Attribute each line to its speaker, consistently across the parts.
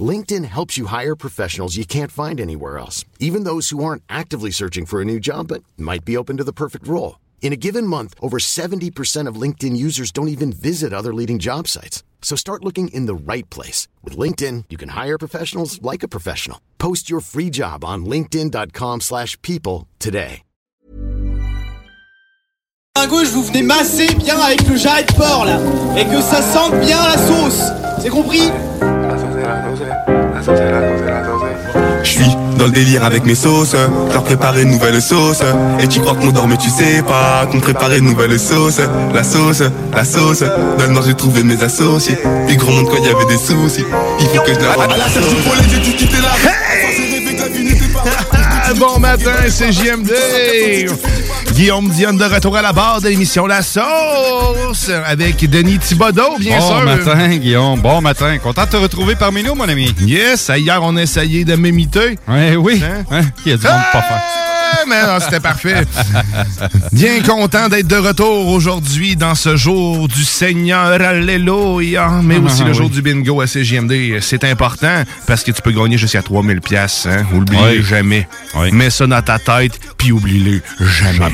Speaker 1: LinkedIn helps you hire professionals you can't find anywhere else, even those who aren't actively searching for a new job but might be open to the perfect role. In a given month, over 70% of LinkedIn users don't even visit other leading job sites. So start looking in the right place. With LinkedIn, you can hire professionals like a professional. Post your free job on linkedin.com slash people today.
Speaker 2: À gauche, vous venez masser bien avec le jarret de porc, là. Et que ça sente bien la sauce. C'est compris
Speaker 3: Je suis dans le délire avec mes sauces, leur préparer une nouvelle sauce. Et tu crois qu'on dort mais tu sais pas qu'on préparait une nouvelle sauce. La sauce, la sauce, dans le nord j'ai trouvé mes associés. Puis gros monde quand il y avait des soucis. Il faut que je la rende. À la serre du pollen, j'ai dû quitter la
Speaker 4: bon matin, c'est JMD. Guillaume Dionne de retour à la barre de l'émission La Sauce avec Denis Thibodeau, bien
Speaker 5: bon
Speaker 4: sûr.
Speaker 5: matin, Guillaume. Bon matin. Content de te retrouver parmi nous, mon ami.
Speaker 4: Yes, hier on a essayé de m'imiter.
Speaker 5: Ouais, oui. Hein? Qui a du monde pas faire.
Speaker 4: Ah, mais non, c'était parfait. Bien content d'être de retour aujourd'hui dans ce jour du Seigneur. Alléluia. Mais aussi
Speaker 5: Ah,
Speaker 4: le
Speaker 5: oui.
Speaker 4: jour du bingo à CGMD. C'est important parce que tu peux gagner jusqu'à 3000 pièces. Hein? Oublie
Speaker 5: Oui.
Speaker 4: jamais.
Speaker 5: Oui.
Speaker 4: Mets ça dans ta tête, puis oublie-le jamais.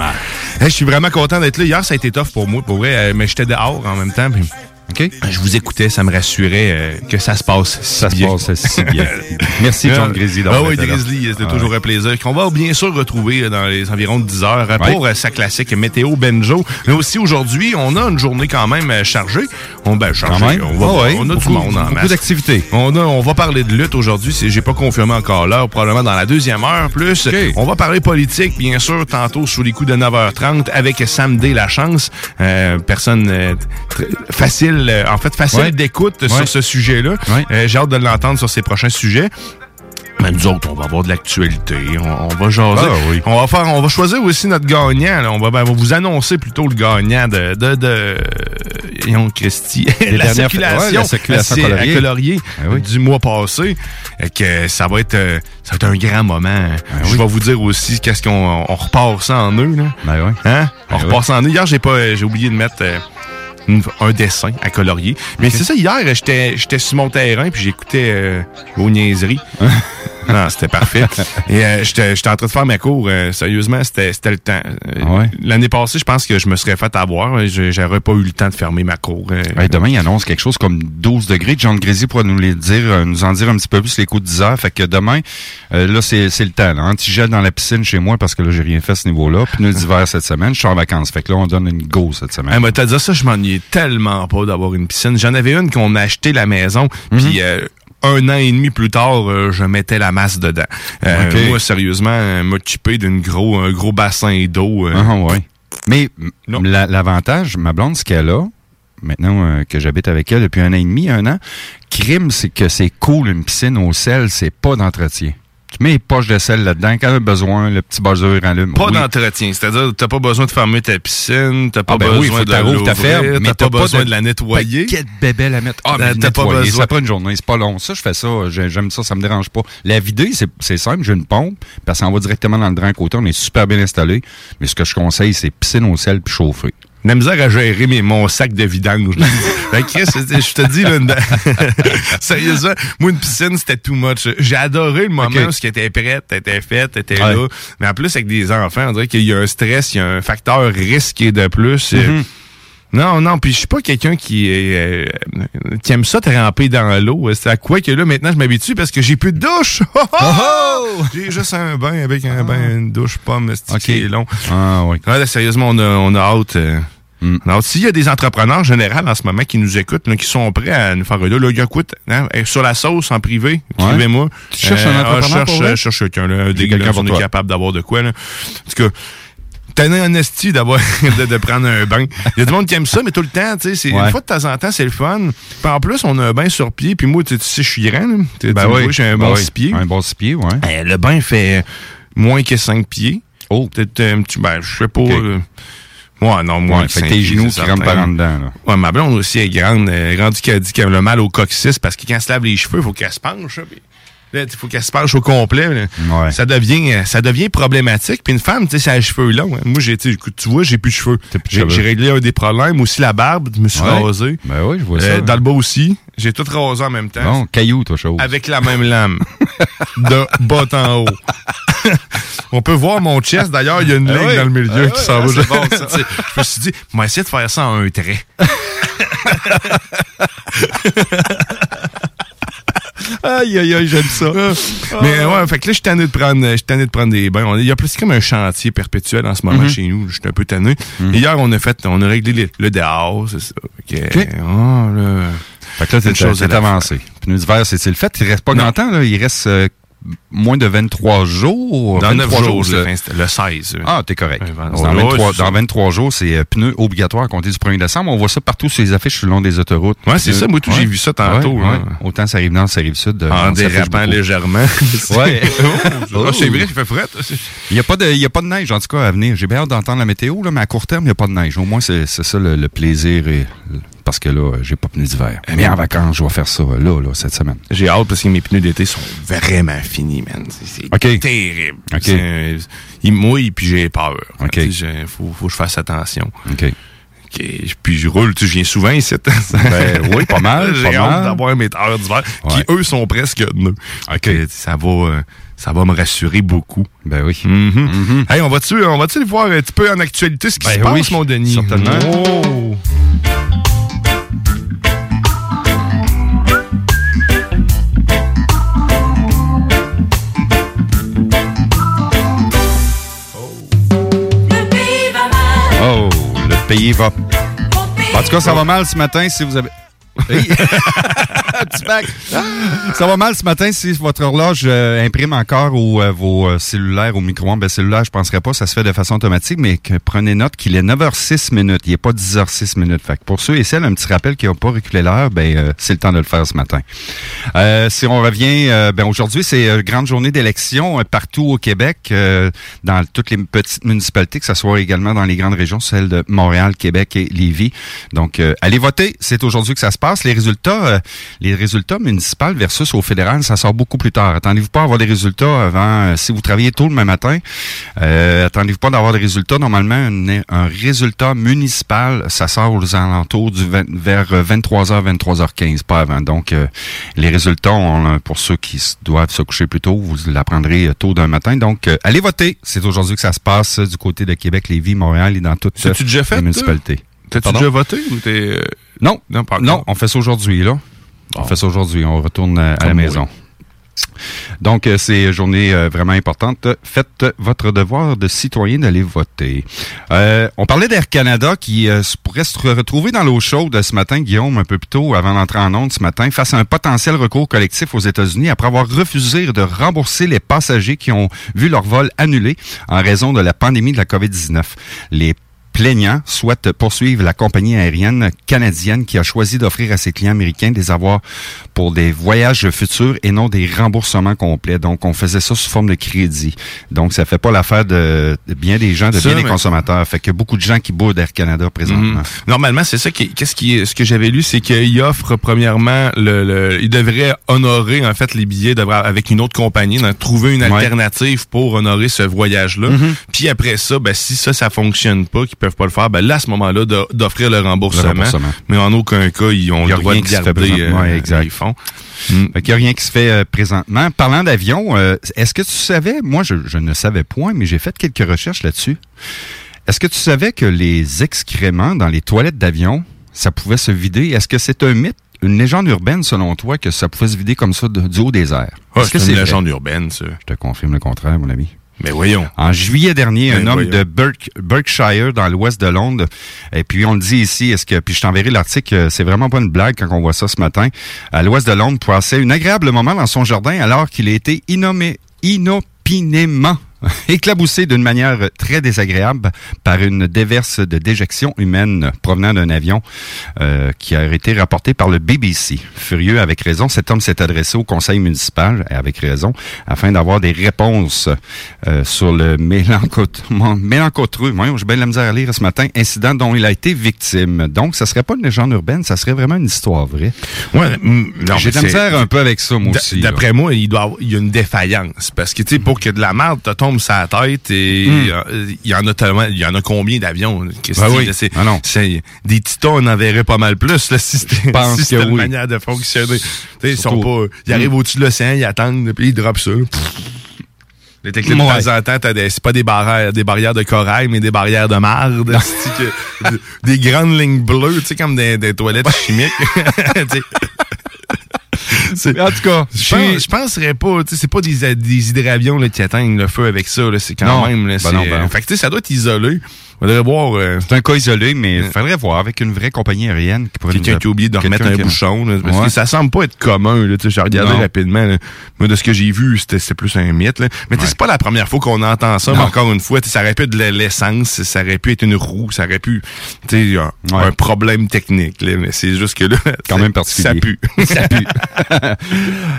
Speaker 4: Je suis vraiment content d'être là. Hier, ça a été tough pour moi, pour vrai. euh, Mais j'étais dehors en même temps. puis
Speaker 5: OK?
Speaker 4: Je vous écoutais, ça me rassurait euh, que ça se passe si
Speaker 5: Ça se passe si bien. Merci, John Grizzly,
Speaker 4: Ah oui. Grizzly, c'était
Speaker 5: Ah
Speaker 4: toujours un plaisir. Qu'on va bien sûr retrouver euh, dans les environs de 10 heures euh, pour euh, sa classique météo Benjo. Mais aussi aujourd'hui, on a une journée quand même euh, chargée. On, ben, chargée,
Speaker 5: Quand même.
Speaker 4: On, va,
Speaker 5: Ah ouais.
Speaker 4: on a
Speaker 5: Beaucoup-
Speaker 4: du monde en
Speaker 5: beaucoup
Speaker 4: masse.
Speaker 5: d'activités.
Speaker 4: On, a, on va parler de lutte aujourd'hui. C'est- J'ai pas confirmé encore l'heure, probablement dans la deuxième heure plus.
Speaker 5: OK.
Speaker 4: On va parler politique, bien sûr, tantôt sous les coups de 9h30 avec Sam D. Lachance. Euh, personne euh, tr- facile, euh, en fait, facile
Speaker 5: Ouais.
Speaker 4: d'écoute
Speaker 5: Ouais.
Speaker 4: sur ce sujet-là.
Speaker 5: Ouais.
Speaker 4: Euh, J'ai hâte de l'entendre sur ses prochains sujets. Mais nous autres, on va avoir de l'actualité. On, on va jaser.
Speaker 5: Ah oui.
Speaker 4: On va faire, on va choisir aussi notre gagnant. là. On va, ben, on va vous annoncer plutôt le gagnant de, de, de Yon Christy.
Speaker 5: Les
Speaker 4: la,
Speaker 5: dernières-
Speaker 4: circulation,
Speaker 5: ouais, la circulation
Speaker 4: à,
Speaker 5: coloriée.
Speaker 4: à colorier
Speaker 5: Ah oui.
Speaker 4: du mois passé. Et que ça va être, euh, ça va être un grand moment. Je
Speaker 5: Ah oui.
Speaker 4: vais vous dire aussi qu'est-ce qu'on on repart ça en eux. Là.
Speaker 5: Ben oui.
Speaker 4: Hein? On
Speaker 5: Ben
Speaker 4: repart ça en eux. Hier, j'ai pas, j'ai oublié de mettre. euh, une- un dessin à colorier. Mais c'est ça, hier, j'étais j'étais sur mon terrain puis j'écoutais euh, vos niaiseries. non, c'était parfait. Et euh, j'étais en train de faire ma cour. euh, sérieusement, c'était le temps. Euh,
Speaker 5: Ouais.
Speaker 4: L'année passée, je pense que je me serais fait avoir. Je- J'aurais pas eu le temps de fermer ma cour. euh.
Speaker 5: Hey, demain, il annonce quelque chose comme 12 degrés. John Grizzly pourra nous les dire, euh, nous en dire un petit peu plus les coups de 10 heures. Fait que demain, euh, là, c'est le temps. Là. Antigel dans la piscine chez moi parce que là, j'ai rien fait à ce niveau-là. Puis nous, d'hiver cette semaine, je suis en vacances. Fait que là, on donne une go cette semaine.
Speaker 4: Hey, mais t'as dit ça, je m'ennuyais tellement pas d'avoir une piscine. J'en avais une qu'on a acheté la maison,
Speaker 5: Mhm.
Speaker 4: puis euh, un an et demi plus tard, euh, je mettais la masse dedans. Euh. Moi, sérieusement, euh, m'occuper d'une gros, un gros bassin d'eau. euh,
Speaker 5: Ah, ouais. Mais la- l'avantage, ma blonde, ce qu'elle a, maintenant euh, que j'habite avec elle depuis un an et demi, un an, crime, c'est que c'est cool, une piscine au sel, c'est pas d'entretien. Tu mets les poches de sel là-dedans, quand elle a besoin, le petit buzzer allume.
Speaker 4: Pas
Speaker 5: Oui.
Speaker 4: d'entretien, c'est-à-dire t'as pas besoin de fermer ta piscine, t'as pas
Speaker 5: Ah ben oui,
Speaker 4: besoin
Speaker 5: faut
Speaker 4: de
Speaker 5: ta ferme, mais
Speaker 4: t'as
Speaker 5: t'as
Speaker 4: pas
Speaker 5: pas
Speaker 4: besoin
Speaker 5: de-
Speaker 4: de la nettoyer.
Speaker 5: Paquet de bébelles à mettre. Ah, mais
Speaker 4: t'as pas besoin.
Speaker 5: Ça prend une journée, c'est pas long. Ça, je fais ça. j'ai- J'aime ça, ça me dérange pas. La vider, c'est simple. J'ai une pompe, parce qu'on va directement dans le drain à côté. On est super bien installé. Mais ce que je conseille, c'est piscine au sel puis chauffer.
Speaker 4: La misère à gérer mes, mon sac de vidange. Chris, c'est- je te dis, là, une- sérieusement, moi, une piscine, c'était too much. J'ai adoré le moment
Speaker 5: Ok.
Speaker 4: où était prête, était faite, était
Speaker 5: Ouais.
Speaker 4: là. Mais en plus, avec des enfants, on dirait qu'il y a un stress, il y a un facteur risqué de plus. Euh,
Speaker 5: Mhm.
Speaker 4: Non, non, puis je suis pas quelqu'un qui, euh, qui aime ça tremper dans l'eau. C'est à quoi que là, maintenant, je m'habitue parce que j'ai plus de douche. J'ai juste un bain avec un bain, une douche pomme, c'est
Speaker 5: Ok.
Speaker 4: qui est long.
Speaker 5: Ah oui.
Speaker 4: Ouais, là, sérieusement, on a, on a hâte. euh,
Speaker 5: Mm.
Speaker 4: on a hâte. S'il y a des entrepreneurs en général en ce moment qui nous écoutent, là, qui sont prêts à nous faire là, là, écoute, hein, euh, sur la sauce en privé, écrivez-moi.
Speaker 5: Tu cherches un
Speaker 4: ah,
Speaker 5: entrepreneur
Speaker 4: je cherche,
Speaker 5: pour
Speaker 4: euh, cherche quelqu'un, là, des
Speaker 5: quelqu'un
Speaker 4: est capable d'avoir de quoi, là. En tout cas, T'as un esti d'avoir de, de prendre un bain. Il y a du monde qui aime ça, mais tout le temps, tu sais,
Speaker 5: Ouais.
Speaker 4: une fois de temps en temps, c'est le fun. Puis en plus, on a un bain sur pied, puis moi, tu sais, je suis grand, là. Me vois, j'ai un
Speaker 5: Ben
Speaker 4: bon
Speaker 5: oui.
Speaker 4: six pieds.
Speaker 5: Un bon six pieds, ouais.
Speaker 4: Euh, le bain fait moins que 5 pieds.
Speaker 5: Oh.
Speaker 4: Peut-être un petit, ben, je sais pas. Euh, ouais, non, moi,
Speaker 5: Ouais, fait que tes genoux qui rentrent par en dedans, là.
Speaker 4: Ouais, ma blonde aussi est grande, euh, rendue qu'elle dit qu'elle a le mal au coccyx parce que quand elle se lave les cheveux, il faut qu'elle se penche. puis il faut qu'elle se penche au complet.
Speaker 5: Ouais.
Speaker 4: Ça devient euh, ça devient problématique. Puis une femme, tu sais, ça a les cheveux longs. hein. Moi, j'ai, tu sais, écoute, tu vois, j'ai plus de cheveux. J'ai réglé un des problèmes. Aussi la barbe, je me suis
Speaker 5: Ouais.
Speaker 4: rasé.
Speaker 5: Ben oui, je vois ça.
Speaker 4: Euh, dans le bas aussi. J'ai tout rasé en même temps.
Speaker 5: Bon, caillou, toi, chose.
Speaker 4: Avec la même lame. de bas en haut. On peut voir mon chest. D'ailleurs, il y a une
Speaker 5: Ah
Speaker 4: ligne
Speaker 5: oui.
Speaker 4: dans le milieu
Speaker 5: Ah
Speaker 4: qui
Speaker 5: oui,
Speaker 4: s'en
Speaker 5: ah,
Speaker 4: va.
Speaker 5: c'est bon, ça.
Speaker 4: Je me suis dit, on va essayer de faire ça en un trait.
Speaker 5: Aïe, aïe, aïe, j'aime ça.
Speaker 4: Mais ouais, fait que là, je suis tanné de prendre, je tanné de prendre des bains. Il y a plus comme un chantier perpétuel en ce moment chez nous. Je suis un peu tanné. Et hier, on a fait, on a réglé le, le dehors, c'est ça.
Speaker 5: Ok.
Speaker 4: ah, là.
Speaker 5: Fait que là,
Speaker 4: Une
Speaker 5: t'es
Speaker 4: chose.
Speaker 5: Pneus d'hiver, c'est-il fait? Il reste pas
Speaker 4: Non.
Speaker 5: grand temps, là. Il reste euh, moins de 23 jours.
Speaker 4: Dans 9
Speaker 5: 23
Speaker 4: jours,
Speaker 5: ça.
Speaker 4: le, insta- le 16.
Speaker 5: Ah, t'es correct. Dans,
Speaker 4: ouais,
Speaker 5: 23,
Speaker 4: ouais, c'est
Speaker 5: dans
Speaker 4: ça.
Speaker 5: 23 jours, c'est euh, pneus obligatoires à compter du 1er décembre. On voit ça partout sur les affiches le long des autoroutes.
Speaker 4: Ouais, c'est ça. Moi, tout, j'ai vu ça tantôt,
Speaker 5: Ouais, ouais. Autant ça arrive nord, ça arrive sud. euh,
Speaker 4: en dérapant légèrement.
Speaker 5: Ouais.
Speaker 4: Ah, c'est vrai, il fait fret.
Speaker 5: Il n'y a, pas de- y a pas de neige, en tout cas, à venir. J'ai bien hâte d'entendre la météo, là, mais à court terme, il n'y a pas de neige. Au moins, c'est ça le, le plaisir. Et, parce que là, j'ai pas pneus d'hiver. Mais en vacances, je vais faire ça là, là, cette semaine.
Speaker 4: J'ai hâte parce que mes pneus d'été sont vraiment finis, man. C'est terrible.
Speaker 5: Ok.
Speaker 4: C'est- Ils mouillent puis j'ai peur.
Speaker 5: Ok.
Speaker 4: Tu sais, j'ai- Faut, faut que je fasse attention.
Speaker 5: OK.
Speaker 4: Puis je roule, tu viens souvent ici.
Speaker 5: Ben oui, pas mal,
Speaker 4: J'ai hâte d'avoir mes tailleurs d'hiver
Speaker 5: Ouais.
Speaker 4: qui, eux, sont presque neufs.
Speaker 5: OK.
Speaker 4: Ça va, euh, ça va me rassurer beaucoup.
Speaker 5: Ben oui.
Speaker 4: Mhm. Hey, on va-tu on va voir un petit peu en actualité ce qui
Speaker 5: Ben
Speaker 4: se passe, mon Denis?
Speaker 5: certainement.
Speaker 4: Oh,
Speaker 5: En tout cas, ça va mal ce matin si vous avez. Hey. Petit bac. Ça va mal ce matin si votre horloge euh, imprime encore ou euh, vos euh, cellulaires au micro-ondes. Ben, cellulaire, je penserais pas, ça se fait de façon automatique, mais que prenez note qu'il est 9h06 minutes. Il n'est pas 10h06 minutes. Fait que pour ceux et celles, un petit rappel qui n'ont pas reculé l'heure, ben, euh, c'est le temps de le faire ce matin. Si on revient, ben, aujourd'hui, c'est euh, grande journée d'élection partout au Québec, dans toutes les petites municipalités, que ce soit également dans les grandes régions, celles de Montréal, Québec et Lévis. Donc, allez voter. C'est aujourd'hui que ça se passe. Les résultats, euh, les résultats municipaux versus au fédéral, ça sort beaucoup plus tard. Attendez-vous pas à avoir des résultats avant, euh, si vous travaillez tôt le même matin, euh, attendez-vous pas d'avoir des résultats. Normalement, un, un résultat municipal, ça sort aux alentours du 20 vers euh, 23h, 23h15, pas avant. Donc, les résultats, on, pour ceux qui doivent se coucher plus tôt, vous l'apprendrez tôt d'un matin. Donc, allez voter. C'est aujourd'hui que ça se passe du côté de Québec, Lévis, Montréal et dans toutes les municipalités.
Speaker 4: T'as-tu déjà voté ou t'es.
Speaker 5: Non,
Speaker 4: Non, pas encore.
Speaker 5: non, on fait ça aujourd'hui, là. On fait ça aujourd'hui. On retourne euh, à la maison. Donc, euh, c'est une journée euh, vraiment importante. Faites votre devoir de citoyen d'aller voter. Euh, on parlait d'Air Canada qui euh, pourrait se retrouver dans l'eau chaude ce matin, Guillaume, un peu plus tôt, avant d'entrer en onde ce matin, face à un potentiel recours collectif aux États-Unis après avoir refusé de rembourser les passagers qui ont vu leur vol annulé en raison de la pandémie de la COVID-19. Les plaignants souhaitent poursuivre la compagnie aérienne canadienne qui a choisi d'offrir à ses clients américains des avoirs pour des voyages futurs et non des remboursements complets. Donc, on faisait ça sous forme de crédit. Donc, ça fait pas l'affaire de, de bien des gens, de
Speaker 4: Ça,
Speaker 5: bien des consommateurs. Fait que beaucoup de gens qui boudent Air Canada présentement.
Speaker 4: Mhm. Normalement, c'est ça qui, qu'est-ce qui, ce que j'avais lu, c'est qu'il offre premièrement le, le- il devrait honorer en fait les billets avec une autre compagnie, donc trouver une
Speaker 5: Ouais.
Speaker 4: alternative pour honorer ce voyage-là.
Speaker 5: Mhm.
Speaker 4: Puis après ça, ben si ça ça fonctionne pas, qu'ils peuvent pas le faire, ben là à ce moment-là d'offrir le remboursement.
Speaker 5: Le remboursement.
Speaker 4: Mais en aucun cas ils ont
Speaker 5: Il y a
Speaker 4: le droit
Speaker 5: rien
Speaker 4: de
Speaker 5: qui se fait
Speaker 4: garder
Speaker 5: présentement. Ouais, exact.
Speaker 4: les fonds.
Speaker 5: Fait qu'il n'y a rien qui se fait euh, présentement. Parlant d'avion, euh, est-ce que tu savais, moi je, je ne savais point, mais j'ai fait quelques recherches là-dessus. Est-ce que tu savais que les excréments dans les toilettes d'avion, ça pouvait se vider? Est-ce que c'est un mythe, une légende urbaine selon toi, que ça pouvait se vider comme ça de- du haut des airs?
Speaker 4: Ah,
Speaker 5: Est-ce que
Speaker 4: c'est une légende urbaine ça.
Speaker 5: Je te confirme le contraire, mon ami.
Speaker 4: Mais voyons.
Speaker 5: En juillet dernier, un homme
Speaker 4: voyons.
Speaker 5: de Berk- Berkshire, dans l'ouest de Londres, et puis on le dit ici, est-ce que, puis je t'enverrai l'article, euh, c'est vraiment pas une blague quand on voit ça ce matin, à l'ouest de Londres, passait un agréable moment dans son jardin alors qu'il a été innommé, inopinément éclaboussé d'une manière très désagréable par une déverse de déjection humaine provenant d'un avion euh, qui a été rapporté par le BBC. Furieux avec raison, cet homme s'est adressé au conseil municipal, avec raison, afin d'avoir des réponses euh, sur le mélancotreux, moi j'ai bien la misère à lire ce matin, incident dont il a été victime. Donc, ça serait pas une légende urbaine, ça serait vraiment une histoire vraie.
Speaker 4: Ouais, mm,
Speaker 5: j'ai de la misère un peu avec ça, moi aussi.
Speaker 4: D'après moi, il doit y a une défaillance. Parce que, tu sais, pour que de la merde te tombe la tête, et hmm. il y en a tellement, il y en a combien d'avions? Ben
Speaker 5: oui. C'est, ah non.
Speaker 4: des titans, on en verrait pas mal plus, là, si c'était, si une manière de fonctionner. Ils sont pas, ils arrivent hmm. au-dessus de l'océan, ils attendent, puis ils droppent ça. Les techniques de temps en temps, c'est pas des barrières, des barrières de corail, mais des barrières de marde. des grandes lignes bleues, tu sais, comme des, des toilettes chimiques.
Speaker 5: en tout cas,
Speaker 4: je penserais pas, tu sais, c'est pas des, des hydravions là, qui atteignent le feu avec ça, c'est quand même. Là, ben non, ben fait que, ça doit être isolé. Faudrait voir. Euh,
Speaker 5: c'est un cas isolé, mais il faudrait voir avec une vraie compagnie aérienne qui pourrait
Speaker 4: Quelqu'un qui a oublié de remettre un bouchon. parce que ça semble pas être commun. Là, j'ai regardé rapidement. Moi, de ce que j'ai vu, c'était plus un mythe. Là. Mais c'est pas la première fois qu'on entend ça, mais encore une fois, ça aurait pu être de l'essence, ça aurait pu être une roue, ça aurait pu un, un problème technique. Là, mais c'est juste que là,
Speaker 5: quand même particulier.
Speaker 4: Ça pue.
Speaker 5: ça pue.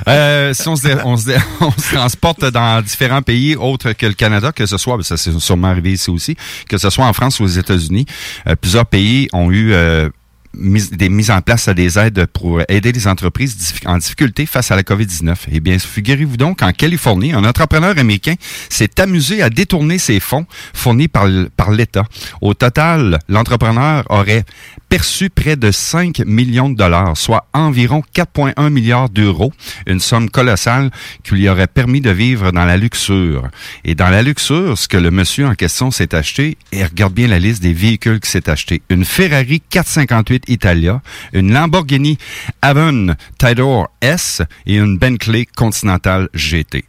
Speaker 5: euh, si on se, on, se, on se transporte dans différents pays autres que le Canada, que ce soit, ben, ça c'est sûrement arrivé ici aussi, que ce soit en France ou aux États-Unis, euh, plusieurs pays ont eu euh, des mises en place des aides pour aider les entreprises en difficulté face à la COVID-19. Eh bien, figurez-vous donc qu'en Californie, un entrepreneur américain s'est amusé à détourner ses fonds fournis par l'État. Au total, l'entrepreneur aurait perçu près de 5 millions de dollars, soit environ 4,1 milliards d'euros, une somme colossale qui lui aurait permis de vivre dans la luxure. Et dans la luxure, ce que le monsieur en question s'est acheté, et regarde bien la liste des véhicules qu'il s'est acheté, une Ferrari 458 Italia, une Lamborghini Avon Tidor S et une Bentley Continental GT.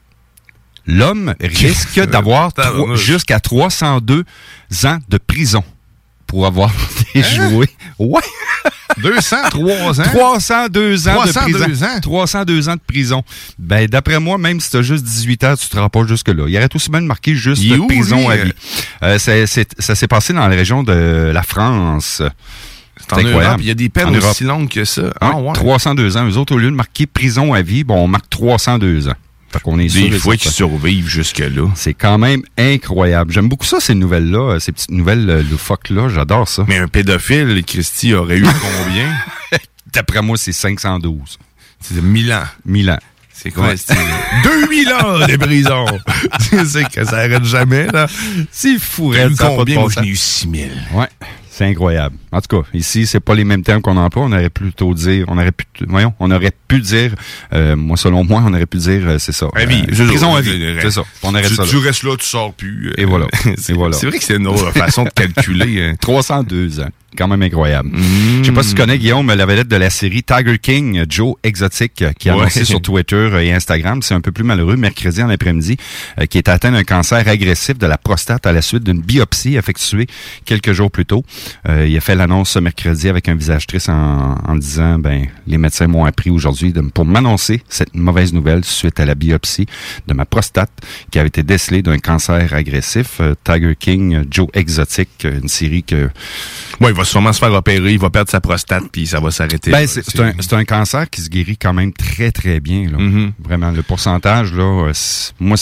Speaker 5: L'homme risque d'avoir jusqu'à 302 ans de prison pour avoir déjoué. Hein? Ouais.
Speaker 4: 203 ans?
Speaker 5: 302 ans de prison. Ans? 302 ans de prison. Ben, d'après moi, même si tu as juste 18 ans, tu te rends pas jusque-là. Il y aurait tout aussi bien marqué juste de prison à vie. Euh, ça s'est passé dans la région de la France.
Speaker 4: C'est incroyable. Il y a des peines aussi longues que ça.
Speaker 5: Ah, ouais. 302 ans. Eux autres, au lieu de marquer prison à vie, bon, on marque 302 ans.
Speaker 4: Fait qu'on est Des fois qu'ils survivent jusque-là.
Speaker 5: C'est quand même incroyable. J'aime beaucoup ça, ces nouvelles-là, ces petites nouvelles euh, loufoques-là. J'adore ça.
Speaker 4: Mais un pédophile, Christy, aurait eu combien?
Speaker 5: D'après moi, c'est 512.
Speaker 4: C'est 1000 ans.
Speaker 5: 1000 ans.
Speaker 4: C'est quoi, ouais. 2000 ans de prison! c'est que ça arrête jamais, là.
Speaker 5: C'est fou,
Speaker 4: combien? Moi, j'ai eu 6000.
Speaker 5: Ouais. C'est incroyable. En tout cas, ici, c'est pas les mêmes termes qu'on emploie. On aurait plutôt dire, on aurait pu, voyons, on aurait pu dire, euh, moi, selon moi, on aurait pu dire, euh, c'est ça.
Speaker 4: À vie.
Speaker 5: Euh, prison à vie. C'est ça.
Speaker 4: On arrête tu, ça. Tu restes là, tu sors plus.
Speaker 5: Et voilà.
Speaker 4: c'est
Speaker 5: voilà.
Speaker 4: vrai que c'est une autre façon de calculer.
Speaker 5: 302 ans quand même incroyable. Je sais pas si tu connais, Guillaume, la vedette de la série Tiger King, Joe Exotic, qui a annoncé sur Twitter et Instagram, c'est un peu plus malheureux, mercredi en après-midi, euh, qui est atteint d'un cancer agressif de la prostate à la suite d'une biopsie effectuée quelques jours plus tôt. Euh, il a fait l'annonce ce mercredi avec un visage triste en, en disant, ben, les médecins m'ont appris aujourd'hui pour m'annoncer cette mauvaise nouvelle suite à la biopsie de ma prostate qui avait été décelée d'un cancer agressif. Euh, Tiger King, Joe Exotic, une série que...
Speaker 4: Ouais, va sûrement se faire opérer, il va perdre sa prostate, puis ça va s'arrêter.
Speaker 5: Ben, c'est un, un, cancer qui se guérit quand même très, très bien. Là. Mm-hmm. Vraiment, le pourcentage, là, euh, moi,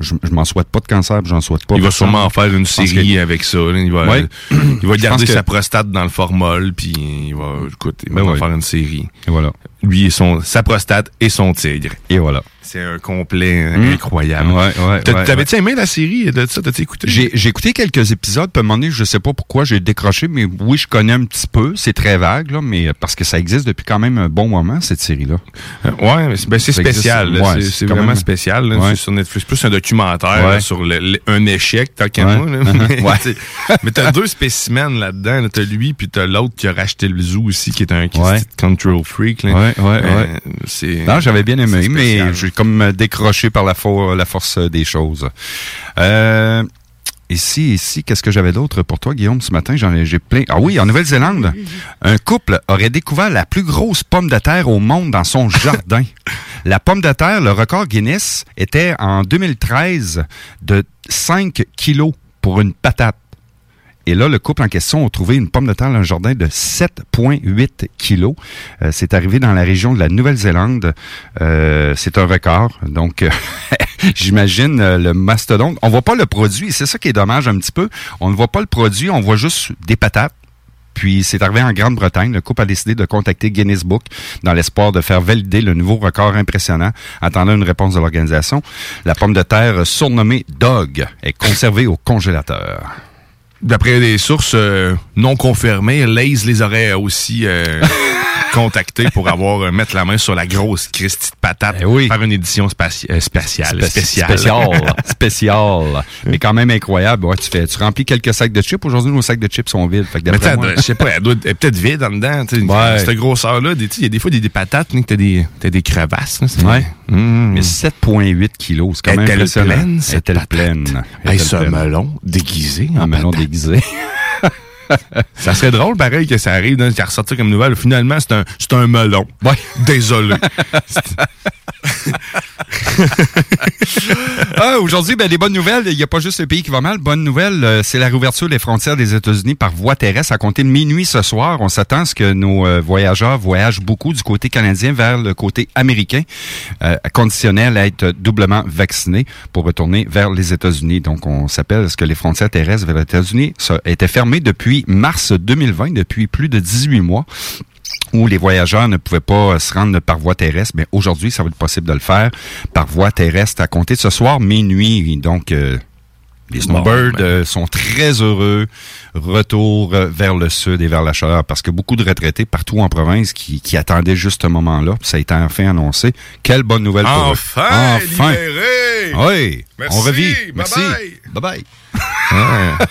Speaker 5: je, je m'en souhaite pas de cancer, j'en souhaite pas.
Speaker 4: Il va sûrement en faire une série avec ça. Il va, il va garder sa prostate dans le formol, puis il va, écoute, il va ben faire une série.
Speaker 5: Et voilà.
Speaker 4: Lui et son, sa prostate et son tigre.
Speaker 5: Et voilà.
Speaker 4: C'est un complet mmh. incroyable.
Speaker 5: Ouais, ouais,
Speaker 4: T'avais-tu aimé la série de ça? T'as-tu écouté?
Speaker 5: J'ai écouté quelques épisodes, puis à un moment donné, je sais pas pourquoi j'ai décroché, mais oui, je connais un petit peu. C'est très vague, là, mais parce que ça existe depuis quand même un bon moment, cette série-là.
Speaker 4: Euh, ouais, c'est ben, spécial. c'est vraiment spécial. Là, sur Netflix. Plus un documentaire sur le, un échec, tant qu'à moi. mais, t'as deux spécimens là-dedans. T'as lui, puis t'as l'autre qui a racheté le zoo aussi, qui est un control freak. Là.
Speaker 5: Ouais, ouais, euh, Non, j'avais bien aimé, mais comme décroché par la, la force des choses. Euh, Ici, ici, qu'est-ce que j'avais d'autre pour toi, Guillaume, ce matin? J'en ai, j'ai plein. Ah oui, en Nouvelle-Zélande, un couple aurait découvert la plus grosse pomme de terre au monde dans son jardin. La pomme de terre, le record Guinness était en 2013 de 5 kilos pour une patate. Et là, le couple en question a trouvé une pomme de terre dans un jardin de 7,8 kilos. Euh, c'est arrivé dans la région de la Nouvelle-Zélande. Euh, c'est un record. Donc, euh, j'imagine le mastodonte. On voit pas le produit. C'est ça qui est dommage un petit peu. On ne voit pas le produit. On voit juste des patates. Puis c'est arrivé en Grande-Bretagne. Le couple a décidé de contacter Guinness Book dans l'espoir de faire valider le nouveau record impressionnant, attendant une réponse de l'organisation. La pomme de terre surnommée Dog est conservée au congélateur.
Speaker 4: D'après des sources euh, non confirmées, Lays les aurait aussi contactés pour avoir euh, mettre la main sur la grosse Christie de patate,
Speaker 5: Eh oui.
Speaker 4: faire une édition spaci- euh, spatiale,
Speaker 5: Spéci-
Speaker 4: spéciale.
Speaker 5: Spécial. spécial. Mais quand même incroyable. Ouais, tu, fais, tu remplis quelques sacs de chips. Aujourd'hui, nos sacs de chips sont vides. Fait que
Speaker 4: Mais
Speaker 5: moi-
Speaker 4: je sais pas, elle doit elle est peut-être vide en dedans.
Speaker 5: Ouais.
Speaker 4: Cette grosseur-là, des- tu sais, il y a des fois des, des patates, t'as des, t'as des crevasses. là,
Speaker 5: Ouais.
Speaker 4: Mmh.
Speaker 5: Mais 7,8 kilos, c'est quand même
Speaker 4: Est-elle
Speaker 5: impressionnant.
Speaker 4: pleine, cette
Speaker 5: Est-elle pleine? Est-elle pleine?
Speaker 4: melon déguisé. en
Speaker 5: Un melon déguisé.
Speaker 4: Ça serait drôle, pareil, que ça arrive, qu'il ressorti comme nouvelle. Finalement, c'est un, c'est un melon.
Speaker 5: Ouais.
Speaker 4: Désolé.
Speaker 5: Ah, aujourd'hui, ben, des bonnes nouvelles. Il n'y a pas juste le pays qui va mal. Bonne nouvelle, euh, c'est la réouverture des frontières des États-Unis par voie terrestre à compter de minuit ce soir. On s'attend à ce que nos euh, voyageurs voyagent beaucoup du côté canadien vers le côté américain, euh, conditionnel à être doublement vaccinés pour retourner vers les États-Unis. Donc, on s'appelle ce que les frontières terrestres vers les États-Unis ça, étaient fermées depuis mars 2020, depuis plus de 18 mois où les voyageurs ne pouvaient pas se rendre par voie terrestre, mais aujourd'hui, ça va être possible de le faire par voie terrestre à compter de ce soir minuit. Donc, euh, les snowbirds
Speaker 4: ben.
Speaker 5: euh, sont très heureux. Retour euh, vers le sud et vers la chaleur parce que beaucoup de retraités partout en province qui, qui attendaient juste ce moment-là. Ça a été enfin annoncé. Quelle bonne nouvelle pour eux.
Speaker 4: Enfin, libéré!
Speaker 5: Oui,
Speaker 4: Merci,
Speaker 5: on revit.
Speaker 4: bye
Speaker 5: Merci.
Speaker 4: bye.
Speaker 5: Bye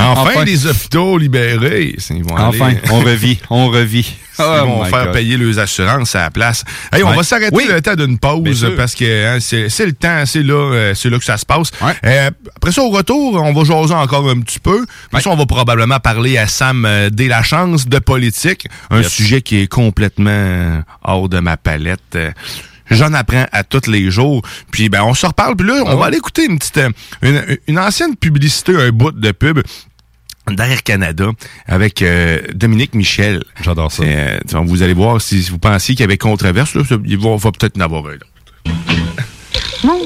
Speaker 4: Enfin,
Speaker 5: Enfin.
Speaker 4: les hôpitaux libérés. Ils vont
Speaker 5: Enfin,
Speaker 4: aller-
Speaker 5: on revit. On revit.
Speaker 4: Ils
Speaker 5: Oh
Speaker 4: vont
Speaker 5: my
Speaker 4: faire
Speaker 5: God.
Speaker 4: payer leurs assurances à la place. Hey, on va s'arrêter
Speaker 5: Oui.
Speaker 4: le temps d'une pause parce que hein, c'est le temps, c'est là, euh, c'est là que ça se passe.
Speaker 5: Ouais.
Speaker 4: Euh, après ça, au retour, on va jaser encore un petit peu. Puis
Speaker 5: Ouais.
Speaker 4: ça, on va probablement parler à Sam euh, dès la chance de politique, un
Speaker 5: Yes.
Speaker 4: sujet qui est complètement hors de ma palette. Euh, J'en apprends à tous les jours. Puis ben on se reparle. Puis là, on va aller écouter une petite euh, une, une ancienne publicité, un bout de pub d'Air Canada avec euh, Dominique Michel.
Speaker 5: J'adore ça.
Speaker 4: Euh, tu vois, vous allez voir si vous pensiez qu'il y avait controverse, là, il va, va peut-être en avoir un.
Speaker 6: Mon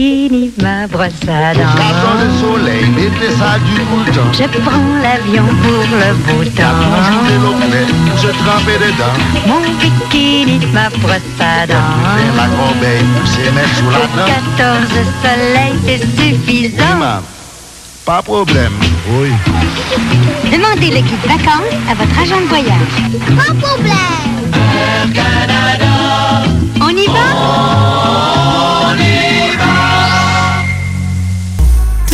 Speaker 6: bikini, ma brosse à dents.
Speaker 7: le soleil, mettez ça du bouton.
Speaker 6: Je prends l'avion pour le beau temps.
Speaker 7: je trempais dedans.
Speaker 6: Mon bikini, ma brosse à dents.
Speaker 7: la corbeille, pousser mettre sous la dent.
Speaker 6: 14 soleils, c'est suffisant.
Speaker 7: maman. Pas de problème. Oui.
Speaker 6: Demandez le guide vacances à votre agent de voyage. Pas de problème. On y va?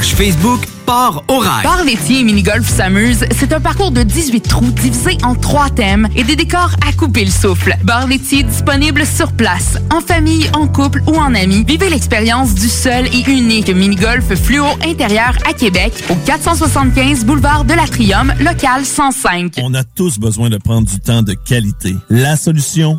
Speaker 8: Facebook Sport au rail.
Speaker 9: Bar laitier et mini-golf s'amuse, c'est un parcours de 18 trous divisé en trois thèmes et des décors à couper le souffle. Bar laitier disponible sur place, en famille, en couple ou en amis. Vivez l'expérience du seul et unique mini-golf fluo intérieur à Québec au 475 boulevard de l'Atrium, local 105.
Speaker 10: On a tous besoin de prendre du temps de qualité. La solution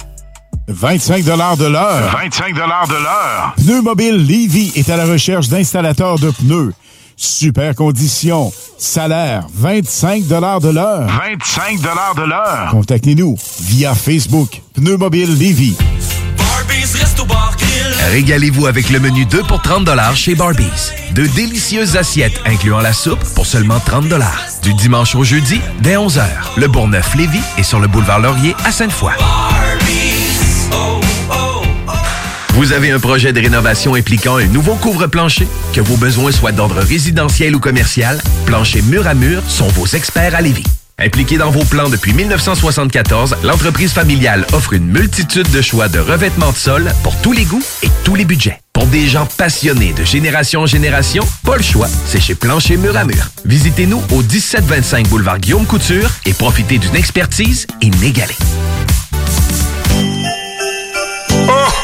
Speaker 11: 25 de l'heure.
Speaker 12: 25 de l'heure.
Speaker 11: Pneu Mobile Levy est à la recherche d'installateurs de pneus. Super conditions. Salaire 25 de l'heure.
Speaker 12: 25 de l'heure.
Speaker 11: Contactez-nous via Facebook. Pneu Mobile Levy.
Speaker 13: Régalez-vous avec le menu 2 pour 30 chez Barbies. De délicieuses assiettes incluant la soupe pour seulement 30 Du dimanche au jeudi, dès 11h. Le Bourgneuf-Lévis est sur le boulevard Laurier à Sainte-Foy. Vous avez un projet de rénovation impliquant un nouveau couvre-plancher? Que vos besoins soient d'ordre résidentiel ou commercial, Plancher Mur à Mur sont vos experts à Lévis. Impliqué dans vos plans depuis 1974, l'entreprise familiale offre une multitude de choix de revêtements de sol pour tous les goûts et tous les budgets. Pour des gens passionnés de génération en génération, pas le choix, c'est chez Plancher Mur à Mur. Visitez-nous au 1725 boulevard Guillaume Couture et profitez d'une expertise inégalée.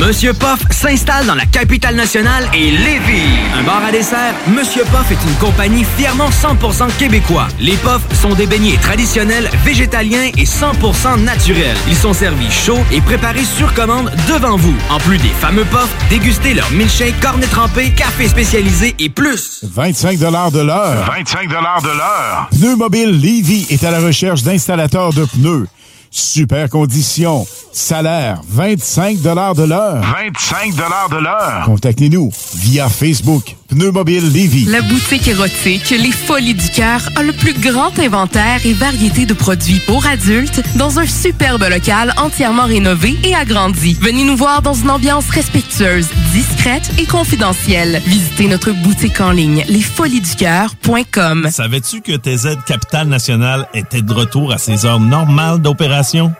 Speaker 8: Monsieur Poff s'installe dans la capitale nationale et Lévis. Un bar à dessert, Monsieur Poff est une compagnie fièrement 100% québécois. Les Poffs sont des beignets traditionnels, végétaliens et 100% naturels. Ils sont servis chauds et préparés sur commande devant vous. En plus des fameux Poffs, dégustez leur milkshake, cornet trempé, café spécialisé et plus.
Speaker 11: 25 de l'heure.
Speaker 12: 25 de l'heure.
Speaker 11: Pneu Mobile Levy est à la recherche d'installateurs de pneus. Super conditions. Salaire 25 de l'heure.
Speaker 12: 25 de l'heure.
Speaker 11: Contactez-nous via Facebook. Pneu Mobile Lévis.
Speaker 9: La boutique érotique Les Folies du Cœur a le plus grand inventaire et variété de produits pour adultes dans un superbe local entièrement rénové et agrandi. Venez nous voir dans une ambiance respectueuse, discrète et confidentielle. Visitez notre boutique en ligne lesfoliesducoeur.com.
Speaker 10: Savais-tu que TZ Capital National était de retour à ses heures normales d'opération?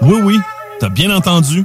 Speaker 10: Oui, oui, t'as bien entendu.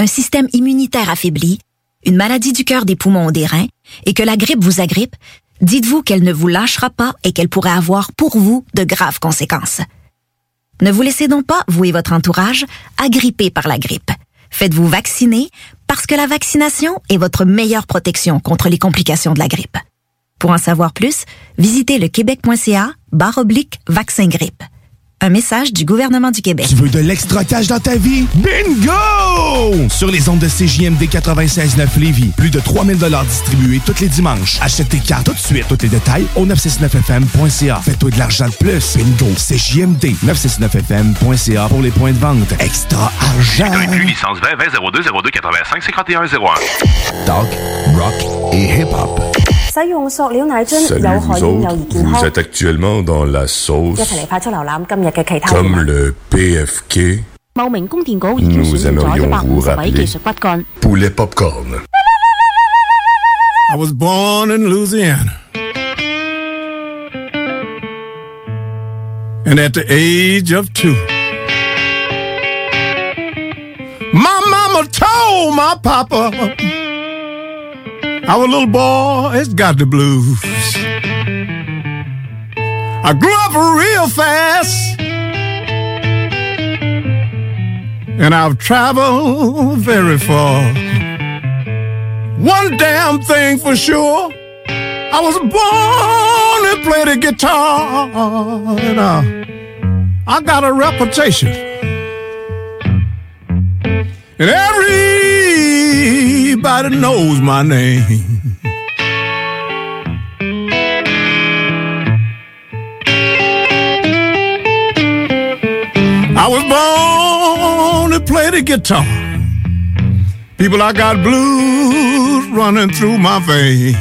Speaker 14: un système immunitaire affaibli, une maladie du cœur, des poumons ou des reins, et que la grippe vous agrippe, dites-vous qu'elle ne vous lâchera pas et qu'elle pourrait avoir pour vous de graves conséquences. Ne vous laissez donc pas, vous et votre entourage, agripper par la grippe. Faites-vous vacciner parce que la vaccination est votre meilleure protection contre les complications de la grippe. Pour en savoir plus, visitez le québec.ca barre oblique vaccin grippe. Un message du gouvernement du Québec.
Speaker 2: Tu veux de l'extra cash dans ta vie? Bingo! Sur les ondes de CJMD 96.9 Lévis, plus de 3000 distribués tous les dimanches. Achète tes cartes tout de suite. Tous les détails au 969FM.ca. Fais-toi de l'argent de plus. Bingo! CJMD 969FM.ca pour les points de vente. Extra argent!
Speaker 15: Inclus licence 20 20 02 02 85 51 01.
Speaker 16: Talk, rock et hip-hop.
Speaker 17: 使用塑料奶樽
Speaker 18: Salut
Speaker 17: 有害
Speaker 18: vous
Speaker 17: 影
Speaker 18: autres,
Speaker 17: 有益健
Speaker 18: vous
Speaker 17: 康。
Speaker 18: êtes actuellement dans la
Speaker 17: 一
Speaker 18: sauce
Speaker 17: 齐嚟快速浏览今日 嘅其他
Speaker 18: comme le PFK
Speaker 17: 茂名供电局已经
Speaker 18: Nous
Speaker 17: 选定咗一
Speaker 18: aimerions
Speaker 17: 百五
Speaker 18: vous
Speaker 17: 十位
Speaker 18: rappeler
Speaker 17: 技术骨干。
Speaker 18: poulet popcorn.
Speaker 19: I was born in Louisiana. And at the age of two, my mama told my papa, our little boy has got the blues. I grew up real fast. And I've traveled very far. One damn thing for sure. I was born to play the guitar. And uh, I got a reputation. And everybody knows my name. I was born to play the guitar. People, I got blues running through my veins.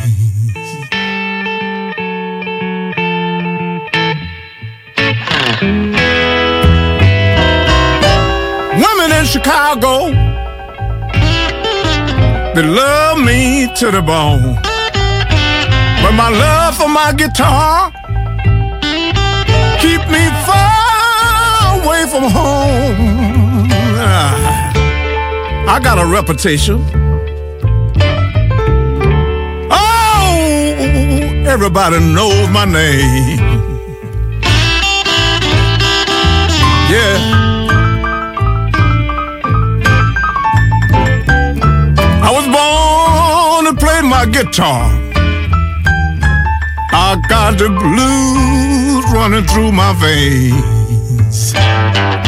Speaker 19: Women in Chicago, they love me to the bone. But my love for my guitar from home. Ah. I got a reputation. Oh, everybody knows my name. Yeah. I was born to play my guitar. I got the blues running through my veins. I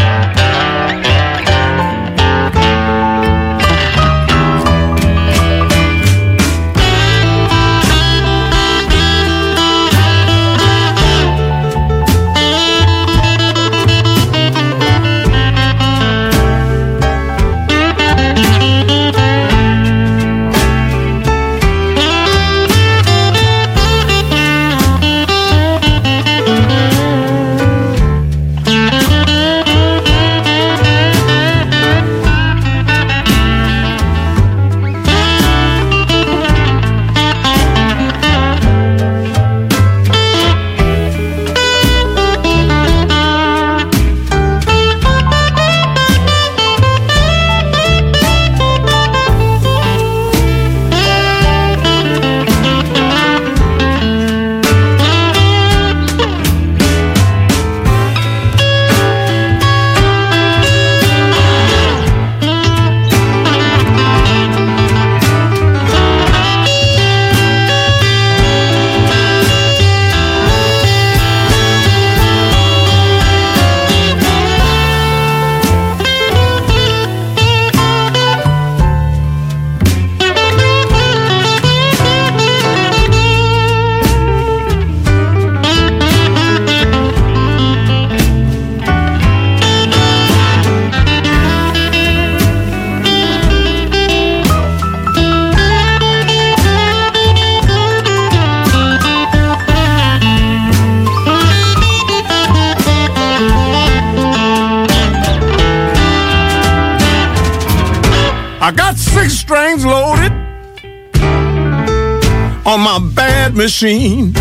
Speaker 19: my bad machine.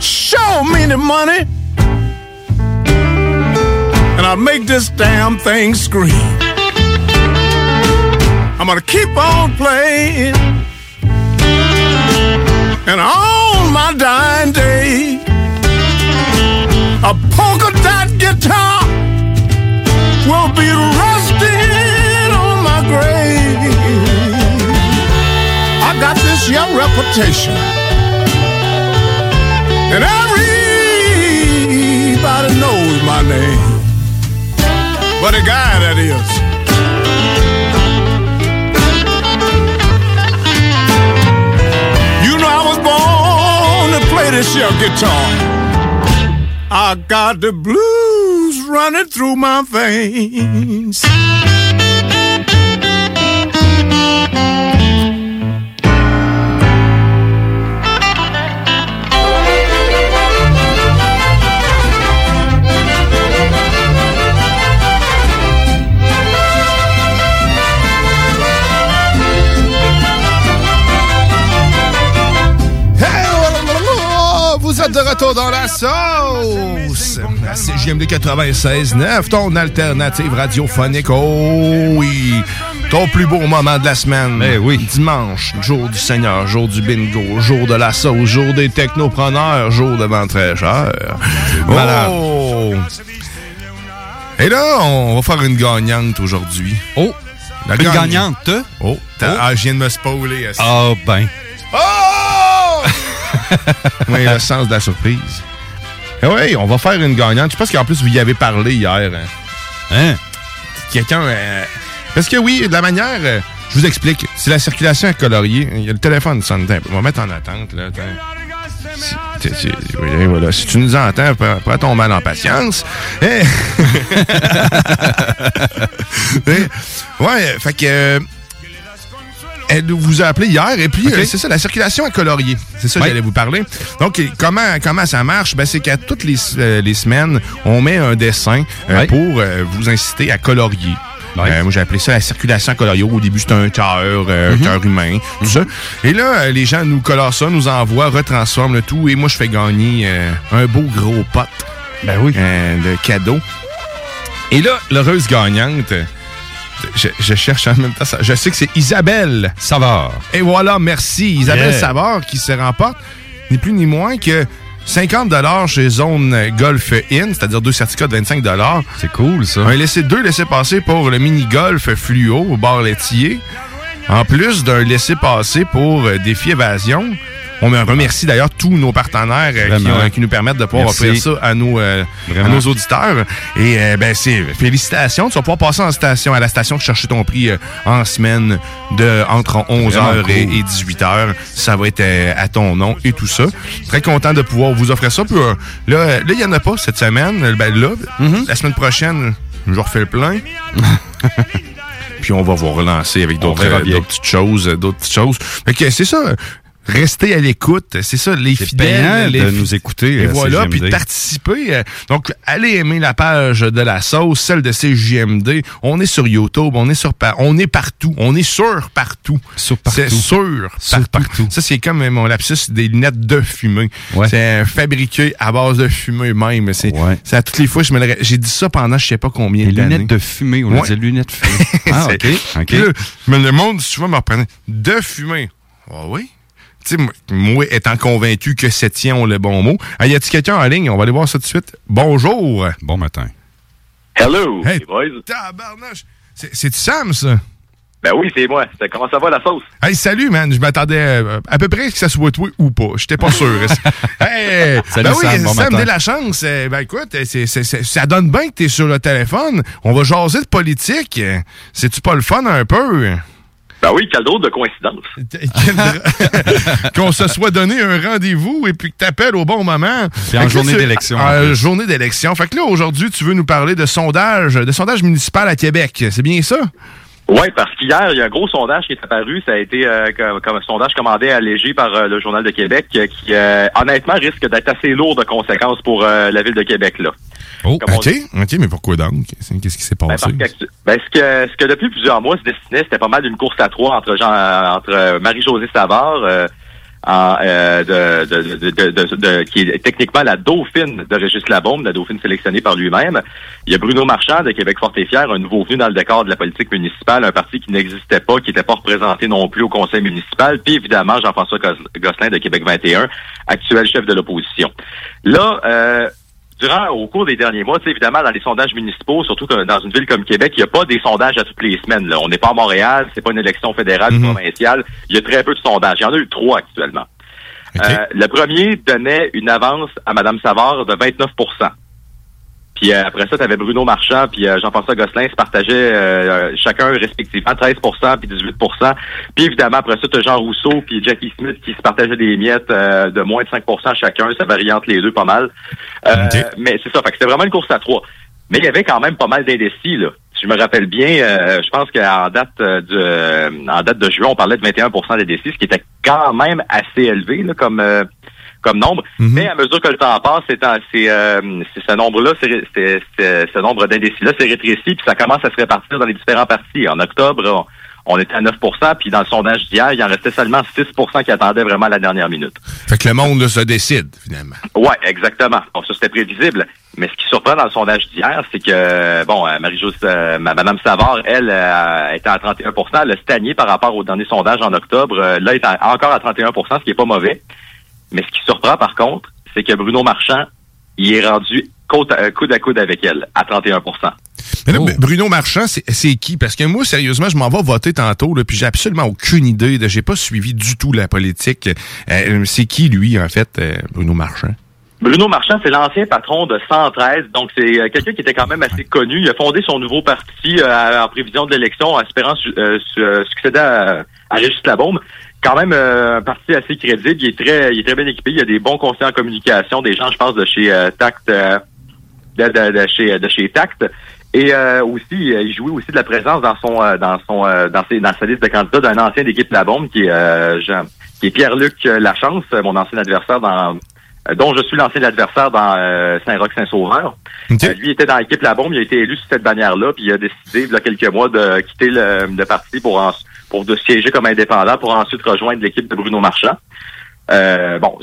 Speaker 19: Show me the money, and I'll make this damn thing scream. I'm gonna keep on playing, and on my dying day, This young reputation, and thing. But a guy that is. You know I was born to play this here guitar. I got the blues running through my veins.
Speaker 4: Retour dans la sauce! La CGMD 96.9, ton alternative radiophonique. Oh oui! Ton plus beau moment de la semaine.
Speaker 5: Eh oui.
Speaker 4: Dimanche, jour du Seigneur, jour du bingo, jour de la sauce, jour des technopreneurs, jour de très cher.
Speaker 5: Malade.
Speaker 4: Oh! Et là, on va faire une gagnante aujourd'hui.
Speaker 5: Oh!
Speaker 4: La
Speaker 5: Une
Speaker 4: gagne-
Speaker 5: gagnante?
Speaker 4: Oh! t'as- Ah, je viens de me spoiler.
Speaker 5: Ah, ben.
Speaker 4: Oh! oui, le sens de la surprise. Eh oui, on va faire une gagnante. Je pense qu'en plus, vous y avez parlé hier. Hein?
Speaker 5: Hein?
Speaker 4: Quelqu'un. euh, Parce que oui, de la manière. euh, je vous explique. C'est la circulation à colorier. Il y a le téléphone sonne. On va mettre en attente. Là. Si, oui, voilà. si tu nous entends, prends, prends ton mal en patience. Eh. Eh, ouais, fait que. Elle vous a appelé hier et puis euh, c'est ça, la circulation à colorier. C'est ça que
Speaker 5: Ouais.
Speaker 4: j'allais vous parler. Donc, comment, comment ça marche? Ben, c'est qu'à toutes les, euh, les semaines, on met un dessin euh, pour euh, vous inciter à colorier.
Speaker 5: Ouais.
Speaker 4: Euh, moi, j'ai appelé ça la circulation à colorier. Au début, c'était un cœur, euh, un
Speaker 5: Mhm.
Speaker 4: cœur humain, tout ça. Et là, les gens nous colorent ça, nous envoient, retransforment le tout. Et moi, je fais gagner euh, un beau gros pot
Speaker 5: Ben oui.
Speaker 4: euh, de cadeaux. Et là, l'heureuse gagnante, je, je cherche en même temps ça. Je sais que c'est Isabelle.
Speaker 5: Savard.
Speaker 4: Et voilà, merci. Isabelle
Speaker 5: Yeah.
Speaker 4: Savard qui se remporte ni plus ni moins que 50 chez Zone Golf In, c'est-à-dire deux certificats de 25
Speaker 5: C'est cool, ça.
Speaker 4: Un laissé deux laissés-passer pour le mini-golf fluo au bar laitier. En plus d'un laissé-passer pour euh, défi évasion. On remercie d'ailleurs tous nos partenaires euh, qui, ont- qui nous permettent de pouvoir
Speaker 5: Merci.
Speaker 4: offrir ça à nos, euh, à nos auditeurs. Et euh, ben c'est félicitations. Tu vas pouvoir passer en station, à la station chercher ton prix euh, en semaine de entre 11h
Speaker 5: Vraiment
Speaker 4: et,
Speaker 5: cool.
Speaker 4: 18h. Ça va être euh, à ton nom et tout ça. Très content de pouvoir vous offrir ça. Puis, euh, là, euh, là, il n'y en a pas cette semaine. Euh, Ben là,
Speaker 5: Mm-hmm.
Speaker 4: la semaine prochaine, je refais le plein. Puis on va vous relancer avec d'autres euh, petites choses, euh, d'autres petites choses. Fait que c'est ça. Restez à l'écoute, c'est ça, les fidèles. les
Speaker 5: de
Speaker 4: fi-
Speaker 5: nous écouter,
Speaker 4: Et
Speaker 5: à
Speaker 4: voilà, puis participer. euh, Donc, allez aimer la page de la sauce, celle de CJMD. On est sur YouTube, on est sur on est partout, on est sur partout.
Speaker 5: Sur partout.
Speaker 4: C'est sûr,
Speaker 5: Sur partout.
Speaker 4: Ça, c'est comme euh, mon lapsus des lunettes de fumée.
Speaker 5: Ouais.
Speaker 4: C'est euh, fabriqué à base de fumée même. C'est
Speaker 5: Ouais.
Speaker 4: à toutes les fois, je me le ré- j'ai dit ça pendant je sais pas combien
Speaker 5: Les
Speaker 4: d'années.
Speaker 5: lunettes de fumée. On
Speaker 4: Ouais.
Speaker 5: dit lunettes de fumée. Ah, OK.
Speaker 4: Là, mais le monde, souvent, me reprenait de fumée. Ah oui? Tu sais, moi- étant convaincu que c'est tien ont le bon mot. Ah, y a-t-il quelqu'un en ligne? On va aller voir ça tout de suite. Bonjour.
Speaker 5: Bon matin.
Speaker 20: Hello,
Speaker 4: Hey.
Speaker 20: les boys.
Speaker 4: Tabarnache. C'est- C'est-tu Sam, ça?
Speaker 20: Ben oui, c'est moi. Ça- Comment ça va la sauce?
Speaker 4: Hey, salut, man. Je m'attendais euh, à peu près que ça soit toi ou pas. J'étais pas sûr. hey,
Speaker 5: Salut,
Speaker 4: ben oui,
Speaker 5: Sam, bon
Speaker 4: dès la chance. euh, ben écoute, euh, ça donne bien que t'es sur le téléphone. On va jaser de politique. C'est-tu pas le fun un peu?
Speaker 20: Ben oui, quel drôle de coïncidence.
Speaker 4: qu'on se soit donné un rendez-vous et puis que t'appelles au bon moment.
Speaker 5: Puis en journée d'élection,
Speaker 4: En journée d'élection. Fait que là, aujourd'hui, tu veux nous parler de sondage, de sondage municipal à Québec. C'est bien ça?
Speaker 20: Oui, parce qu'hier, il y a un gros sondage qui est apparu. Ça a été euh, comme, comme un sondage commandé allégé par euh, le Journal de Québec euh, qui, euh, honnêtement, risque d'être assez lourd de conséquences pour euh, la ville de Québec. là.
Speaker 4: Oh, OK. OK, mais pourquoi donc? Qu'est-ce qui s'est
Speaker 20: Ben,
Speaker 4: passé?
Speaker 20: parce qu'actu- ben, ce, que, ce que depuis plusieurs mois se destinait, c'était pas mal d'une course à trois entre, Jean, euh, entre Marie-Josée Savard, de, de, de, de- qui est techniquement la dauphine de Régis Labaume, la dauphine sélectionnée par lui-même. Il y a Bruno Marchand de Québec Fort et Fier, un nouveau venu dans le décor de la politique municipale, un parti qui n'existait pas, qui n'était pas représenté non plus au conseil municipal, puis évidemment Jean-François Gos- Gosselin de Québec 21, actuel chef de l'opposition. Là, euh, durant, au cours des derniers mois, évidemment, dans les sondages municipaux, surtout que dans une ville comme Québec, il n'y a pas des sondages à toutes les semaines. Là. On n'est pas à Montréal, c'est pas une élection fédérale ou provinciale. Il y a très peu de sondages. Il y en a eu trois actuellement. Euh, le premier donnait une avance à Mme Savard de 29 Puis euh, après ça, tu avais Bruno Marchand puis euh, Jean-François Gosselin se partageaient euh, chacun respectivement 13% puis 18% Puis évidemment, après ça, tu as Jean Rousseau puis Jackie Smith qui se partageaient des miettes euh, de moins de 5% chacun. Ça varie entre les deux pas mal. Euh, Mais c'est ça, fait que c'était vraiment une course à trois. Mais il y avait quand même pas mal d'indécis, là. Si je me rappelle bien, euh, je pense qu'en date euh, de euh, en date de juin, on parlait de 21 d'indécis, ce qui était quand même assez élevé là, comme euh, comme nombre. Mais à mesure que le temps passe, c'est euh, ce nombre-là, ce nombre d'indécis-là s'est rétréci, puis ça commence à se répartir dans les différents partis. En octobre, on, on était à 9% puis dans le sondage d'hier, il en restait seulement 6% qui attendaient vraiment la dernière minute.
Speaker 4: Fait que le monde là, se décide, finalement.
Speaker 20: Ouais, exactement. Bon, ça c'était prévisible. Mais ce qui surprend dans le sondage d'hier, c'est que bon, euh, Marie-Josée, euh, ma- Madame Savard, elle, euh, était à 31 Elle a stagné par rapport au dernier sondage en octobre. Euh, là, elle est à- encore à 31% ce qui est pas mauvais. Mais ce qui surprend, par contre, c'est que Bruno Marchand, il est rendu côte à- coude à coude avec elle, à 31
Speaker 4: Mais là, Bruno Marchand, c'est qui? Parce que moi, sérieusement, je m'en vais voter tantôt, là, puis j'ai absolument aucune idée. J'ai pas suivi du tout la politique. Euh, c'est qui, lui, en fait, euh, Bruno Marchand?
Speaker 20: Bruno Marchand, c'est l'ancien patron de 113, donc c'est euh, quelqu'un qui était quand même assez connu. Il a fondé son nouveau parti euh, en prévision de l'élection, en espérant su- euh, su- euh, succéder à, à Régis Labaume. Quand même euh, un parti assez crédible. Il est très, il est très bien équipé. Il y a des bons conseillers en communication, des gens, je pense, de chez euh, Tact, euh, de, de- de chez de chez Tact. Et euh, aussi, euh, il jouait aussi de la présence dans son euh, dans son euh, dans, ses, dans sa liste de candidats d'un ancien d'équipe Labaume qui est euh, Jean- qui est Pierre-Luc euh, Lachance, euh, mon ancien adversaire dans euh, dont je suis l'ancien adversaire dans euh, Saint-Roch-Saint-Sauveur. Euh, lui était dans l'équipe La Bombe, il a été élu sur cette bannière-là, puis il a décidé, il y a quelques mois, de quitter le, le parti pour, en- pour de siéger comme indépendant, pour ensuite rejoindre l'équipe de Bruno Marchand. Euh, bon,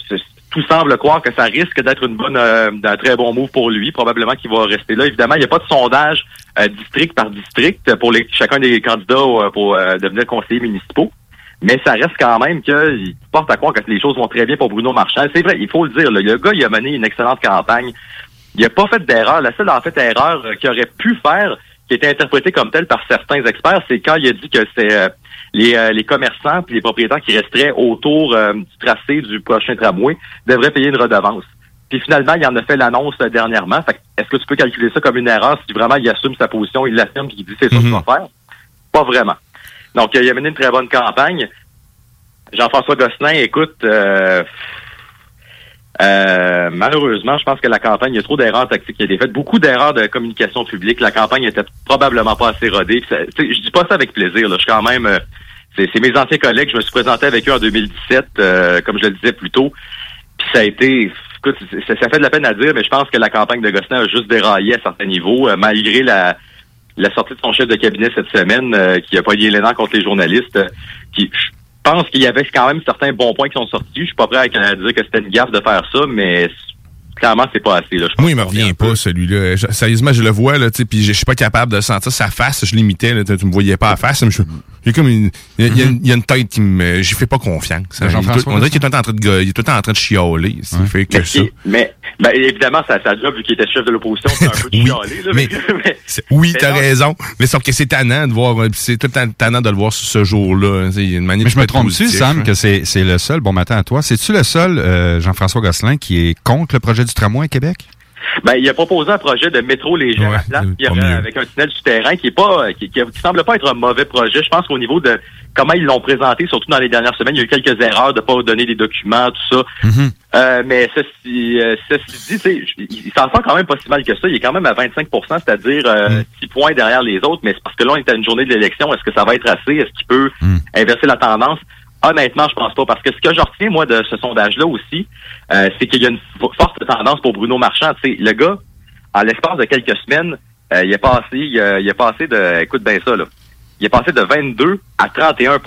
Speaker 20: tout semble croire que ça risque d'être une bonne, euh, un très bon move pour lui. Probablement qu'il va rester là. Évidemment, il n'y a pas de sondage euh, district par district pour les, chacun des candidats euh, pour euh, devenir conseillers municipaux. Mais ça reste quand même qu'il porte à croire que les choses vont très bien pour Bruno Marchand. C'est vrai, il faut le dire. là, le gars, il a mené une excellente campagne. Il n'a pas fait d'erreur. La seule, en fait, erreur euh, qu'il aurait pu faire, qui était interprétée comme telle par certains experts, c'est quand il a dit que c'est les, euh, les commerçants puis les propriétaires qui resteraient autour euh, du tracé du prochain tramway devraient payer une redevance. Puis finalement, il en a fait l'annonce euh, dernièrement. Est-ce que tu peux calculer ça comme une erreur si vraiment il assume sa position, il l'affirme puis il dit c'est ça qu'il va faire? Pas vraiment. Donc, euh, il a mené une très bonne campagne. Jean-François Gosselin, écoute, euh, euh, malheureusement, je pense que la campagne, il y a trop d'erreurs tactiques qui ont été faites. Beaucoup d'erreurs de communication publique. La campagne était probablement pas assez rodée. Je dis pas ça avec plaisir. Là. Je suis quand même... euh, c'est mes anciens collègues. Je me suis présenté avec eux en 2017, euh, comme je le disais plus tôt. Puis ça a été... Écoute, ça, ça fait de la peine à dire, mais je pense que la campagne de Gosselin a juste déraillé à certains niveaux, euh, malgré la, la sortie de son chef de cabinet cette semaine, euh, qui a poigné les dents contre les journalistes, euh, qui... Je pense qu'il y avait quand même certains bons points qui sont sortis. Je suis pas prêt à dire que c'était une gaffe de faire ça, mais clairement, c'est pas assez. Là.
Speaker 4: Moi, il me revient pas, celui-là. Je- Sérieusement, je le vois, là, tu sais, puis je suis pas capable de sentir sa face. Je l'imitais, là, tu me voyais pas à face. mais je- J'ai comme une, il y, a- il y a une- il y a une tête qui me, j'y fais pas confiance.
Speaker 5: Le Jean-François,
Speaker 4: on dirait qu'il est tout le temps en train de, il est tout le temps en train de chialer. Il fait que
Speaker 20: Mais,
Speaker 4: ça.
Speaker 20: mais ben, évidemment, ça, ça job, vu qu'il était chef de l'opposition, c'est un peu de chialer, là, mais, mais-
Speaker 4: C'est- Oui, t'as raison. Mais sauf que c'est tannant de voir, euh, c'est tout le temps tannant de le voir ce, ce jour-là. Sais, Il y a une manière
Speaker 5: Mais je me trompe-tu, Sam, que c'est c'est le seul, bon matin à toi, c'est-tu le seul, euh, Jean-François Gosselin, qui est contre le projet du tramway à Québec?
Speaker 20: Ben, il a proposé un projet de métro léger à la place, avec un tunnel souterrain qui est pas, qui, qui, qui semble pas être un mauvais projet. Je pense qu'au niveau de comment ils l'ont présenté, surtout dans les dernières semaines, il y a eu quelques erreurs de pas donner des documents, tout ça. Euh, mais ceci, euh, ceci dit, il il s'en sort quand même pas si mal que ça. Il est quand même à 25% c'est-à-dire euh, 6 points derrière les autres. Mais c'est parce que là, on est à une journée de l'élection. Est-ce que ça va être assez? Est-ce qu'il peut inverser la tendance? Honnêtement, je pense pas. Parce que ce que je retiens, moi, de ce sondage-là aussi, euh, c'est qu'il y a une fo- forte tendance pour Bruno Marchand. Tu sais, le gars, en l'espace de quelques semaines, euh, il est passé, il est passé de, écoute bien ça, là, il est passé de 22 à 31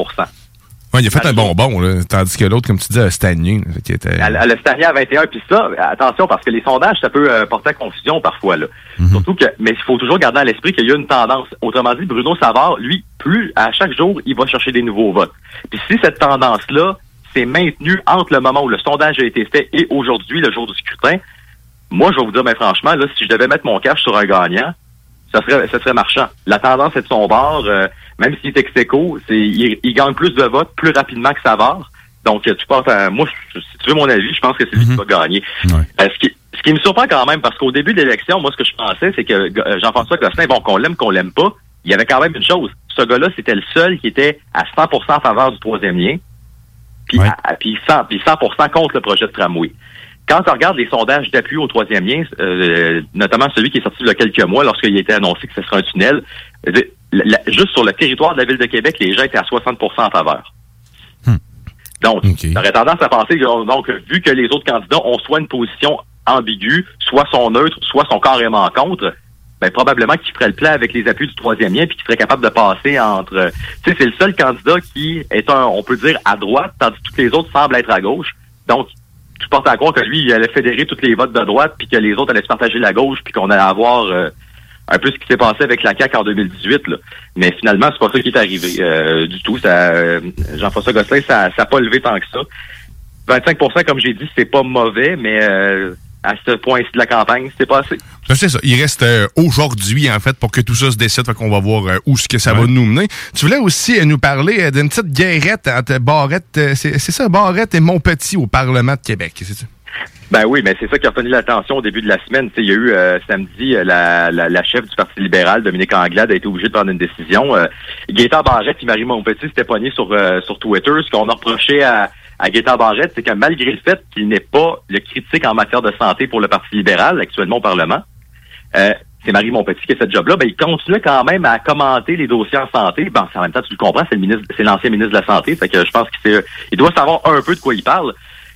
Speaker 4: Ouais, il a fait un bonbon, là, tandis que l'autre, comme tu dis, a stagné. là, qui était...
Speaker 20: A stagné à 21. Puis ça, attention, parce que les sondages, ça peut euh, porter à confusion parfois. Là. Surtout que, mais il faut toujours garder à l'esprit qu'il y a une tendance. Autrement dit, Bruno Savard, lui, plus à chaque jour, il va chercher des nouveaux votes. Puis si cette tendance-là s'est maintenue entre le moment où le sondage a été fait et aujourd'hui, le jour du scrutin, moi, je vais vous dire, mais franchement, là, si je devais mettre mon cash sur un gagnant, ça serait, ça serait marchand. La tendance est de son bord, euh, même s'il est ex aequo, c'est, il, il gagne plus de votes plus rapidement que Savard. Donc, euh, tu penses à, moi, si tu veux mon avis, je pense que c'est lui qui va gagner. Euh, ce, qui, Ce qui me surprend quand même, parce qu'au début de l'élection, moi, ce que je pensais, c'est que euh, Jean-François Gosselin, bon, qu'on l'aime, qu'on l'aime pas, il y avait quand même une chose. Ce gars-là, c'était le seul qui était à 100% en faveur du troisième lien, puis, à- puis 100, puis 100 contre le projet de tramway. Quand on regarde les sondages d'appui au troisième lien, euh, notamment celui qui est sorti il y a quelques mois, lorsqu'il a été annoncé que ce serait un tunnel, dire, la- juste sur le territoire de la ville de Québec, les gens étaient à 60% en faveur. Donc, j'aurais tendance à penser que, donc, vu que les autres candidats ont soit une position ambiguë, soit sont neutres, soit sont carrément contre, ben, probablement qu'ils feraient le plan avec les appuis du troisième lien puis qu'ils seraient capables de passer entre... Tu sais, c'est le seul candidat qui est un, on peut dire, à droite, tandis que tous les autres semblent être à gauche. Donc, tu portes à croire que lui, il allait fédérer tous les votes de droite puis que les autres allaient se partager la gauche puis qu'on allait avoir euh, un peu ce qui s'est passé avec la CAQ en 2018. Là. Mais finalement, c'est pas ça qui est arrivé euh, du tout. Ça, euh, Jean-François Gosselin, ça n'a pas levé tant que ça. 25% comme j'ai dit, c'est pas mauvais, mais euh, à ce point-ci de la campagne, c'est pas assez.
Speaker 4: Ben, c'est ça. Il reste euh, aujourd'hui, en fait, pour que tout ça se décide. Fait qu'on va voir euh, où ce que ça va nous mener. Tu voulais aussi euh, nous parler d'une petite guerrette entre Barrette, euh, c'est c'est ça, Barrette et Montpetit au Parlement de Québec. c'est ça?
Speaker 20: Ben oui, mais c'est ça qui a retenu l'attention au début de la semaine. Tu sais, il y a eu euh, samedi euh, la, la, la chef du Parti libéral, Dominique Anglade, a été obligée de prendre une décision. Euh, Gaétan Barrette et Marie Montpetit s'étaient pognés sur, euh, sur Twitter. Ce qu'on a reproché à, à Gaétan Barrette, c'est que malgré le fait qu'il n'est pas le critique en matière de santé pour le Parti libéral, actuellement au Parlement, euh, c'est Marie Montpetit qui a fait ce job-là, ben, il continue quand même à commenter les dossiers en santé. Ben, en même temps, tu le comprends, c'est le ministre, c'est l'ancien ministre de la Santé. Fait que je pense qu'il il doit savoir un peu de quoi il parle.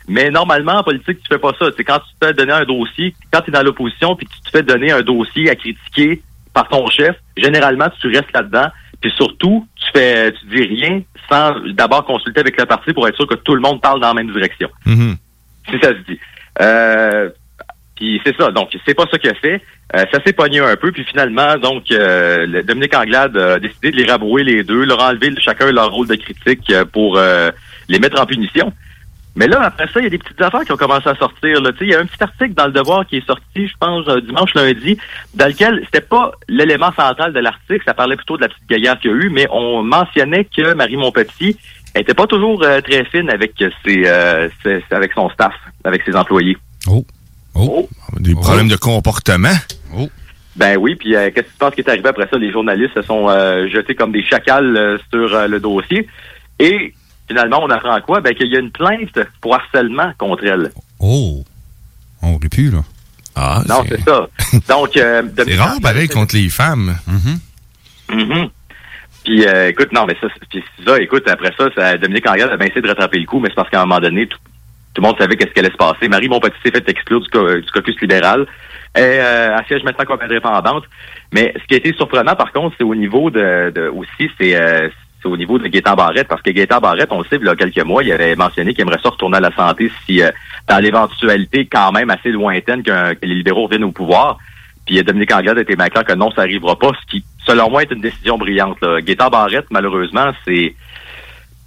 Speaker 20: Mais normalement, en politique, tu fais pas ça. C'est quand tu te fais donner un dossier, quand tu es dans l'opposition, puis que tu te fais donner un dossier à critiquer par ton chef, généralement, tu restes là-dedans. Puis surtout, tu fais, tu dis rien sans d'abord consulter avec le parti pour être sûr que tout le monde parle dans la même direction. Si ça se dit. Euh, puis c'est ça. Donc, c'est pas ça qu'il a fait. Euh, ça s'est pogné un peu. Puis finalement, donc, euh, le- Dominique Anglade a décidé de les rabrouer les deux, leur enlever chacun leur rôle de critique euh, pour euh, les mettre en punition. Mais là, après ça, il y a des petites affaires qui ont commencé à sortir. Là. Tu sais, Il y a un petit article dans Le Devoir qui est sorti, je pense, euh, dimanche, lundi, dans lequel c'était pas l'élément central de l'article, ça parlait plutôt de la petite gaillard qu'il y a eu, mais on mentionnait que Marie Montpetit était pas toujours euh, très fine avec ses, euh, ses- avec son staff, avec ses employés.
Speaker 5: Oh.
Speaker 20: Oh.
Speaker 4: Des problèmes de comportement.
Speaker 5: Oh.
Speaker 20: Ben oui, puis euh, qu'est-ce qui se passe qui est arrivé après ça? Les journalistes se sont jetés comme des chacals sur le dossier. Et finalement, on apprend quoi? Ben qu'il y a une plainte pour harcèlement contre elle.
Speaker 5: Oh. On aurait pu, là.
Speaker 4: Ah,
Speaker 20: non, c'est ça. Donc, euh,
Speaker 4: C'est rare, pareil, contre les femmes.
Speaker 20: Mhm. Puis euh, écoute, non, mais ça, puis ça, écoute, après ça, ça Dominique Anglade a bien essayé de rattraper le coup, mais c'est parce qu'à un moment donné, tout, tout le monde savait qu'est-ce qui allait se passer. Marie Montpetit s'est fait exclure du, co- du caucus libéral. Elle, euh, elle siège maintenant comme indépendante. Mais ce qui a été surprenant, par contre, c'est au niveau de, de aussi, c'est euh, c'est au niveau de Gaétan Barrette, parce que Gaétan Barrette, on le sait, il y a quelques mois, il avait mentionné qu'il aimerait ça retourner à la santé si, euh, dans l'éventualité quand même assez lointaine qu'un- que les libéraux reviennent au pouvoir. Puis euh, Dominique Anglade était bien clair que non, ça arrivera pas, ce qui, selon moi, est une décision brillante. Là. Gaétan Barrette, malheureusement, c'est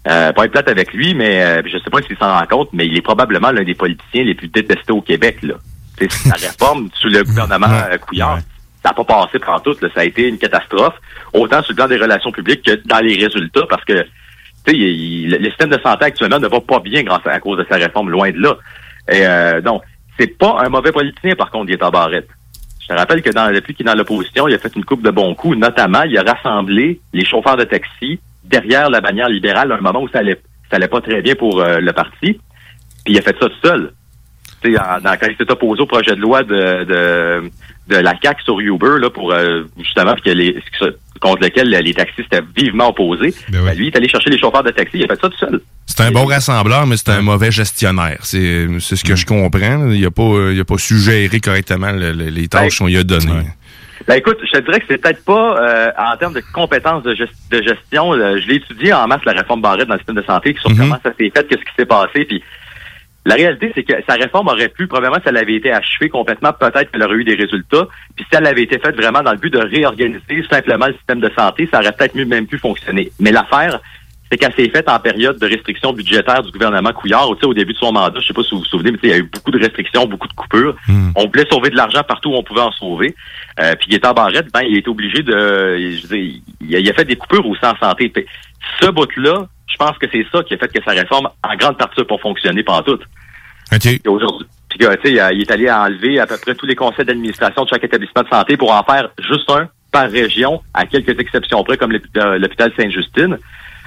Speaker 20: euh, pas être plate avec lui, mais euh, je sais pas s'il s'en rend compte, mais il est probablement l'un des politiciens les plus détestés au Québec. Là. Tu sais, la réforme sous le gouvernement euh, Couillard, ça n'a pas passé par tout. Là. Ça a été une catastrophe, autant sur le plan des relations publiques que dans les résultats, parce que il- il- le système de santé actuellement ne va pas bien grâce à, à cause de sa réforme, loin de là. Et euh, donc, c'est pas un mauvais politicien, par contre, Gaétan Barrette. Je te rappelle que dans, depuis qu'il est dans l'opposition, il a fait une coupe de bons coups. Notamment, il a rassemblé les chauffeurs de taxi derrière la bannière libérale à un moment où ça allait, ça allait pas très bien pour euh, le parti. Puis il a fait ça tout seul. Dans- quand il s'est opposé au projet de loi de, de, de la CAQ sur Uber, là, pour euh, justement que les, contre lequel les taxistes étaient vivement opposés, ben, lui, il est allé chercher les chauffeurs de taxi, il a fait ça tout seul.
Speaker 4: C'est un bon rassembleur, mais c'est un mauvais gestionnaire. C'est ce que je comprends. Il a pas, euh, il a pas su gérer correctement le- le- les tâches qu'on lui a données.
Speaker 20: Ben écoute, je te dirais que c'est peut-être pas euh, en termes de compétences de, gest- de gestion. euh, je l'ai étudié en masse la réforme Barrette dans le système de santé, sur comment ça s'est fait, qu'est-ce qui s'est passé, puis la réalité, c'est que sa réforme aurait pu, probablement, si elle avait été achevée complètement, peut-être qu'elle aurait eu des résultats. Puis si elle avait été faite vraiment dans le but de réorganiser simplement le système de santé, ça aurait peut-être même pu fonctionner. Mais l'affaire, c'est qu'elle s'est faite en période de restrictions budgétaires du gouvernement Couillard. Tu sais, au début de son mandat, je sais pas si vous vous souvenez, mais tu sais, il y a eu beaucoup de restrictions, beaucoup de coupures. On voulait sauver de l'argent partout où on pouvait en sauver. Euh, puis Gaétan Barrette, ben, il a été obligé de... Je veux dire, il, a, il a fait des coupures aussi en santé. Puis ce bout-là, je pense que c'est ça qui a fait que sa réforme, en grande partie, n'a pas fonctionné pendant tout.
Speaker 4: OK.
Speaker 20: Aujourd'hui, puis que, tu sais, il est allé enlever à peu près tous les conseils d'administration de chaque établissement de santé pour en faire juste un par région, à quelques exceptions près, comme euh, l'hôpital Sainte-Justine.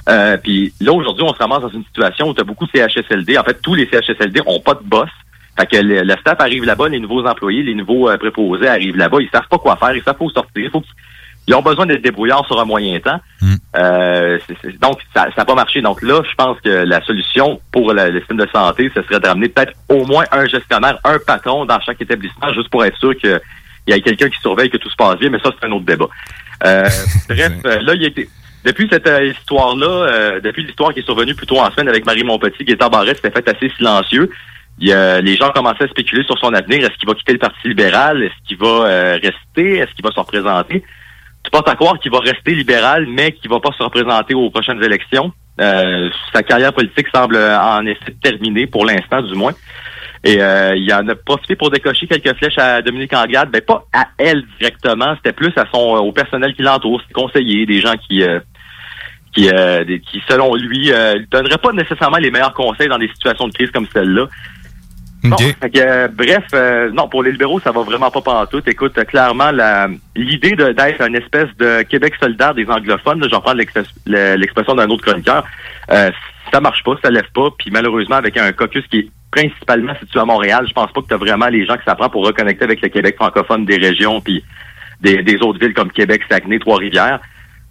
Speaker 20: Euh, puis là, aujourd'hui, on se ramasse dans une situation où tu as beaucoup de CHSLD. En fait, tous les CHSLD ont pas de boss. Fait que le, le staff arrive là-bas, les nouveaux employés, les nouveaux euh, préposés arrivent là-bas, ils savent pas quoi faire, ils savent pas où sortir. Il faut qu'ils- ils ont besoin d'être débrouillards sur un moyen temps. Euh, c'est- c'est- donc, ça n'a pas marché. Donc là, je pense que la solution pour la- le système de santé, ce serait de ramener peut-être au moins un gestionnaire, un patron dans chaque établissement, juste pour être sûr qu'il y ait quelqu'un qui surveille que tout se passe bien. Mais ça, c'est un autre débat. Euh, bref, euh, là, il a été... Depuis cette euh, histoire-là, euh, depuis l'histoire qui est survenue plus tôt en semaine avec Marie Montpetit, Gaétan Barrette, c'était fait assez silencieux. Il a- les gens commençaient à spéculer sur son avenir. Est-ce qu'il va quitter le Parti libéral? Est-ce qu'il va euh, rester? Est-ce qu'il va se représenter? Tu portes à croire qu'il va rester libéral, mais qu'il va pas se représenter aux prochaines élections. Euh, sa carrière politique semble euh, en effet terminée, pour l'instant du moins. Et euh, il en a profité pour décocher quelques flèches à Dominique Anglade, mais pas à elle directement, c'était plus à son au personnel qui l'entoure, ses conseillers, des gens qui euh, qui, euh, qui selon lui, euh, donneraient pas nécessairement les meilleurs conseils dans des situations de crise comme celle-là. Bon, que, euh, bref, euh, non, pour les libéraux, ça va vraiment pas pantoute. Écoute, euh, clairement, la- l'idée d'être une espèce de Québec solidaire des anglophones, j'en prends l'ex- le- l'expression d'un autre chroniqueur, euh, ça marche pas, ça lève pas. Puis malheureusement, avec un caucus qui est principalement situé à Montréal, je pense pas que tu as vraiment les gens que ça pour reconnecter avec le Québec francophone des régions puis des, autres villes comme Québec, Saguenay, Trois-Rivières.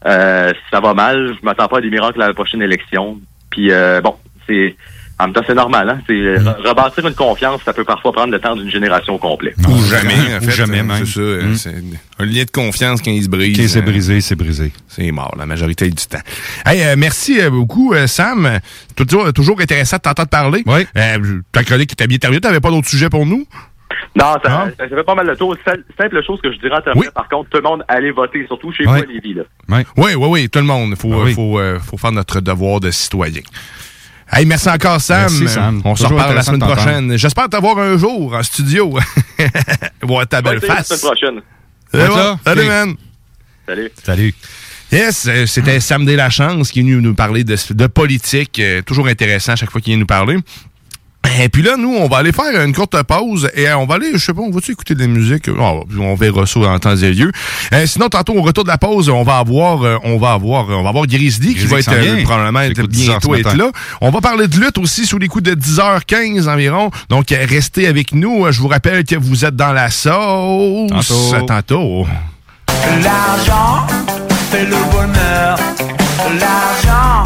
Speaker 20: Euh, ça va mal. Je m'attends pas à des miracles à la prochaine élection. Puis bon, c'est en même temps c'est normal. Hein? C'est re- rebâtir une confiance, ça peut parfois prendre le temps d'une génération complète.
Speaker 4: Ou jamais, en
Speaker 5: Ou
Speaker 4: fait.
Speaker 5: jamais
Speaker 4: euh,
Speaker 5: même.
Speaker 4: C'est ça. euh,
Speaker 5: Mm.
Speaker 4: C'est un lien de confiance quand il se brise.
Speaker 5: Quand il s'est
Speaker 4: euh,
Speaker 5: brisé, c'est brisé.
Speaker 4: C'est mort, la majorité du temps. Hey, euh, merci euh, beaucoup, euh, Sam. Toujours, toujours intéressant de t'entendre parler. Oui. ta chronique était bien terminée. T'avais pas d'autres sujets pour nous?
Speaker 20: Non, ça, ça, ça fait pas mal le tour. Seule- Simple chose que je dirais en terminant, par contre, tout le monde allez voter, surtout chez vous à Lévis. Là.
Speaker 4: Oui, oui, oui, tout le monde. Il faut,
Speaker 5: Ah
Speaker 4: euh,
Speaker 5: oui.
Speaker 4: faut, euh, faut faire notre devoir de citoyen. Hey, merci encore, Sam.
Speaker 5: Merci, Sam.
Speaker 4: On se reparle la semaine prochaine. J'espère t'avoir un jour en studio. Voir ta belle
Speaker 20: Ouais, La
Speaker 4: face.
Speaker 20: semaine prochaine.
Speaker 4: Bon. Salut, man.
Speaker 20: Salut.
Speaker 5: Salut.
Speaker 4: Yes, euh, c'était Sam Deslachance qui est venu nous parler de, de politique. euh, toujours intéressant à chaque fois qu'il vient nous parler. Et puis là, nous, on va aller faire une courte pause et euh, on va aller, je sais pas, on va-tu écouter de la musique? Oh, on verra ça en temps et lieu. Euh, sinon, tantôt, au retour de la pause, on va avoir, euh, on va avoir, on va avoir Grizzly qui va être euh, probablement être
Speaker 5: J'écoute 10 heures
Speaker 4: bientôt être là. On va parler de lutte aussi sous les coups de 10h15 environ. Donc, restez avec nous. Je vous rappelle que vous êtes dans la sauce.
Speaker 5: Tantôt.
Speaker 4: Tantôt.
Speaker 21: L'argent fait le bonheur. L'argent.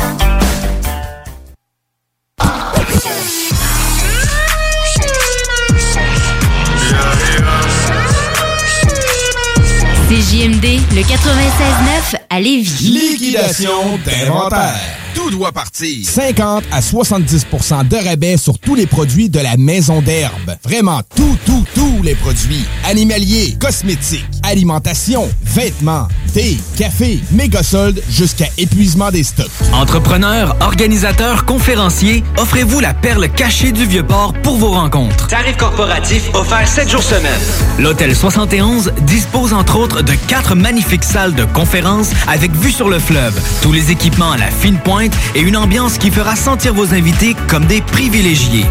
Speaker 22: CJMD, le 96.9 à Lévis.
Speaker 2: Liquidation d'inventaire.
Speaker 23: Tout doit partir.
Speaker 2: 50 à 70% de rabais sur tous les produits de la maison d'herbe. Vraiment tout, tout, tous les produits. Animaliers, cosmétiques, alimentation, vêtements, thé, café, méga soldes jusqu'à épuisement des stocks.
Speaker 8: Entrepreneurs, organisateurs, conférenciers, offrez-vous la perle cachée du Vieux-Port pour vos rencontres.
Speaker 24: Tarif corporatif offert 7 jours semaine.
Speaker 8: L'Hôtel 71 dispose entre autres de quatre magnifiques salles de conférences avec vue sur le fleuve, tous les équipements à la fine pointe et une ambiance qui fera sentir vos invités comme des privilégiés.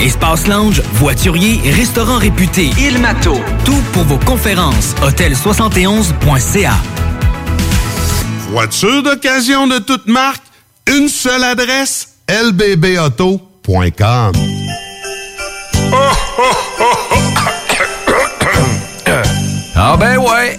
Speaker 8: Espace lounge, voiturier, restaurant réputé, Il Mato, tout pour vos conférences. Hôtel71.ca.
Speaker 19: Voiture d'occasion de toute marque, une seule adresse, lbbauto.com.
Speaker 13: Ah ben ouais,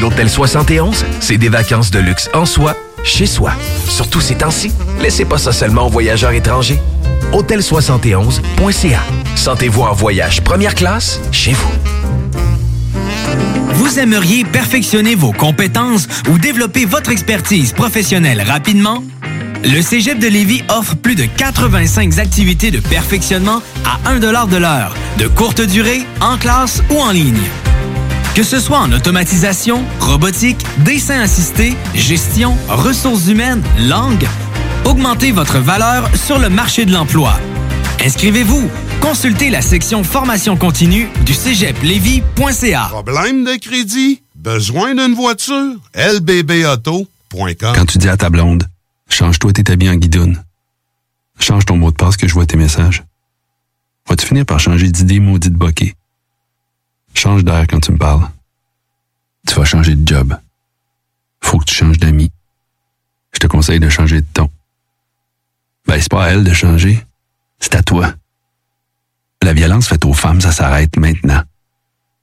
Speaker 13: L'Hôtel 71, c'est des vacances de luxe en soi, chez soi. Surtout ces temps-ci, laissez pas ça seulement aux voyageurs étrangers. Hôtel71.ca. Sentez-vous en voyage première classe chez vous.
Speaker 8: Vous aimeriez perfectionner vos compétences ou développer votre expertise professionnelle rapidement? Le Cégep de Lévis offre plus de 85 activités de perfectionnement à 1 de l'heure, de courte durée, en classe ou en ligne. Que ce soit en automatisation, robotique, dessin assisté, gestion, ressources humaines, langue, augmentez votre valeur sur le marché de l'emploi. Inscrivez-vous. Consultez la section formation continue du cégeplevy.ca.
Speaker 25: Problème de crédit? Besoin d'une voiture? lbbauto.com
Speaker 26: Quand tu dis à ta blonde, change-toi tes habits en guidoune. Change ton mot de passe que je vois tes messages. Vas-tu finir par changer d'idée maudite bokeh? Change d'air quand tu me parles. Tu vas changer de job. Faut que tu changes d'amis. Je te conseille de changer de ton. Ben, c'est pas à elle de changer. C'est à toi. La violence faite aux femmes, ça s'arrête maintenant.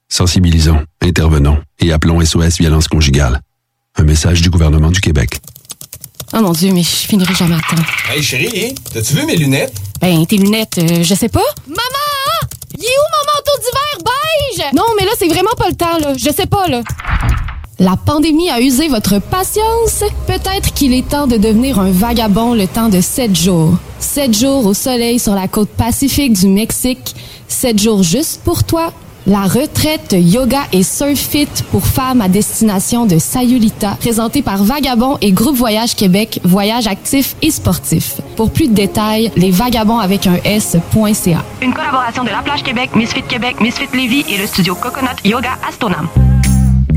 Speaker 26: Sensibilisons, intervenons et appelons SOS Violence Conjugale. Un message du gouvernement du Québec.
Speaker 27: Oh mon Dieu, mais je finirai jamais à temps.
Speaker 2: Hey chérie, t'as-tu vu mes lunettes?
Speaker 27: Ben, tes lunettes, euh, je sais pas.
Speaker 28: Maman! Il est où mon manteau d'hiver?
Speaker 27: Non, mais là, c'est vraiment pas le temps, là. Je sais pas, là. La pandémie a usé votre patience? Peut-être qu'il est temps de devenir un vagabond le temps de sept jours. Sept jours au soleil sur la côte pacifique du Mexique. Sept jours juste pour toi. La retraite yoga et surf fit pour femmes à destination de Sayulita, présentée par Vagabond et Groupe Voyage Québec, voyage actif et sportif. Pour plus de détails, les vagabonds avec un S.ca.
Speaker 29: Une collaboration de La Plage Québec, Misfit Québec, Misfit Lévis et le studio Coconut Yoga Astonam.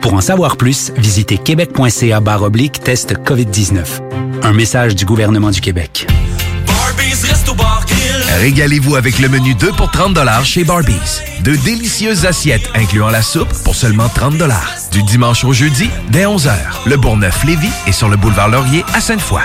Speaker 30: Pour en savoir plus, visitez québec.ca oblique test COVID-19. Un message du gouvernement du Québec.
Speaker 13: Régalez-vous avec le menu 2 pour 30 chez Barbies. De délicieuses assiettes incluant la soupe pour seulement 30 Du dimanche au jeudi, dès 11h. Le Bourgneuf-Lévis est sur le boulevard Laurier à Sainte-Foy.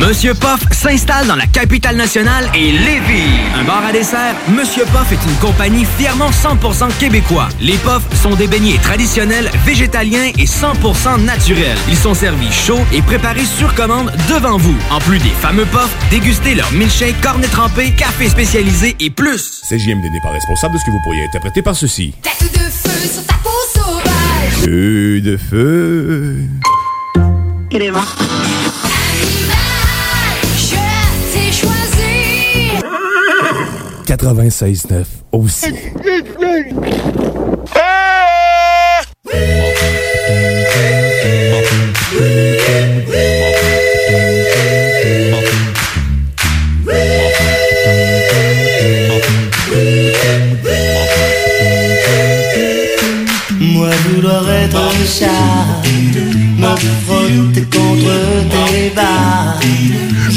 Speaker 8: Monsieur Poff s'installe dans la capitale nationale et Lévis. Un bar à dessert, Monsieur Poff est une compagnie fièrement 100% québécois. Les Poffs sont des beignets traditionnels, végétaliens et 100% naturels. Ils sont servis chauds et préparés sur commande devant vous. En plus des fameux Poffs, dégustez leur milkshake, cornet trempé, café spécialisé et plus.
Speaker 31: CJMD n'est pas responsable de ce que vous pourriez interpréter par ceci.
Speaker 28: Tête de feu sur ta peau sauvage.
Speaker 31: Feu de feu.
Speaker 28: Il
Speaker 32: 96.9 aussi.
Speaker 33: Moi vouloir être un chat, me frotter contre tes barres.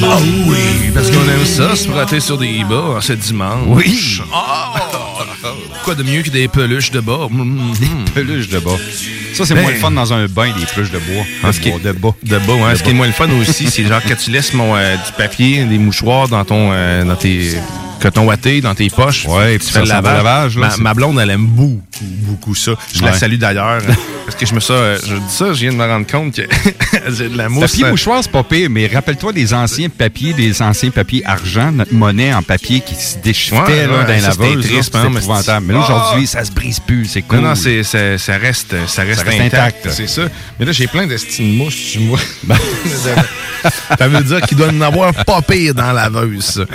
Speaker 4: Ah oui, parce qu'on aime ça, se frotter sur des bas en ce dimanche.
Speaker 5: Oui.
Speaker 4: Ah! Quoi de mieux que des peluches de bas? Des
Speaker 5: peluches de bas. Ça, c'est
Speaker 4: Ben-
Speaker 5: moins le fun dans un bain, des peluches de bois.
Speaker 4: Ah, ce qui est-
Speaker 5: de bas.
Speaker 4: De bas.
Speaker 5: De
Speaker 4: Ce qui est moins le fun aussi, c'est genre quand tu laisses mon, euh, du papier, des mouchoirs dans ton, euh, dans tes coton watté, dans tes poches.
Speaker 5: Ouais,
Speaker 4: tu
Speaker 5: puis
Speaker 4: fais le lavage.
Speaker 5: lavage, là,
Speaker 4: ma,
Speaker 5: c'est-
Speaker 4: ma blonde, elle aime beaucoup, beaucoup ça. Je la salue d'ailleurs. Parce que je me suis, euh, je dis ça, je viens de me rendre compte que j'ai de la mousse.
Speaker 5: Papier
Speaker 4: euh,
Speaker 5: mouchoir, c'est pas pire, mais rappelle-toi des anciens papiers, des anciens papiers argent, notre monnaie en papier qui se déchiquetait
Speaker 4: Ouais,
Speaker 5: dans la laveuse. C'était
Speaker 4: hein, mais
Speaker 5: épouvantable. Mais là, aujourd'hui,
Speaker 4: Ah!
Speaker 5: ça se brise plus. C'est cool.
Speaker 4: Non, non, c'est, ça, reste, ça reste
Speaker 5: Ça reste
Speaker 4: intact. C'est ça. Mais là, j'ai plein de mouches, tu vois. ça veut dire qu'il doit en avoir pas pire dans la laveuse.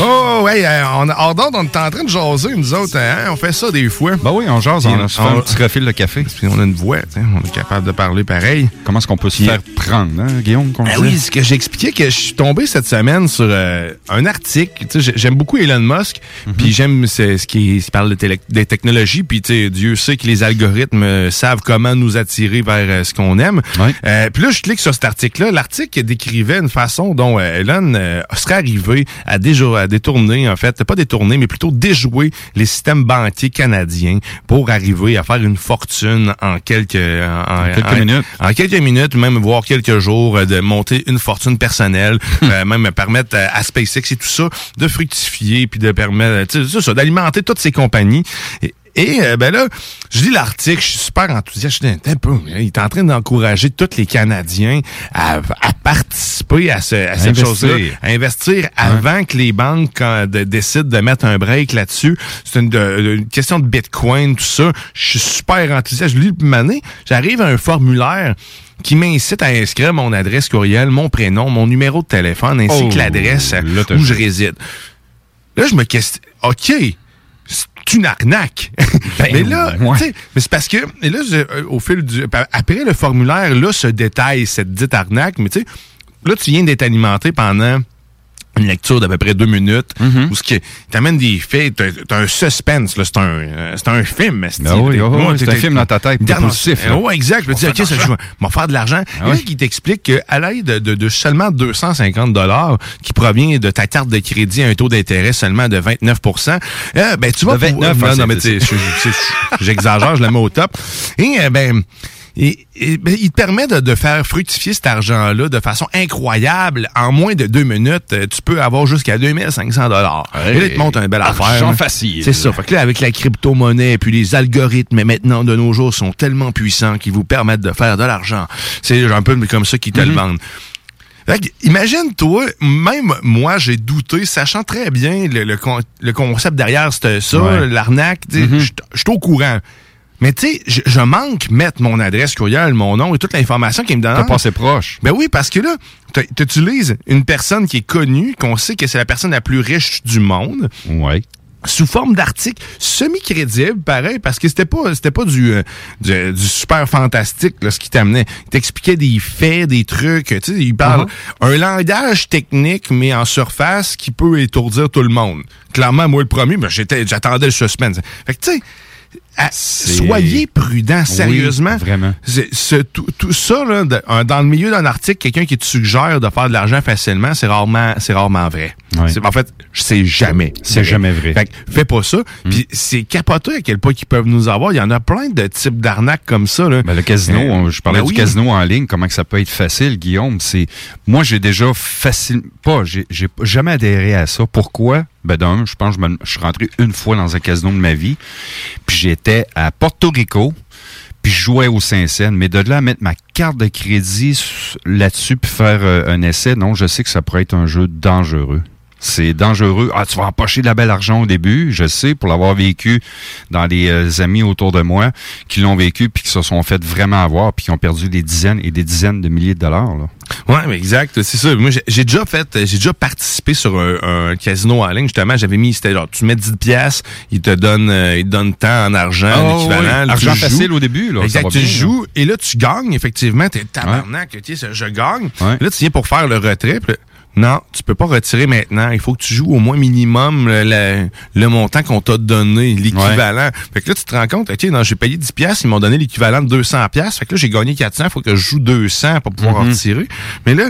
Speaker 4: Oh, ouais, euh, on, hors d'onde, on est en train de jaser, nous autres. hein, on fait ça des fois.
Speaker 5: Ben oui, on jase, on, se fait un petit refil de café.
Speaker 4: Puis on a une voix, on est capable de parler pareil.
Speaker 5: Comment est-ce qu'on peut se faire prendre, hein, Guillaume? qu'on
Speaker 4: Ah
Speaker 5: disait?
Speaker 4: oui, ce que j'expliquais que je suis tombé cette semaine sur euh, un article. J'aime beaucoup Elon Musk,
Speaker 5: Mhm.
Speaker 4: puis j'aime ce, qui parle de des technologies, puis Dieu sait que les algorithmes euh, savent comment nous attirer vers euh, ce qu'on aime. Puis là, je clique sur cet article-là. L'article décrivait une façon dont Elon serait arrivé à, à détourner, en fait, pas détourner, mais plutôt déjouer les systèmes banquiers canadiens pour arriver à faire une fortune en quelques, en, en-
Speaker 5: quelques
Speaker 4: en-
Speaker 5: minutes.
Speaker 4: en quelques minutes, même voire quelques jours, euh, de monter une fortune personnelle, euh, même permettre à, à SpaceX et tout ça de fructifier puis de permettre, tu sais, c'est ça, d'alimenter toutes ces compagnies. Et, et, euh, ben là, je lis l'article, je suis super enthousiaste. Je dis, un peu, il est en train d'encourager tous les Canadiens à, à participer à, ce, à cette chose-là, à investir avant que les banques quand, de- décident de mettre un break là-dessus. C'est une, question de Bitcoin, tout ça. Je suis super enthousiaste. Je lis le mané, j'arrive à un formulaire qui m'incite à inscrire mon adresse courriel, mon prénom, mon numéro de téléphone, ainsi
Speaker 5: Oh,
Speaker 4: que l'adresse
Speaker 5: là, t'as
Speaker 4: où je réside. Là, je me questionne. OK, une arnaque.
Speaker 5: Ben,
Speaker 4: mais là, mais c'est parce que, et là, je- euh, au fil du, après le formulaire, là, se détaille cette dite arnaque, mais tu sais, là, tu viens d'être alimenté pendant une lecture d'à peu près deux minutes,
Speaker 5: Mm-hmm.
Speaker 4: où ce qui t'amène des faits, t'as un suspense, là, c'est un, euh, c'est un film.
Speaker 5: Ben oui, oui, oui,
Speaker 4: ouais,
Speaker 5: c'est
Speaker 4: t'es-
Speaker 5: un film dans ta tête, positif.
Speaker 4: Ouais, exact. Je me dis, OK, ça, je vais faire de l'argent.
Speaker 5: Ah ouais.
Speaker 4: qui t'explique qu'à l'aide de, de, de seulement 250 dollars qui provient de ta carte de crédit à un taux d'intérêt seulement de 29% euh, ben, tu vas
Speaker 5: De 29,
Speaker 4: pouvoir-
Speaker 5: hein,
Speaker 4: non, non, mais j'exagère, je la mets au top. Et, euh, ben, et, et, ben, il te permet de, de faire fructifier cet argent-là de façon incroyable. En moins de deux minutes, euh, tu peux avoir jusqu'à 2500 dollars. Et là, il te montre une belle affaire.
Speaker 5: facile.
Speaker 4: C'est ça. Fait que là, avec la crypto-monnaie et puis les algorithmes maintenant de nos jours sont tellement puissants qu'ils vous permettent de faire de l'argent. C'est un peu comme ça qu'ils te le vendent. Fait que, imagine-toi, même moi, j'ai douté, sachant très bien le, le, con- le concept derrière c'était ça,
Speaker 5: Ouais.
Speaker 4: l'arnaque,
Speaker 5: Mhm.
Speaker 4: je je suis au courant. Mais tu sais, je, je manque mettre mon adresse courriel, mon nom et toute l'information qu'il me donne.
Speaker 5: T'as passé proche.
Speaker 4: Ben oui, parce que là, tu utilises une personne qui est connue, qu'on sait que c'est la personne la plus riche du monde.
Speaker 5: Ouais.
Speaker 4: Sous forme d'article semi-crédible, pareil, parce que c'était pas c'était pas du, euh, du, du super fantastique là, ce qui t'amenait. Il t'expliquait des faits, des trucs, tu sais, il parle un langage technique, mais en surface, qui peut étourdir tout le monde. Clairement, moi, le premier, ben, j'étais j'attendais le suspense. Fait que, tu sais, à- soyez prudents, sérieusement.
Speaker 5: Oui, vraiment.
Speaker 4: Tout, tout ça, là, de- dans le milieu d'un article, quelqu'un qui te suggère de faire de l'argent facilement, c'est rarement, c'est rarement vrai. En fait, c'est jamais.
Speaker 5: C'est jamais vrai.
Speaker 4: Fait que fais pas ça. Puis c'est capoté à quel point ils peuvent nous avoir. Il y en a plein de types d'arnaques comme ça. Là.
Speaker 5: Ben, le casino,
Speaker 4: Euh,
Speaker 5: je parlais
Speaker 4: ben
Speaker 5: du
Speaker 4: oui.
Speaker 5: casino en ligne, comment que ça peut être facile, Guillaume. C'est moi j'ai déjà facile pas, j'ai jamais adhéré à ça. Pourquoi? Ben d'un, je pense que je, me- je suis rentré une fois dans un casino de ma vie, puis à Porto Rico, puis je jouais au Saint-Saëns. Mais de là à mettre ma carte de crédit là-dessus puis faire euh, un essai, non, je sais que ça pourrait être un jeu dangereux. C'est dangereux. Ah, tu vas empocher de la belle argent au début, je sais, pour l'avoir vécu dans les euh, amis autour de moi qui l'ont vécu puis qui se sont fait vraiment avoir puis qui ont perdu des dizaines et des dizaines de milliers de dollars. Là.
Speaker 4: Ouais, mais exact. C'est ça. Moi, j'ai- déjà fait, j'ai déjà participé sur un, un casino en ligne. Justement, j'avais mis, c'était genre, tu mets 10 pièces, il te donne, euh, il te donne tant en argent,
Speaker 5: Oh,
Speaker 4: l'équivalent.
Speaker 5: oui.
Speaker 4: Là, tu
Speaker 5: Argent
Speaker 4: joues.
Speaker 5: facile au début, là,
Speaker 4: Exact. Tu
Speaker 5: bien,
Speaker 4: joues et là, tu gagnes. Effectivement, t'es tabarnak. Tu sais, je gagne. Là, tu viens pour faire le retrait. puis non, tu peux pas retirer maintenant. Il faut que tu joues au moins minimum le, le- le montant qu'on t'a donné, l'équivalent. Fait que là, tu te rends compte, OK, non, j'ai payé 10 pièces, ils m'ont donné l'équivalent de 200 pièces. Fait que là, j'ai gagné 400, il faut que je joue 200 pour pouvoir en
Speaker 5: Mhm.
Speaker 4: retirer. Mais là,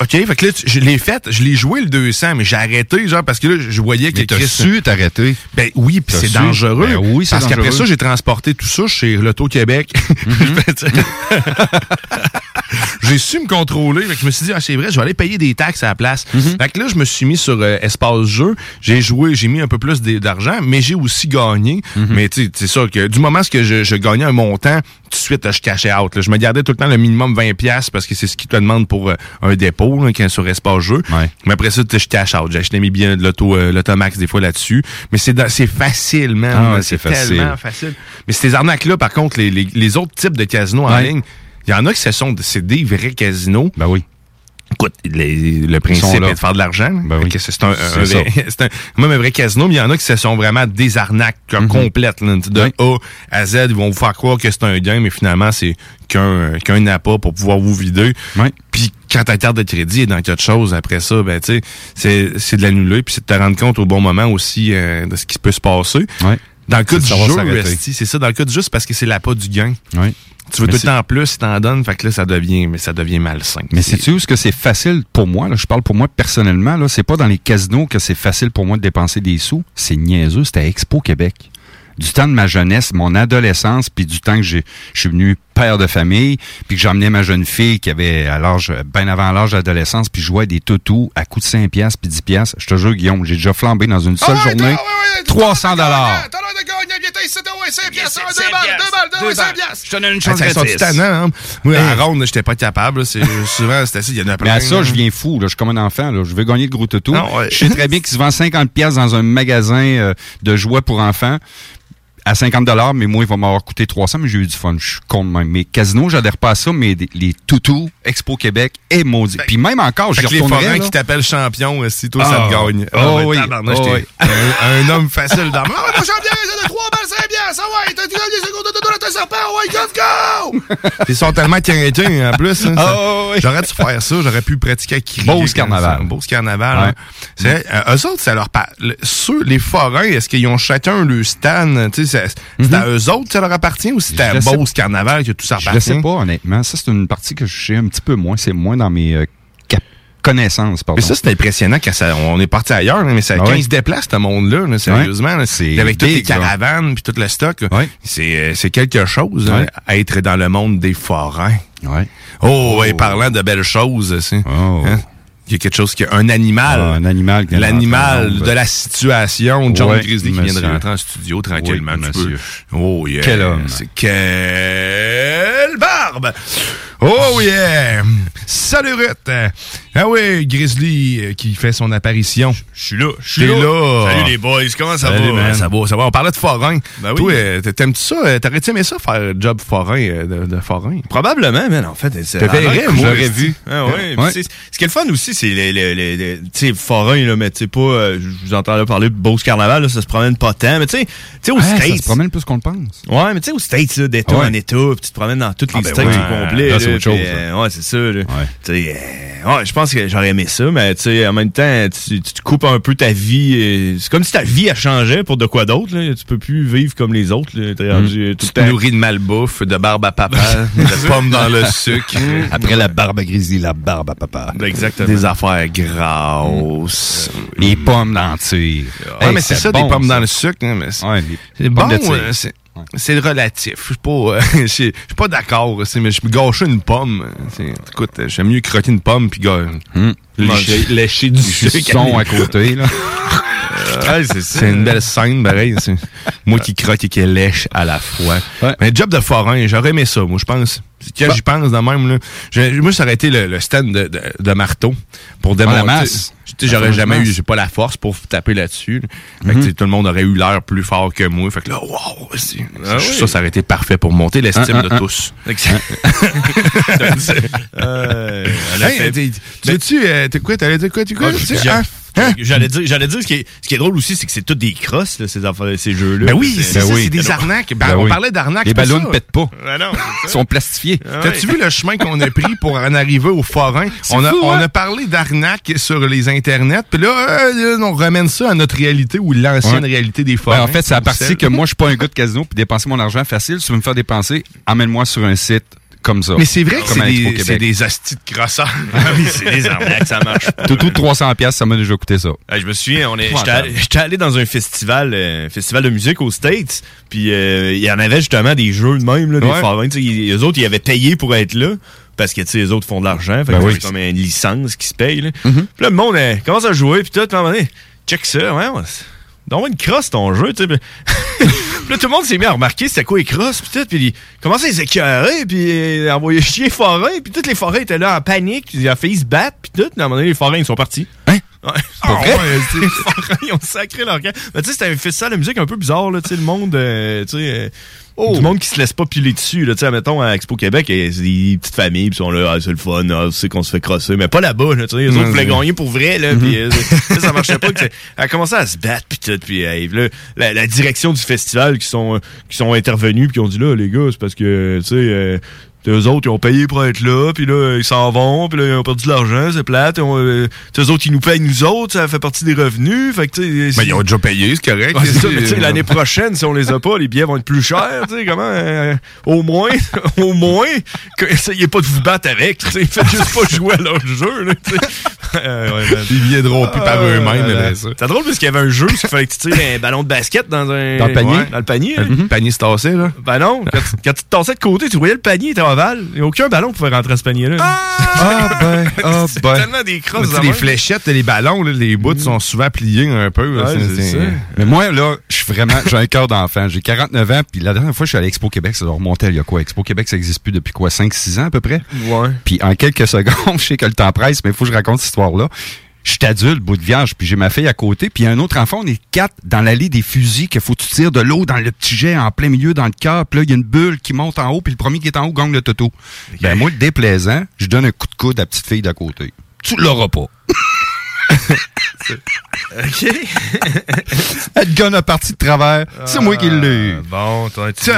Speaker 4: OK, fait que là, tu- je l'ai fait, je l'ai joué le 200, mais j'ai arrêté, genre, parce que là, je voyais que
Speaker 5: Mais t'as su t'arrêter?
Speaker 4: Ben oui, puis c'est dangereux.
Speaker 5: Ben oui, c'est
Speaker 4: Parce qu'après ça, j'ai transporté tout ça chez l'Auto-Québec.
Speaker 5: Mhm.
Speaker 4: j'ai j'ai su me contrôler. Fait que je me suis dit, ah, c'est vrai, je vais aller payer des taxes à la place.
Speaker 5: Mm-hmm.
Speaker 4: Fait que là, je me suis mis sur euh, Espace Jeu. J'ai joué, j'ai mis un peu plus d'argent, mais j'ai aussi gagné.
Speaker 5: Mm-hmm.
Speaker 4: Mais tu sais, c'est sûr que du moment que je, je gagnais un montant, tout de suite, je cachais out. là. Je me gardais tout le temps le minimum 20$ piastres parce que c'est ce qu'ils te demandent pour euh, un dépôt là, sur Espace Jeu. Mais après ça, je cash out. J'ai acheté mes billets de l'auto, euh, l'automax des fois là-dessus. Mais c'est facile, man.
Speaker 5: Ah ouais,
Speaker 4: c'est
Speaker 5: facile.
Speaker 4: tellement facile. Mais ces arnaques-là, par contre, les, les, les autres types de casinos en
Speaker 5: Ouais.
Speaker 4: ligne, il y en a qui se sont, c'est des vrais casinos.
Speaker 5: Ben oui.
Speaker 4: Écoute, les- le principe est de faire de l'argent.
Speaker 5: Ben oui.
Speaker 4: C'est un, un un- même un vrai casino, mais il y en a qui se sont vraiment des arnaques comme complètes. Là, de A à Z, ils vont vous faire croire que c'est un gain, mais finalement, c'est qu'un qu'un appât pour pouvoir vous vider. Puis quand ta carte de crédit est dans quelque chose après ça, ben tu sais, c'est de l'annuler, puis c'est de te rendre compte au bon moment aussi euh, de ce qui peut se passer. Dans le cas du jeu, c'est ça, dans le cas du jeu, c'est parce que c'est l'appât du gain.
Speaker 5: Oui.
Speaker 4: Tu veux
Speaker 5: Mais
Speaker 4: tout le temps plus, t'en donnes, fait que là, ça devient, mais ça devient malsain.
Speaker 5: Mais sais-tu où ce que c'est facile pour moi? Là, je parle pour moi personnellement. Là, c'est pas dans les casinos que c'est facile pour moi de dépenser des sous. C'est niaiseux. C'était à Expo Québec. Du temps de ma jeunesse, mon adolescence, puis du temps que j'ai, je suis venu père de famille, puis que j'emmenais ma jeune fille qui avait à l'âge, bien avant l'âge d'adolescence, puis je jouais à des toutous à coût de 5 piastres puis 10 piastres. Je te jure, Guillaume, j'ai déjà flambé dans une seule journée. 300 dollars.
Speaker 4: Je te donne une chance ça sont tannants, hein? Moi, à ronde, j'étais pas capable. souvent, c'était ça. Il y en a
Speaker 5: Mais à ça,
Speaker 4: là.
Speaker 5: je viens fou. Là. Je suis comme un enfant. Là. Je veux gagner le gros toutou.
Speaker 4: Ah.
Speaker 5: Je sais très bien qu'il se vend 50 pièces dans un magasin euh, de jouets pour enfants à 50 dollars, mais moi, il va m'avoir coûté 300, mais j'ai eu du fun. Je suis con de même. Mais casino, j'adhère pas à ça, mais des- les toutous, Expo Québec et maudit. Puis même encore,
Speaker 4: que les forains
Speaker 5: là.
Speaker 4: qui t'appellent champion, si toi,
Speaker 5: Ah.
Speaker 4: ça te gagne.
Speaker 5: Oh
Speaker 4: ben,
Speaker 5: oui. Oh oui.
Speaker 4: un, un homme facile dans Ah, mon champion, de 3 balles, 5 piastres. Ah ouais, t'as dit des secondes de dollars, t'as serpent. Ouais, let's go! Ils sont tellement quinquins, en plus. hein,
Speaker 5: Ah oui.
Speaker 4: J'aurais dû faire ça, j'aurais pu pratiquer à crier.
Speaker 5: Beauce
Speaker 4: comme
Speaker 5: carnaval.
Speaker 4: ça. Beauce carnaval.
Speaker 5: Ouais.
Speaker 4: hein. C'est, euh, eux autres, ça leur par- le- Ceux, les forains, est-ce qu'ils ont chacun le stand? C'est c'est à eux autres que ça leur appartient ou c'est à.
Speaker 5: Je
Speaker 4: Beauce carnaval que tout ça
Speaker 5: Je
Speaker 4: appartient?
Speaker 5: le sais pas, honnêtement. Ça, c'est une partie que je sais un petit peu moins. C'est moins dans mes euh, connaissances, pardon.
Speaker 4: Mais ça, c'est impressionnant quand ça, on est parti ailleurs, mais ça,
Speaker 5: Ah
Speaker 4: quand ils se déplacent, ce monde-là, là, sérieusement,
Speaker 5: C'est
Speaker 4: avec toutes les caravanes puis tout le stock, c'est, euh, c'est quelque chose, hein, être dans le monde des forains. Oh, ouais, parlant de belles choses, c'est,
Speaker 5: Oh.
Speaker 4: hein, il y a quelque chose qui, un animal.
Speaker 5: Ah, un animal
Speaker 4: L'animal de la situation. John
Speaker 5: Ouais,
Speaker 4: Grizzly qui vient de rentrer en studio tranquillement.
Speaker 5: Oui, monsieur.
Speaker 4: Oh yeah.
Speaker 5: Quel homme.
Speaker 4: Quelle barbe. Oh yeah. Salut Ruth. Ah oui, Grizzly euh, qui fait son apparition. Je suis là. Je
Speaker 34: suis là. Salut les boys, comment ça
Speaker 4: Salut,
Speaker 34: va?
Speaker 4: man. Ça va, ça va. On parlait de forain.
Speaker 34: Ben oui.
Speaker 4: Toi, euh, t'aimes-tu ça? Euh, T'aurais-tu aimé ça faire job forain de, de forain?
Speaker 34: Probablement, man, en fait. c'est-
Speaker 4: Te verrais, moi,
Speaker 34: j'aurais vu. Ah, ouais. Ce qui est le fun aussi, c'est les, les, les, les- sais, forains, là, mais tu sais pas, euh, je vous entends là parler de Beauce Carnaval, là, ça se promène pas tant, mais tu sais, tu sais, aux
Speaker 5: Ouais, ça
Speaker 34: States.
Speaker 5: se promène plus qu'on le pense.
Speaker 34: Ouais, mais tu sais, aux States, là, d'État
Speaker 5: Ouais.
Speaker 34: en État, puis tu te promènes dans toutes les
Speaker 5: Ah, ben
Speaker 34: States au complet.
Speaker 5: Là, c'est autre chose,
Speaker 34: euh, ouais, c'est ça, euh, ouais, je pense que j'aurais aimé ça, mais en même temps, tu, tu te coupes un peu ta vie. euh, C'est comme si ta vie, elle changeait pour de quoi d'autre. Tu peux plus vivre comme les autres, là. Rendu euh, tout
Speaker 4: Tu te nourris de malbouffe, de barbe à papa, de pommes dans le sucre.
Speaker 5: Après la barbe à Grizzly, la barbe à papa.
Speaker 34: Exactement.
Speaker 4: Des affaires grasses.
Speaker 5: Les pommes dans le tir.
Speaker 4: Ouais,
Speaker 5: Hey,
Speaker 4: mais c'est ça,
Speaker 5: bon,
Speaker 4: des pommes
Speaker 5: ça.
Speaker 4: dans le sucre. hein, mais c'est
Speaker 5: Ouais,
Speaker 4: bon, euh, c'est relatif. Je suis pas, euh, je suis pas d'accord, mais je me gâcher une pomme. Écoute, j'aime mieux croquer une pomme puis ga- lécher, lécher du
Speaker 5: Du
Speaker 4: sucre.
Speaker 5: à côté, là.
Speaker 4: Ouais, c'est une belle scène, pareil. Moi qui croque et qui lèche à la fois. Mais job de forain, j'aurais aimé ça, moi, je pense. Quand
Speaker 5: Bah.
Speaker 4: j'y pense de même, là, je- moi, ça aurait été le, le stand de, de, de marteau pour démonter.
Speaker 5: Ah.
Speaker 4: Tu
Speaker 5: La
Speaker 4: J'aurais jamais eu, j'ai pas la force pour taper là-dessus. là.
Speaker 5: Mhm.
Speaker 4: tu tout le monde aurait eu l'air plus fort que moi. Fait que là, wow,
Speaker 34: Ah
Speaker 4: ça,
Speaker 34: oui.
Speaker 4: ça aurait été parfait pour monter l'estime de tous.
Speaker 34: Euh,
Speaker 4: Hey, tu tu euh, t'es quoi, t'allais dire quoi, tu quoi?
Speaker 34: Ah,
Speaker 4: hein?
Speaker 34: J'allais dire, j'allais dire ce qui est, ce qui est drôle aussi, c'est que c'est toutes des crosses, là, ces affaires, ces jeux-là.
Speaker 4: Ben oui, c'est ça, c'est des arnaques. Ben, on parlait d'arnaques.
Speaker 5: Les ballons ne pètent pas.
Speaker 34: Ah non,
Speaker 5: Ils sont plastifiés.
Speaker 4: T'as-tu vu le chemin qu'on a pris pour en arriver au forain? On a,
Speaker 5: fou,
Speaker 4: on
Speaker 5: hein?
Speaker 4: a parlé d'arnaques sur les internets, puis là, euh, on ramène ça à notre réalité ou l'ancienne
Speaker 5: Ouais.
Speaker 4: réalité des
Speaker 5: Ouais,
Speaker 4: forains.
Speaker 5: en fait, c'est à partir que moi, je suis pas un gars de casino, puis dépenser mon argent facile. Si tu veux me faire dépenser, emmène-moi sur un site comme ça.
Speaker 4: Mais c'est vrai que c'est des, des hosties de crosseurs.
Speaker 34: Ah oui, c'est des arnaques, ça marche.
Speaker 5: Tout tout 300 pièces, ça m'a déjà coûté ça.
Speaker 34: Je me souviens, on est, j'étais allé, dans un festival, euh, festival de musique aux States, puis euh, il y en avait justement des jeux de même, là, des
Speaker 5: Ouais.
Speaker 34: eux autres, ils avaient payé pour être là, parce que, tu sais, les autres font de l'argent.
Speaker 4: Ben oui.
Speaker 34: c'est comme une licence qui se paye, là.
Speaker 4: Mhm.
Speaker 34: Puis là, le monde euh, commence à jouer, puis tout, à un moment donné, check ça, ouais, ouais, donc une crosse ton jeu, tu sais. Là, tout le monde s'est mis à remarquer c'était quoi les crosses, puis tout, puis il commençait à les écœurer, puis euh, envoyer chier les forains, puis toutes les forains étaient là en panique, puis il a failli se battre, puis tout, puis à un moment donné, les forains, ils sont partis. Hein? Ouais.
Speaker 4: Pas vrai?
Speaker 34: Ah ouais, ils ont sacré leur camp. Mais tu sais, c'était un festival de musique un peu bizarre, là, tu sais, le monde, euh, tu sais... euh, Du monde qui se laisse pas piler dessus, là, tu sais, mettons, à Expo Québec, eh, c'est des petites familles, puis ils sont là, ah, c'est le fun, ah, c'est qu'on se fait crosser, mais pas là-bas, là, tu sais, les autres voulaient
Speaker 4: ouais.
Speaker 34: gagner pour vrai, là, puis euh, ça, ça marchait pas, elle a commencé à se battre, puis tout, puis euh, là, la, la direction du festival qui sont, qui sont intervenus, puis qui ont dit, là, les gars, c'est parce que, tu sais, euh, eux autres, ils ont payé pour être là, puis là, ils s'en vont, puis là, ils ont perdu de l'argent, c'est plate. Ont, euh, eux autres, ils nous payent nous autres, ça fait partie des revenus. Fait que, tu sais,
Speaker 4: Ben, ils ont déjà payé, c'est correct.
Speaker 34: Ouais, c'est ça, mais l'année prochaine, si on les a pas, les billets vont être plus chers, tu sais, comment, euh, au moins, au moins, que, essayez pas de vous battre avec, tu sais, faites juste pas jouer à leur jeu, là, ouais, man.
Speaker 4: Ils viendront plus par
Speaker 34: Ah,
Speaker 4: eux-mêmes, après ça.
Speaker 34: C'est drôle parce qu'il y avait un jeu, il fallait que tu tires un ballon de basket dans un...
Speaker 4: Dans le panier?
Speaker 34: Ouais, dans le panier.
Speaker 4: Le
Speaker 34: hein.
Speaker 4: panier se tassait, là.
Speaker 34: Ben non, quand, tu- quand tu te tassais de côté, tu voyais le panier, il était ovale. Et aucun ballon pouvait rentrer à ce panier-là.
Speaker 4: Ah ben, ah
Speaker 34: C'est
Speaker 4: ben.
Speaker 34: tellement des crosses
Speaker 4: Les fléchettes et les ballons, là, les bouts sont souvent pliés un peu. là.
Speaker 34: Ouais, c'est ça.
Speaker 5: Mais moi, là, je suis vraiment, j'ai un cœur d'enfant. J'ai 49 ans, puis la dernière fois, je suis allé à Expo Québec, ça doit remonter il y a quoi? Expo Québec, ça existe plus depuis quoi? 5-6 ans à peu près?
Speaker 34: Ouais.
Speaker 5: Puis en quelques secondes, je sais que le temps presse, mais il faut que je raconte cette histoire-là. Je suis adulte, bout de vierge, puis j'ai ma fille à côté, puis il y a un autre enfant, on est quatre dans l'allée des fusils, qu'il faut que tu tires de l'eau dans le petit jet en plein milieu dans le cœur, puis là, il y a une bulle qui monte en haut, puis le premier qui est en haut gagne le toto. Ben moi, le déplaisant, je donne un coup de coude à la petite fille d'à côté. Tu l'auras pas.
Speaker 34: OK.
Speaker 5: Elle gonne a parti de travers. C'est moi qui l'ai.
Speaker 34: Ah, Bon, toi, tu...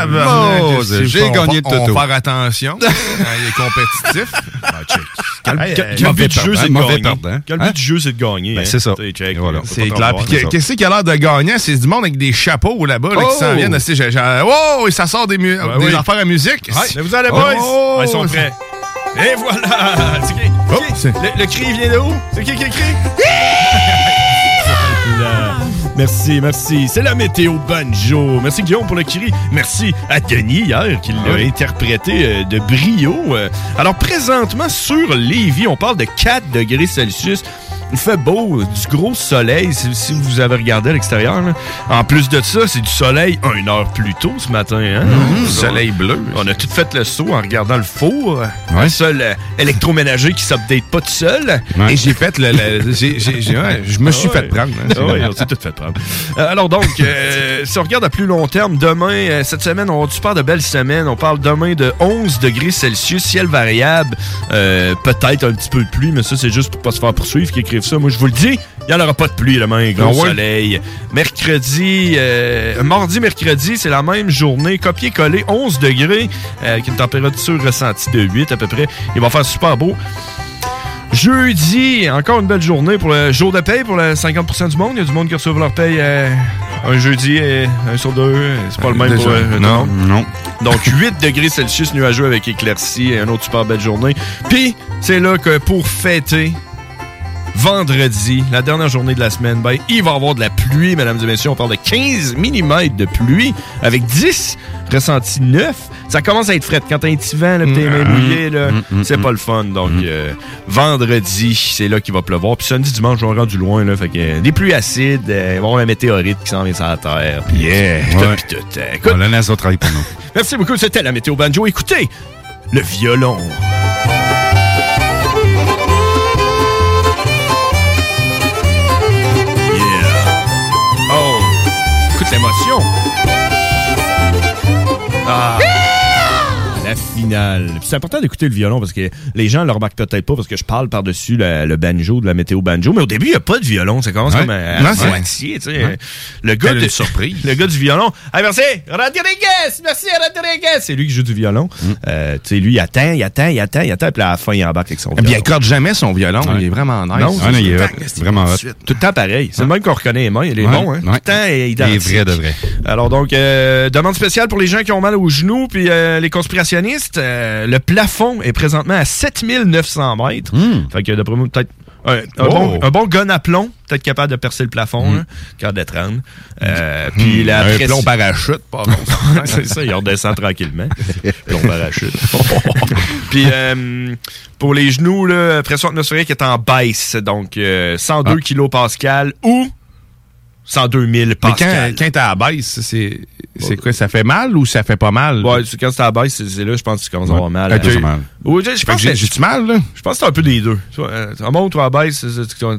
Speaker 5: J'ai gagné le
Speaker 4: On
Speaker 5: toto.
Speaker 4: va faire attention. hein, il est compétitif.
Speaker 34: Quel, but du jeu, c'est de gagner. Quel
Speaker 5: Hein?
Speaker 34: but du jeu, c'est de gagner.
Speaker 5: Ben,
Speaker 34: hein?
Speaker 5: c'est ça.
Speaker 4: C'est clair. qu'est-ce qui a l'air de gagnant? C'est du monde avec des chapeaux là-bas là, qui s'en
Speaker 34: Oh!
Speaker 4: viennent. Oh, et ça sort des,
Speaker 34: oui.
Speaker 4: affaires à musique.
Speaker 34: Vous allez, boys!
Speaker 4: Oh!
Speaker 34: Ah, ils sont prêts. Et voilà!
Speaker 4: Oh,
Speaker 34: le cri vient de où? C'est qui qui crie? Merci, merci. C'est la météo banjo. Merci Guillaume pour le cri. Merci à Denis hier qui l'a interprété euh, de brio. Euh, Alors présentement sur Lévis, on parle de 4 degrés Celsius. Il fait beau, du gros soleil, si, si vous avez regardé à l'extérieur. là. En plus de ça, c'est du soleil une heure plus tôt ce matin. Hein?
Speaker 4: Mhm, soleil bleu.
Speaker 34: On a tout fait le saut en regardant le four. Le seul euh, électroménager qui s'update pas tout seul.
Speaker 4: Et j'ai fait le. le- j'ai- j'ai- j'ai- ouais, je me suis fait prendre. hein.
Speaker 34: Ah oui, on s'est tout fait prendre. Euh, alors donc, euh, si on regarde à plus long terme, demain, euh, cette semaine, on a du super de belles semaines. On parle demain de 11 degrés Celsius, ciel variable, euh, peut-être un petit peu de pluie, mais ça, c'est juste pour pas se faire poursuivre qui écrivent ça. Moi, je vous le dis, il n'y en aura pas de pluie demain, gros
Speaker 4: Ah ouais?
Speaker 34: soleil. Mercredi, euh, mardi, mercredi, c'est la même journée, copier-coller, 11 degrés, euh, avec une température ressentie de 8 à peu près. Il va faire super beau. Jeudi, encore une belle journée pour le jour de paye pour le 50% du monde. Il y a du monde qui reçoit leur paye euh, un jeudi et un sur deux. C'est pas le même
Speaker 4: Déjà,
Speaker 34: pour euh,
Speaker 4: non.
Speaker 5: Non.
Speaker 34: Donc 8 degrés Celsius nuageux avec éclaircie et une autre super belle journée. Puis c'est là que pour fêter vendredi, la dernière journée de la semaine, ben, il va y avoir de la pluie, mesdames et messieurs. On parle de 15 mm de pluie avec 10 ressentis 9. Ça commence à être frais. Quand t'as un petit vent, là, pis t'es mains mouillées, là, c'est pas le fun. Donc, euh, vendredi, c'est là qu'il va pleuvoir. Puis samedi, dimanche, on rendu loin. Là, fait que, euh, des pluies acides, euh, avoir la météorite qui s'en vient sur la terre. Puis,
Speaker 4: Yeah.
Speaker 34: tout,
Speaker 5: Ouais.
Speaker 34: tout. Euh, écoute,
Speaker 5: On la NASA travaille pour nous.
Speaker 34: Merci beaucoup, c'était la météo banjo. Écoutez, le violon. Ah. La finale. Puis C'est important d'écouter le violon parce que les gens le remarquent peut-être pas parce que je parle par-dessus la- le banjo de la météo banjo. Mais au début, il n'y a pas de violon. Ça commence
Speaker 4: Ouais.
Speaker 34: comme à, à
Speaker 4: Non, c'est-
Speaker 34: moitié. tu sais.
Speaker 4: Ouais.
Speaker 34: Le gars de
Speaker 4: surprise.
Speaker 34: Le gars du violon. Ah, merci! Rodriguez! Merci, Rodriguez! C'est lui qui joue du violon. Euh, tu sais, lui, il attend, il attend, il attend, il attend, puis à la fin, il embarque avec son
Speaker 4: Eh bien,
Speaker 34: violon.
Speaker 4: il accorde jamais son violon.
Speaker 5: Ouais.
Speaker 4: Il est vraiment nice.
Speaker 34: Non,
Speaker 5: non, il est
Speaker 34: tout le
Speaker 5: hot.
Speaker 34: temps, c'est
Speaker 5: Vraiment hot.
Speaker 34: Tout le temps pareil. C'est le même qu'on reconnaît les mains. Il est bon, hein? Tout le temps
Speaker 5: Il est vrai de vrai.
Speaker 34: Alors donc, euh, demande spéciale pour les gens qui ont mal aux genoux, puis euh, les conspirationnistes. Le plafond est présentement à 7900 mètres. Fait que d'après moi, peut-être un, bon, un bon gun à plomb, peut-être capable de percer le plafond, quand d'être rendre. Euh, Puis la
Speaker 4: un plomb parachute, pas
Speaker 34: c'est ça, il redescend tranquillement. plomb parachute. Puis pour les genoux, là, pression atmosphérique est en baisse, donc euh, 102 kPa ou 102 000
Speaker 4: Mais quand,
Speaker 34: pascal.
Speaker 4: quand t'es à la baisse, c'est, c'est quoi? Ça fait mal ou ça fait pas mal?
Speaker 34: Ouais, quand c'est à la baisse, c'est c'est là, je pense que tu commences à avoir mal.
Speaker 4: Ok.
Speaker 34: Euh,
Speaker 4: Mal.
Speaker 34: Oui, je, pense
Speaker 4: que j'ai- mal, là?
Speaker 34: Je pense que c'est un peu des deux. Tu vois, euh, En monte ou à la baisse,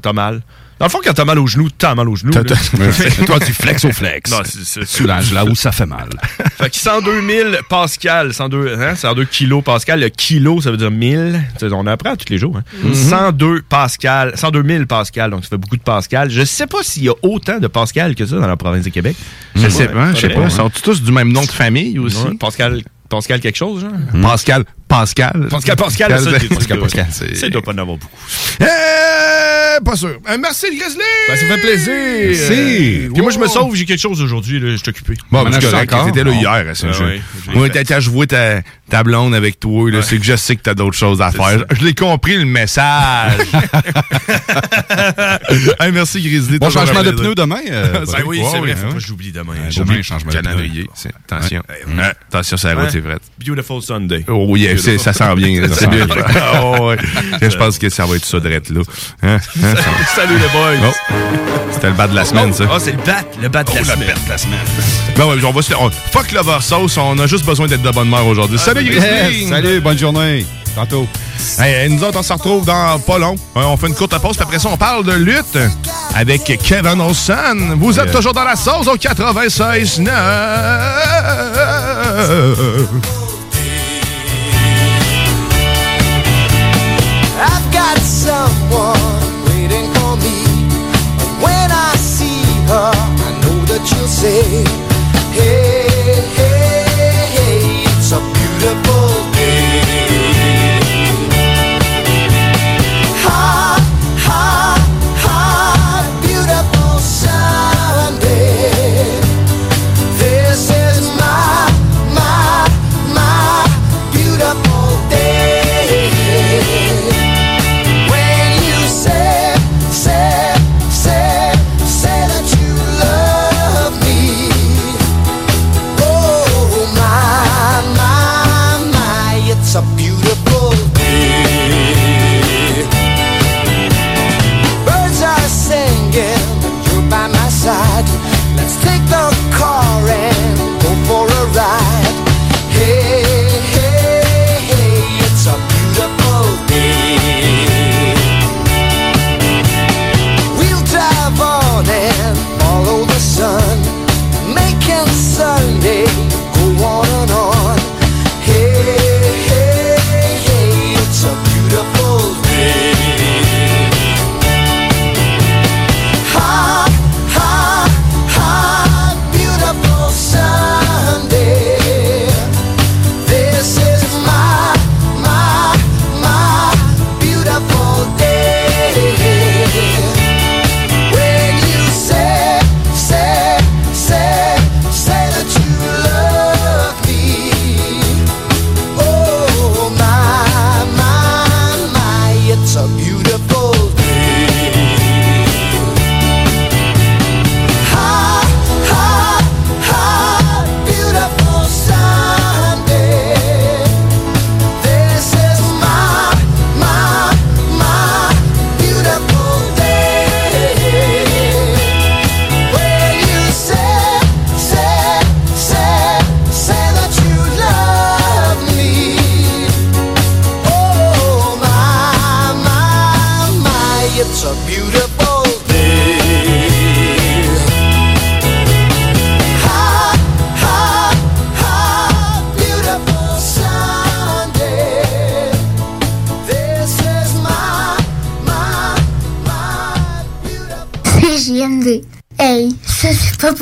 Speaker 34: t'as mal. Dans le fond, quand t'as mal au genou, t'as mal au genou.
Speaker 4: T'as-
Speaker 34: là.
Speaker 4: t'as- Toi, tu flexes au flex.
Speaker 34: Non, c'est-
Speaker 5: Soulage là où ça fait mal.
Speaker 34: Fait que 102 000 pascal, 102, hein, 102 kilos pascal. Le kilo, ça veut dire 1000. Tu sais, on apprend tous les jours. Hein.
Speaker 4: Mhm.
Speaker 34: 102 pascal, 102 000 pascal. Donc, ça fait beaucoup de pascal. Je sais pas s'il y a autant de pascal que ça dans la province de Québec.
Speaker 4: Je sais pas, je sais pas. Sont tous du même nom de famille aussi?
Speaker 34: Ouais, Pascal, Pascal quelque chose, genre?
Speaker 4: Pascal, Pascal.
Speaker 34: Pascal, Pascal, ça,
Speaker 4: Pascal,
Speaker 34: Pascal,
Speaker 4: Pascal.
Speaker 34: c'est- Ça, il doit pas en avoir beaucoup.
Speaker 4: Euh, pas sûr. Euh, merci, le Grizzly!
Speaker 34: Ben, ça fait plaisir.
Speaker 4: Merci.
Speaker 34: Euh, Puis moi, je me sauve, j'ai quelque chose aujourd'hui, là, je suis occupé.
Speaker 4: Bon,
Speaker 34: Ben,
Speaker 4: correct.
Speaker 34: encore.
Speaker 4: T'étais là
Speaker 34: Bon.
Speaker 4: hier, à.
Speaker 34: Ah ouais, j'ai
Speaker 4: Moi,
Speaker 34: fait-
Speaker 4: quand je vois ta, ta blonde avec toi, là, c'est que je sais que t'as d'autres choses à faire. Je l'ai compris, le message. Hey, merci, Grizzly.
Speaker 5: Bon changement de pneus demain. euh,
Speaker 4: Ben oui, c'est vrai.
Speaker 34: Faut
Speaker 4: hein.
Speaker 34: pas que j'oublie demain.
Speaker 5: Demain, changement de
Speaker 4: c'est- Attention. Attention, c'est la route, c'est vrai.
Speaker 34: Beautiful Sunday.
Speaker 4: Oh yeah, c'est- ça sent bien. C'est. Oh, ouais. Je pense que ça va être ça drette là. Hein?
Speaker 34: Salut les boys.
Speaker 4: Oh. C'était le bas de la semaine, ça.
Speaker 34: Ah, c'est le bat, le bat de la semaine.
Speaker 5: la semaine.
Speaker 4: Ben ouais, on va se on- Fuck l'over sauce, on a juste besoin d'être de bonne humeur aujourd'hui. Salut Grizzly!
Speaker 5: Salut, bonne journée. Tantôt.
Speaker 4: Hey, nous autres, on se retrouve dans pas long. Euh, On fait une courte pause, puis après ça, on parle de lutte avec Kevin Olson. Vous êtes
Speaker 5: Yeah.
Speaker 4: toujours dans la sauce au 96
Speaker 21: I've got someone waiting When I see her, I know that you'll say, Hey, hey, hey, it's a beautiful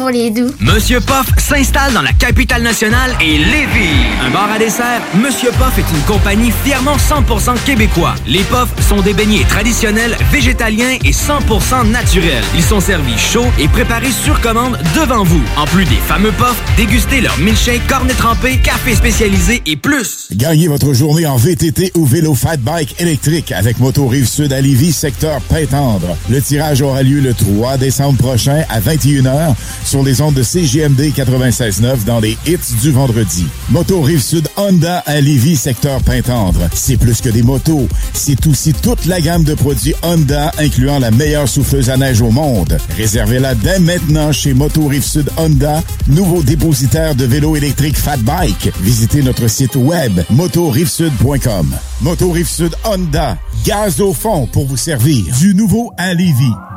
Speaker 35: pour les doux.
Speaker 8: Monsieur Poff s'installe dans la capitale nationale et Lévis. Un bar à dessert, Monsieur Poff est une compagnie fièrement 100% québécois. Les Poffs sont des beignets traditionnels, végétaliens et 100% naturels. Ils sont servis chauds et préparés sur commande devant vous. En plus des fameux Poffs, dégustez leur milkshake, cornet trempé, café spécialisé et plus.
Speaker 36: Gagnez votre journée en VTT ou vélo fat bike électrique avec Moto Rive Sud à Lévis, secteur Pintendre. Le tirage aura lieu le 3 décembre prochain à 21h sur les ondes de CGMD 96.9 dans les hits du vendredi. Moto Rive Sud Honda à Lévis, secteur Pintendre. C'est plus que des motos, c'est aussi toute la gamme de produits Honda incluant la meilleure souffleuse à neige au monde. Réservez-la dès maintenant chez Moto Rive Sud Honda, nouveau dépositaire de vélos électriques Fat Bike. Visitez notre site web motorivesud.com. Moto Rive Sud Honda, gaz au fond pour vous servir. Du nouveau à Lévis.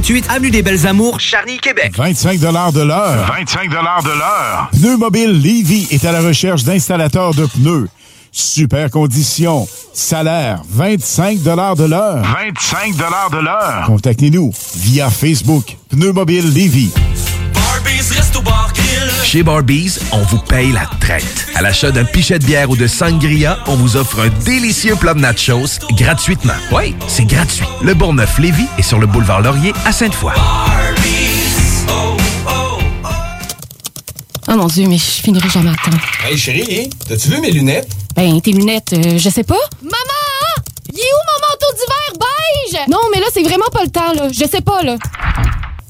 Speaker 8: 3648 Avenue des Belles Amours, Charny, Québec.
Speaker 36: 25 de l'heure.
Speaker 37: 25 de l'heure.
Speaker 36: Pneu Mobile Levy est à la recherche d'installateurs de pneus. Super conditions. Salaire 25 de l'heure.
Speaker 37: 25 de l'heure.
Speaker 36: Contactez-nous via Facebook. Pneu Mobile Levy.
Speaker 13: Chez Barbies, on vous paye la traite. À l'achat d'un pichet de bière ou de sangria, on vous offre un délicieux plat de nachos gratuitement. Oui, c'est gratuit. Le Bourgneuf-Lévis est sur le boulevard Laurier à Sainte-Foy.
Speaker 27: Oh mon Dieu, mais je finirai jamais à temps.
Speaker 23: Hey chérie, t'as-tu vu mes lunettes?
Speaker 27: Ben, tes lunettes, euh, je sais pas. Maman! Il est où mon manteau d'hiver beige? Non, mais là, c'est vraiment pas le temps, là. Je sais pas, là.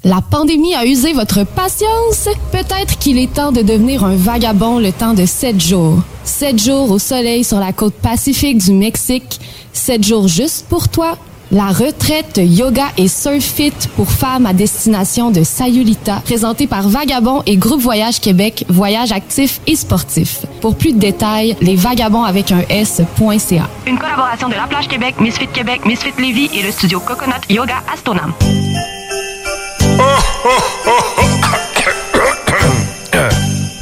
Speaker 27: La pandémie a usé votre patience? Peut-être qu'il est temps de devenir un vagabond le temps de sept jours. Sept jours au soleil sur la côte pacifique du Mexique. Sept jours juste pour toi. La retraite yoga et surf fit pour femmes à destination de Sayulita, présentée par Vagabond et Groupe Voyage Québec, voyage actif et sportif. Pour plus de détails, les vagabonds avec un S.ca.
Speaker 29: Une collaboration de La Plage Québec, Misfit Québec, Misfit Lévis et le studio Coconut Yoga Astonam.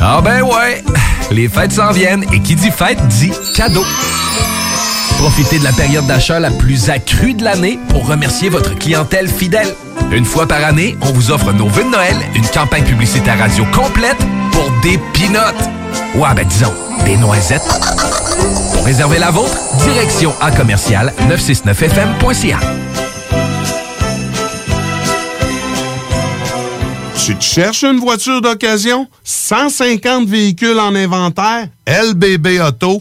Speaker 13: Ah ben ouais, les fêtes s'en viennent et qui dit fête dit cadeau. Profitez de la période d'achat la plus accrue de l'année pour remercier votre clientèle fidèle. Une fois par année, on vous offre nos vœux de Noël, une campagne publicitaire radio complète pour des pinottes. Ouais, ben disons, des noisettes. Pour réserver la vôtre, direction à commercial 969fm.ca.
Speaker 25: Si tu cherches une voiture d'occasion, 150 véhicules en inventaire, lbbauto.com.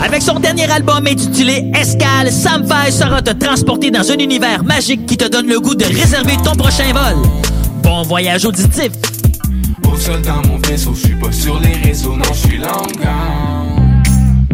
Speaker 38: Avec son dernier album intitulé Escale, Sam Fay sera te transporter dans un univers magique qui te donne le goût de réserver ton prochain vol. Bon voyage auditif!
Speaker 39: Au sol dans mon vaisseau, je suis pas sur les réseaux, non, je suis.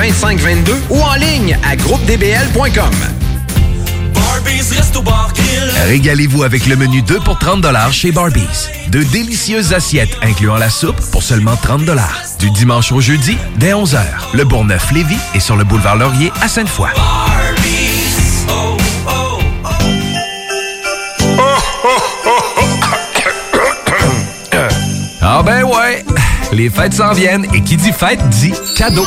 Speaker 40: 2522 ou en ligne à groupedbl.com.
Speaker 13: Régalez-vous avec le menu 2 pour 30 chez Barbies. De délicieuses assiettes incluant la soupe pour seulement 30 Du dimanche au jeudi, dès 11h. Le Bourgneuf-Lévis est sur le boulevard Laurier à Sainte-Foy. Ah ben ouais, les fêtes s'en viennent et qui dit fête dit cadeau.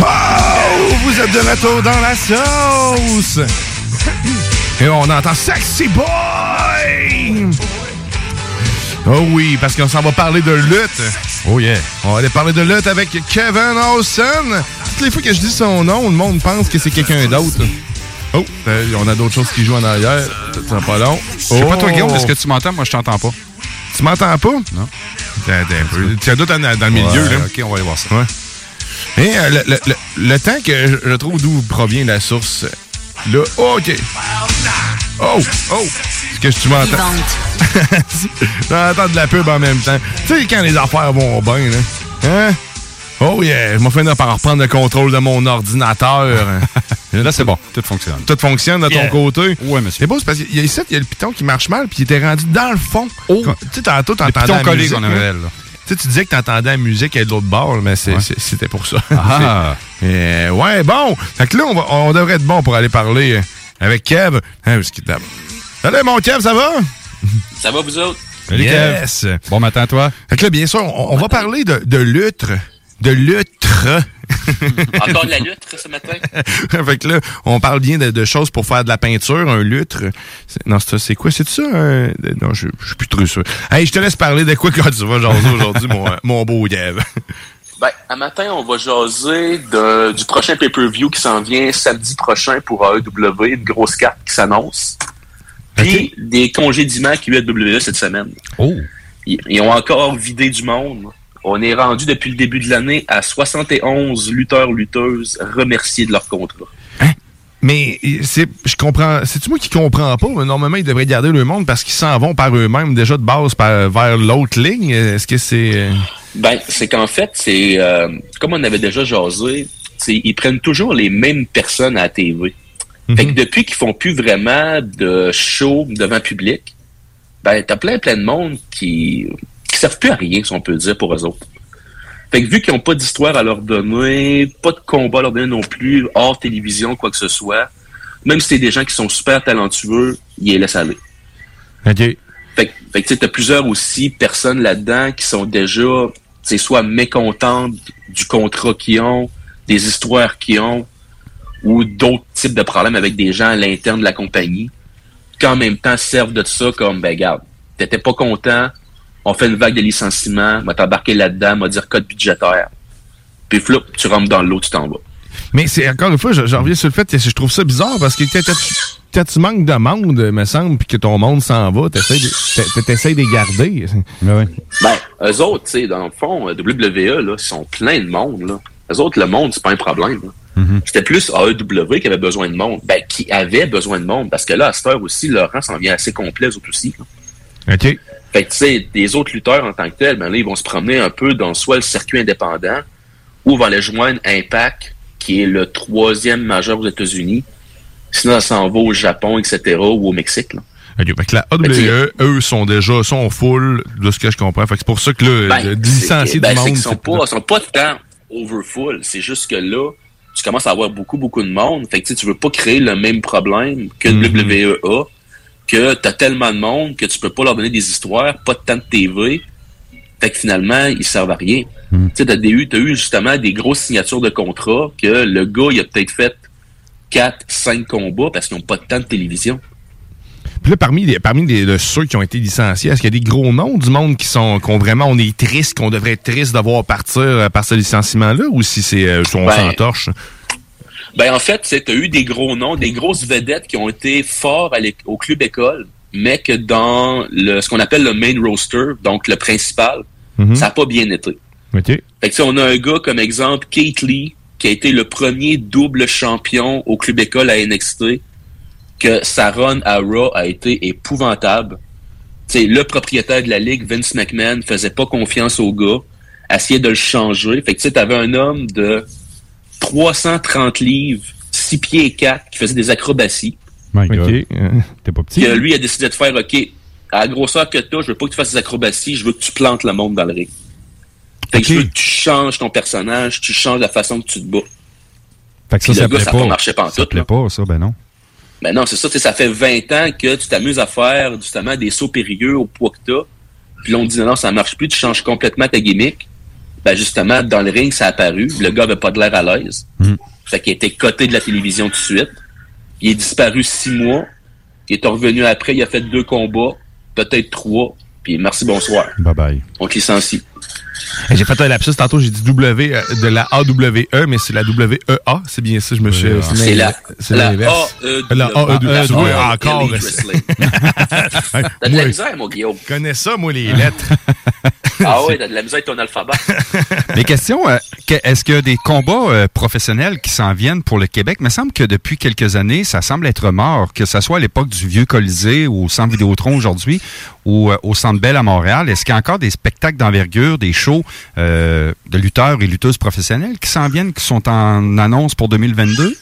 Speaker 4: Oh, vous êtes de retour dans la sauce. Et on entend Sexy Boy. Oh oui, parce qu'on s'en va parler de lutte. Oh yeah. On va aller parler de lutte avec Kevin Olsen. Toutes les fois que je dis son nom, le monde pense que c'est quelqu'un d'autre. Oh, euh, on a d'autres choses qui jouent en arrière. Ça pas long.
Speaker 5: Je sais pas toi, Guillaume, est-ce que tu m'entends? Moi, je t'entends pas.
Speaker 4: Tu m'entends pas?
Speaker 5: Non.
Speaker 4: Tu as doute dans, dans le milieu,
Speaker 5: Ouais,
Speaker 4: là.
Speaker 5: OK, on va aller voir ça.
Speaker 4: Ouais. Et euh, le, le- le- le temps que je, je trouve d'où provient la source, là, oh, OK. Oh, oh, est-ce que tu m'entends? J'entends de la pub en même temps. Tu sais, quand les affaires vont bien, là. Hein? Oh yeah, je m'en finir par reprendre le contrôle de mon ordinateur.
Speaker 5: Là, c'est bon. Tout fonctionne.
Speaker 4: Tout fonctionne de ton côté.
Speaker 5: Ouais, monsieur.
Speaker 4: C'est beau, c'est parce qu'il y a ici, il y a le piton qui marche mal, puis il était rendu dans le fond. Tu sais, tantôt, t'entendais
Speaker 5: piton
Speaker 4: la
Speaker 5: collé
Speaker 4: musique,
Speaker 5: qu'on
Speaker 4: hein?
Speaker 5: avait, là.
Speaker 4: Tu sais, tu disais que t'entendais la musique à l'autre bord, mais c'est-
Speaker 5: Ouais.
Speaker 4: c'est- c'était pour ça.
Speaker 5: Ah.
Speaker 4: Euh, ouais, bon. Fait que là, on, va- on devrait être bon pour aller parler avec Kev. Hein, parce qu'il. Salut, mon Kev, ça va?
Speaker 41: Ça va, vous autres?
Speaker 5: Salut,
Speaker 4: yes.
Speaker 5: Kev. Bon matin à toi.
Speaker 4: Fait que là, bien sûr, on, on va parler de, de lutte. De lutte.
Speaker 41: Encore de la lutte ce matin?
Speaker 4: fait que là, on parle bien de, de choses pour faire de la peinture, un lutre. Non, c'est quoi? C'est ça? un- Non, je je suis plus trop sûr. Hey, je te laisse parler de quoi quand tu vas jaser aujourd'hui, mon, mon beau Kev.
Speaker 41: Ben, à matin, on va jaser de- du prochain pay-per-view qui s'en vient samedi prochain pour AEW, une grosse carte qui s'annonce. Puis des congédiements qu'il y a eu à WWE cette semaine.
Speaker 5: Oh!
Speaker 41: Ils, ils ont encore vidé du monde. On est rendu depuis le début de l'année à 71 lutteurs-lutteuses remerciés de leur contrat.
Speaker 4: Mais c'est, je comprends. C'est-tu moi qui comprends pas? mais Normalement, ils devraient garder le monde parce qu'ils s'en vont par eux-mêmes déjà de base par- vers l'autre ligne. Est-ce que c'est. euh,
Speaker 41: Ben, c'est qu'en fait, c'est euh, comme on avait déjà jasé, c'est- ils prennent toujours les mêmes personnes à la TV. Fait que depuis qu'ils font plus vraiment de show devant public, ben, t'as plein, plein de monde qui servent plus à rien, si on peut dire, pour eux autres. Fait que vu qu'ils n'ont pas d'histoire à leur donner, pas de combat à leur donner non plus, hors télévision, quoi que ce soit, même si c'est des gens qui sont super talentueux, ils les laissent aller.
Speaker 4: OK.
Speaker 41: Fait, que- fait que tu as plusieurs aussi personnes là-dedans qui sont déjà, c'est soit mécontentes du contrat qu'ils ont, des histoires qu'ils ont, ou d'autres types de problèmes avec des gens à l'interne de la compagnie, qui en même temps servent de ça comme, ben garde, t'étais pas content, on fait une vague de licenciements, va t'embarquer là-dedans, va dire code budgétaire. Puis flou, tu rentres dans l'eau, tu t'en vas.
Speaker 4: Mais c'est encore une fois, je- j'en reviens sur le fait que je trouve ça bizarre parce que quand tu- manques de monde, me semble, puis que ton monde s'en va, t'essayes de, de les garder.
Speaker 41: Ben, eux autres, tu sais, dans le fond, euh, WWE, là, ils sont pleins de monde, là. Eux autres, le monde, c'est pas un problème, là. C'était plus AEW qui avait besoin de monde. Ben, qui avait besoin de monde. Parce que là, à cette heure aussi, Laurent s'en vient assez complet, eux autres aussi. là.
Speaker 4: OK.
Speaker 41: Fait que, tu sais, des autres lutteurs en tant que tels, ben là, ils vont se promener un peu dans soit le circuit indépendant ou vont aller joindre Impact, qui est le troisième majeur aux États-Unis. Sinon, ça s'en va au Japon, etc., ou au Mexique, là.
Speaker 4: OK. Fait que la AWE, eux, sont déjà sont full de ce que je comprends. Fait que c'est pour ça que là,
Speaker 41: Ben,
Speaker 4: licencier
Speaker 41: ben,
Speaker 4: du monde.
Speaker 41: qu'ils sont pas, sont pas tant overfull. C'est juste que là, tu commences à avoir beaucoup, beaucoup de monde. Fait que tu sais, tu veux pas créer le même problème que le
Speaker 4: Mhm.
Speaker 41: WWE a, que t'as tellement de monde que tu peux pas leur donner des histoires, pas de temps de TV. Fait que finalement, ils servent à rien. Tu sais, t'as eu, t'as eu justement des grosses signatures de contrats que le gars, il a peut-être fait 4, 5 combats parce qu'ils n'ont pas de temps de télévision.
Speaker 4: Puis là, parmi, les, parmi les, de ceux qui ont été licenciés, est-ce qu'il y a des gros noms du monde qui sont qu'on vraiment on est triste, qu'on devrait être triste d'avoir partir euh, par ce licenciement-là, ou si c'est euh, on
Speaker 41: Ben,
Speaker 4: s'entorche?
Speaker 41: Ben en fait, tu as eu des gros noms, des grosses vedettes qui ont été forts à au club école, mais que dans le, ce qu'on appelle le main roster, donc le principal,
Speaker 4: Mhm.
Speaker 41: ça n'a pas bien été.
Speaker 4: OK.
Speaker 41: Fait que, tu sais, on a un gars comme exemple, Kate Lee, qui a été le premier double champion au club école à NXT, que sa run à Raw a été épouvantable. Tu sais, le propriétaire de la ligue, Vince McMahon, faisait pas confiance au gars, essayait de le changer. Fait que tu sais, t'avais un homme de 330 livres, 6 pieds et 4, qui faisait des acrobaties.
Speaker 5: My God.
Speaker 4: OK. euh,
Speaker 5: T'es pas petit.
Speaker 41: Que lui a décidé de faire, OK, à la grosseur que as, je veux pas que tu fasses des acrobaties, je veux que tu plantes le monde dans le ring. Fait que je veux que tu changes ton personnage, tu changes la façon que tu te bats.
Speaker 5: Fait que ça, ça
Speaker 41: le gars,
Speaker 5: plaît
Speaker 41: ça
Speaker 5: pas.
Speaker 41: a pas pantoute,
Speaker 5: Ça plaît
Speaker 41: là.
Speaker 5: pas, ça, ben non.
Speaker 41: Ben non, c'est ça, tu sais, ça fait 20 ans que tu t'amuses à faire justement des sauts périlleux au poids que t'as. Puis là, on dit non, non, ça marche plus, tu changes complètement ta gimmick. Ben justement, dans le ring, ça a apparu. Le gars avait pas de l'air à l'aise.
Speaker 5: Mm.
Speaker 41: Fait qu'il a été coté de la télévision tout de suite. Il est disparu six mois. Il est revenu après, il a fait deux combats, peut-être trois. Puis merci, bonsoir.
Speaker 5: Bye bye.
Speaker 41: On te licencie.
Speaker 4: J'ai fait un lapsus tantôt, j'ai dit W euh, de la AWE, mais c'est la WEA, c'est bien ça, je me suis.
Speaker 41: C'est la,
Speaker 4: c'est
Speaker 41: la. AEW.
Speaker 4: La AEW, oui, encore.
Speaker 41: Elite Wrestling. T'as de la misère, mon Guillaume.
Speaker 4: Je connais ça, moi, les lettres.
Speaker 41: Ah ouais, t'as de la misère avec ton alphabet.
Speaker 5: Les questions, euh, que- est-ce qu'il y a des combats euh, professionnels qui s'en viennent pour le Québec? Il me semble que depuis quelques années, ça semble être mort, que ce soit à l'époque du vieux Colisée ou au Centre Vidéotron aujourd'hui ou euh, au Centre Bell à Montréal. Est-ce qu'il y a encore des spectacles d'envergure, des shows euh, de lutteurs et lutteuses professionnels qui s'en viennent, qui sont en annonce pour 2022?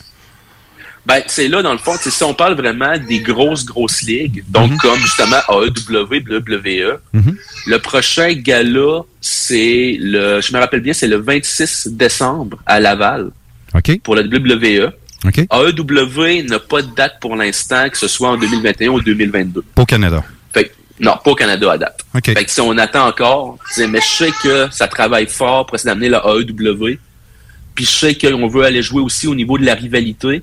Speaker 41: Ben, c'est là, dans le fond, si on parle vraiment des grosses, grosses ligues, donc comme justement AEW, WWE,
Speaker 5: Mhm.
Speaker 41: le prochain gala, c'est le, je me rappelle bien, c'est le 26 décembre à Laval
Speaker 5: OK.
Speaker 41: pour la WWE.
Speaker 5: OK.
Speaker 41: AEW n'a pas de date pour l'instant, que ce soit en 2021 ou 2022.
Speaker 5: Pas au Canada.
Speaker 41: Fait non, pas au Canada à date. Fait que si on attend encore, mais je sais que ça travaille fort pour essayer d'amener la AEW. Puis je sais qu'on veut aller jouer aussi au niveau de la rivalité.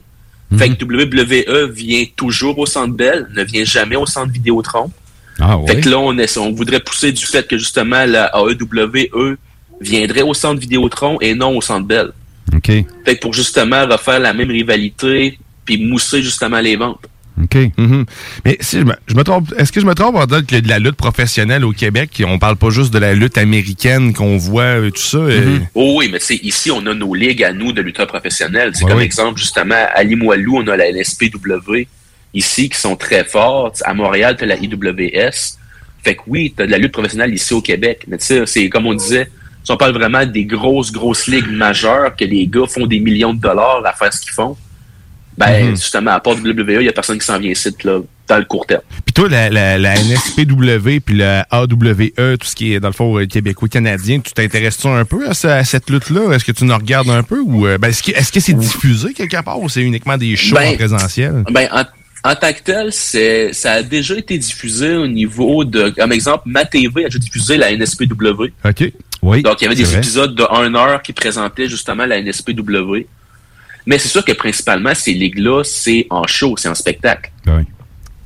Speaker 41: Fait
Speaker 5: Mhm.
Speaker 41: que WWE vient toujours au Centre Bell, ne vient jamais au Centre Vidéotron.
Speaker 5: Ah
Speaker 41: Fait
Speaker 5: ouais.
Speaker 41: que là, on, est, on voudrait pousser du fait que justement la AEW, eux, viendrait au Centre Vidéotron et non au Centre Bell.
Speaker 5: OK.
Speaker 41: Fait que pour justement refaire la même rivalité, puis mousser justement les ventes.
Speaker 5: OK.
Speaker 4: Mhm. Mais si je me, je me trompe, est-ce que je me trompe en disant que de la lutte professionnelle au Québec, on parle pas juste de la lutte américaine qu'on voit et tout ça? euh,
Speaker 41: Oh oui, mais tu sais, ici, on a nos ligues à nous de lutteurs professionnels. C'est
Speaker 4: Ouais,
Speaker 41: comme
Speaker 4: oui.
Speaker 41: exemple, justement, à Limoilou, on a la LSPW ici qui sont très fortes. À Montréal, tu as la IWS. Fait que oui, tu as de la lutte professionnelle ici au Québec. Mais tu sais, c'est comme on disait, si on parle vraiment des grosses, grosses ligues majeures, que les gars font des millions de dollars à faire ce qu'ils font, Ben,
Speaker 4: Mhm.
Speaker 41: justement, à part WWE, il n'y a personne qui s'en vient ici, là, dans le court terme.
Speaker 4: Puis toi, la, la, la NSPW puis la AWE, tout ce qui est, dans le fond, euh, québécois-canadien, tu t'intéresses-tu un peu à, ce- à cette lutte-là? Est-ce que tu nous regardes un peu? ou euh, ben, Est-ce que c'est diffusé quelque part ou c'est uniquement des shows
Speaker 41: Ben,
Speaker 4: en présentiel?
Speaker 41: Ben, en, en tant que tel, c'est, ça a déjà été diffusé au niveau de, comme exemple, ma TV a déjà diffusé la NSPW.
Speaker 4: OK.
Speaker 5: Oui.
Speaker 41: Donc, il y avait des
Speaker 5: vrai.
Speaker 41: épisodes de 1 heure qui présentaient justement la NSPW. Mais c'est sûr que principalement, ces ligues-là, c'est en show, c'est en spectacle.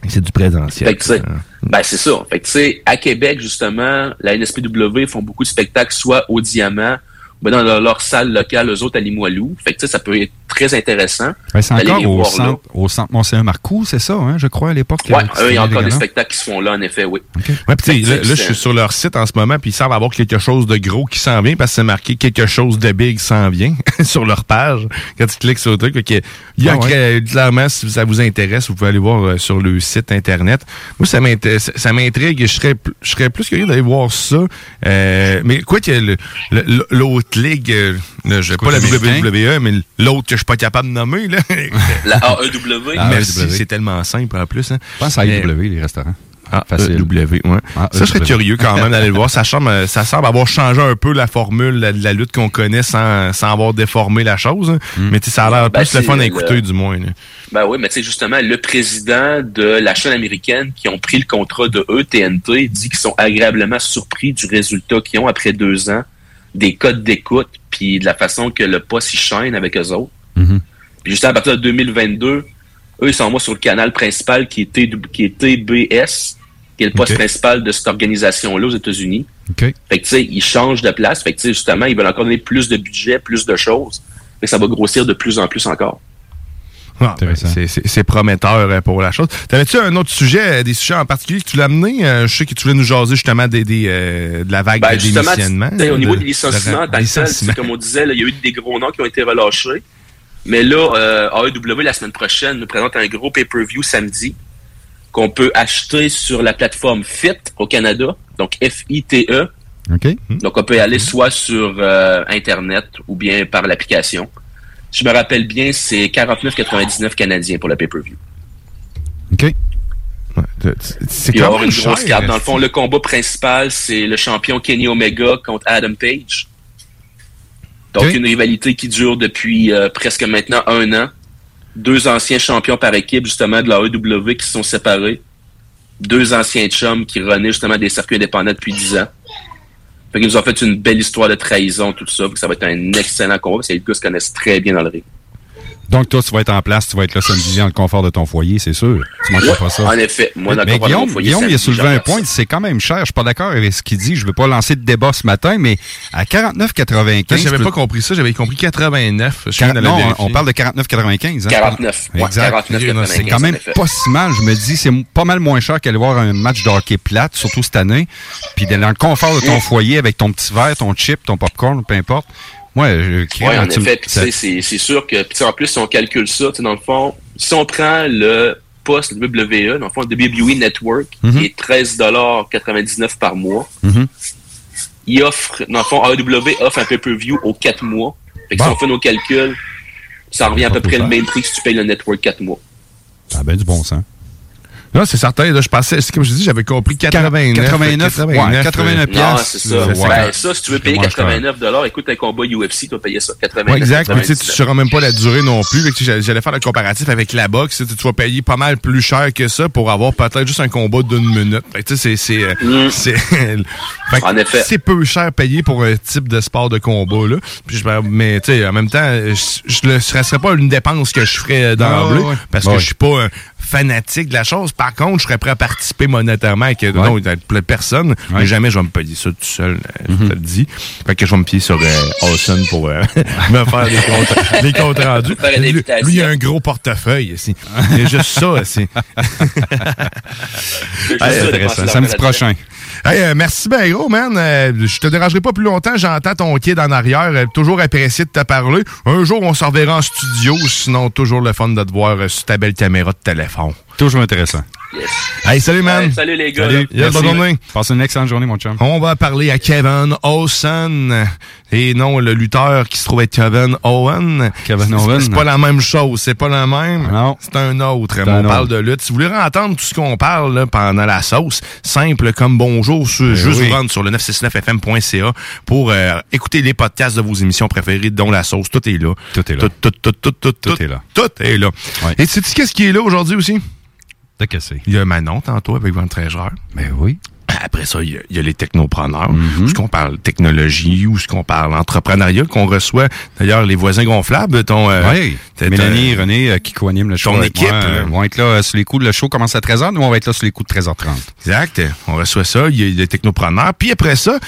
Speaker 4: C'est du présentiel.
Speaker 41: Fait que, tu sais, ben, c'est ça. Fait que, tu sais, à Québec, justement, la NSPW font beaucoup de spectacles, soit au Diamant, ou dans leur, leur salle locale, eux autres, à Limoilou. Fait que, ça peut être très intéressant.
Speaker 5: C'est encore au centre, au centre Mont-Saint-Marcoux, c'est ça, hein, je crois, à l'époque. Que
Speaker 41: eux, il y a encore des spectacles qui se font là, en effet, oui.
Speaker 4: Ouais, pis là, là, je suis sur leur site en ce moment, puis il semble avoir quelque chose de gros qui s'en vient parce que c'est marqué quelque chose de big s'en vient sur leur page. Quand tu cliques sur le truc, ok, il y a
Speaker 5: Ah ouais.
Speaker 4: clairement, si ça vous intéresse, vous pouvez aller voir euh, sur le site internet. Moi, ça m'int- ça ça m'intrigue. Je serais, je serais plus curieux d'aller voir ça. Euh, mais quoi que le- le- l'autre ligue, euh, je pas la? WWE, mais l'autre que je suis pas capable de nommer là.
Speaker 41: La AEW.
Speaker 5: Ah,
Speaker 4: Merci,
Speaker 5: AEW.
Speaker 4: c'est tellement simple en plus. Hein.
Speaker 5: Je pense à
Speaker 4: Mais-
Speaker 5: IW, les restaurants.
Speaker 4: Ah,
Speaker 5: Facile.
Speaker 4: W, ouais.
Speaker 5: Ah,
Speaker 4: ça, je serais
Speaker 5: EW.
Speaker 4: curieux quand même d'aller le voir. Ça semble, ça semble avoir changé un peu la formule de la lutte qu'on connaît sans, sans avoir déformé la chose. hein. Mais tu sais, ça a l'air
Speaker 41: Ben,
Speaker 4: plus le fun à
Speaker 41: le-
Speaker 4: du moins. là.
Speaker 41: Ben oui, mais tu sais, justement, le président de la chaîne américaine qui ont pris le contrat de eux, TNT, dit qu'ils sont agréablement surpris du résultat qu'ils ont après deux ans, des codes d'écoute, puis de la façon que le poste y chaîne avec eux autres.
Speaker 5: Mhm.
Speaker 41: Puis juste à partir de 2022, eux, ils sont moi sur le canal principal qui est, T- qui est TBS, qui est le poste principal de cette organisation-là aux États-Unis.
Speaker 5: OK.
Speaker 41: Fait que, tu sais, ils changent de place. Fait que, tu sais, justement, ils veulent encore donner plus de budget, plus de choses. Fait que ça va grossir de plus en plus encore.
Speaker 4: Ah, ben, c'est- c'est c'est prometteur euh, pour la chose. T'avais-tu un autre sujet, euh, des sujets en particulier que tu l'as amené? Euh, je sais que tu voulais nous jaser justement des, des, euh, de la vague
Speaker 41: Ben,
Speaker 4: de
Speaker 41: sais, au niveau
Speaker 4: de-
Speaker 41: des licenciements,
Speaker 4: de-
Speaker 41: tel,
Speaker 4: licenciements.
Speaker 41: c'est comme on disait, il y a eu des gros noms qui ont été relâchés. Mais là, euh, AEW, la semaine prochaine, nous présente un gros pay-per-view samedi qu'on peut acheter sur la plateforme FIT au Canada, donc F-I-T-E.
Speaker 5: OK.
Speaker 41: E. Donc, on peut y aller soit sur euh, Internet ou bien par l'application. Si je me rappelle bien, c'est 49,99 canadiens pour le pay-per-view.
Speaker 5: OK.
Speaker 4: C'est quand même
Speaker 41: une grosse carte. Dans le fond, le combat principal, c'est le champion Kenny Omega contre Adam Page. Donc, une rivalité qui dure depuis euh, presque maintenant un an. Deux anciens champions par équipe, justement, de la AEW qui se sont séparés. Deux anciens chums qui renaient justement des circuits indépendants depuis dix ans. Fait qu'ils nous ont fait une belle histoire de trahison, tout ça. Fait que ça va être un excellent combat, parce que les gars se connaissent très bien dans le ring.
Speaker 5: Donc, toi, tu vas être en place, tu vas être là samedi dans le confort de ton foyer, c'est sûr. Tu manqueras pas ça.
Speaker 41: en effet. Moi, dans le
Speaker 5: mais
Speaker 41: confort de mon foyer,
Speaker 5: Guillaume il a soulevé un point, c'est quand même cher. Je suis pas d'accord avec ce qu'il dit. Je veux pas lancer de débat ce matin, mais à 49,95.
Speaker 4: J'avais pas compris ça, j'avais compris 89. Je viens
Speaker 5: Quar-
Speaker 4: de le
Speaker 5: non, on parle de 49,95. hein.
Speaker 41: 49. Ouais,
Speaker 5: Exact.
Speaker 41: 49,95,
Speaker 5: C'est quand même pas si mal. Je me dis, c'est pas mal moins cher qu'aller voir un match de hockey plate, surtout cette année. Puis d'aller dans le confort de ton
Speaker 41: Mm.
Speaker 5: foyer avec ton petit verre, ton chip, ton popcorn, peu importe. Je crée
Speaker 41: Oui, en
Speaker 5: tu
Speaker 41: effet.
Speaker 5: Ça-
Speaker 41: c'est sûr que, puis, tu sais, en plus, si on calcule ça, tu sais, dans le fond, si on prend le poste WWE, dans le fond, WWE Network,
Speaker 5: Mhm.
Speaker 41: qui est 13,99 par mois,
Speaker 5: Mhm.
Speaker 41: il offre, dans le fond, AEW offre un pay-per-view aux 4 mois. Fait que si on fait nos calculs, ça revient à peu près le même prix que si tu payes le Network 4 mois.
Speaker 5: Ça a bien du bon sens.
Speaker 4: Non, c'est certain. Là, je pensais, c'est comme je dis, j'avais compris 89.
Speaker 5: 89, ouais, 89
Speaker 41: Non,
Speaker 5: piastres,
Speaker 41: c'est ça.
Speaker 5: euh,
Speaker 41: Ben,
Speaker 5: ouais.
Speaker 41: ça, si tu veux payer
Speaker 5: moins cher.
Speaker 41: 89 écoute un combat UFC, tu vas payer ça. 89
Speaker 4: Ouais, exact. Puis, tu sais, tu
Speaker 41: 99.
Speaker 4: sauras même pas la durée non plus. Fait que, tu sais, J'allais faire le comparatif avec la boxe. Tu sais, tu vas payer pas mal plus cher que ça pour avoir peut-être juste un combat d'une minute. Fait que, tu sais, c'est, c'est, euh, c'est, fait que
Speaker 41: En effet.
Speaker 4: c'est peu cher payé pour un type de sport de combat, là. Puis je, mais, tu sais, en même temps, je, ne serait pas une dépense que je ferais d'emblée
Speaker 5: Ah, ouais.
Speaker 4: parce
Speaker 5: Ouais.
Speaker 4: que je suis pas un fanatique de la chose. Par contre, je serais prêt à participer monétairement avec non, avec plein de personnes, mais jamais je vais me payer ça tout seul, euh, je te le dis. Fait que je vais me pied sur euh, Awesome pour euh, me faire des comptes, rendus. Lui, il a un gros portefeuille ici. Il y a juste ça
Speaker 41: dépenser
Speaker 5: Samedi prochain.
Speaker 4: Hey, euh, merci ben gros, man. Euh, je te dérangerai pas plus longtemps. J'entends ton kid en arrière. Euh, toujours apprécié de te parler. Un jour, on se reverra en studio. Sinon, toujours le fun de te voir sur ta belle caméra de téléphone.
Speaker 5: Toujours intéressant.
Speaker 4: Hey, salut, man.
Speaker 41: Ouais, salut, les gars.
Speaker 4: Salut. Yes, bonne journée.
Speaker 5: Passe une excellente journée, mon chum.
Speaker 4: On va parler à Kevin Owens. Et non, le lutteur qui se trouve être Kevin Owen.
Speaker 5: Kevin Owen.
Speaker 4: C'est pas la même chose. C'est pas la même.
Speaker 5: Non.
Speaker 4: C'est un autre.
Speaker 5: Un
Speaker 4: on parle de lutte. Si vous voulez entendre tout ce qu'on parle là, pendant la sauce, simple comme bonjour, sur-
Speaker 5: Ben
Speaker 4: juste
Speaker 5: oui.
Speaker 4: vous rendre sur le 969fm.ca pour euh, écouter les podcasts de vos émissions préférées, dont la sauce. Tout est là.
Speaker 5: Tout est là.
Speaker 4: Tout, tout, tout, tout, tout,
Speaker 5: Tout
Speaker 4: tout
Speaker 5: est là.
Speaker 4: Tout est là.
Speaker 5: Ouais.
Speaker 4: Et sais-tu qu'est-ce qui est là aujourd'hui aussi?
Speaker 5: T'as cassé.
Speaker 4: Il y a Manon tantôt avec Van Trégeur.
Speaker 5: Ben oui.
Speaker 4: Après ça, il y a, il y a les technopreneurs,
Speaker 5: Mm-hmm.
Speaker 4: où ce qu'on parle technologie, où ce qu'on parle entrepreneuriat, qu'on reçoit? D'ailleurs les voisins gonflables, ton euh,
Speaker 5: oui. Mélanie René euh, qui co-animent le show.
Speaker 4: ton équipe,
Speaker 5: moi, euh, vont être là sur les coups. Le show commence à 13h. Nous, on va être là sur les coups de 13h30.
Speaker 4: Exact. On reçoit ça, il y a des technopreneurs. Puis après ça,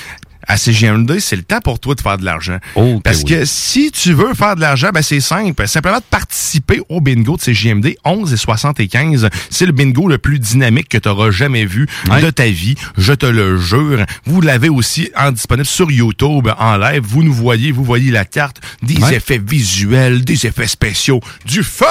Speaker 4: à CGM2, c'est le temps pour toi de faire de l'argent.
Speaker 5: Oh,
Speaker 4: Parce que si tu veux faire de l'argent, ben c'est simple. Simplement de participer au bingo de CGMD 11 et 75. C'est le bingo le plus dynamique que tu auras jamais vu de ta vie. Je te le jure. Vous l'avez aussi en disponible sur YouTube en live. Vous nous voyez, vous voyez la carte, des effets visuels, des effets spéciaux, du feu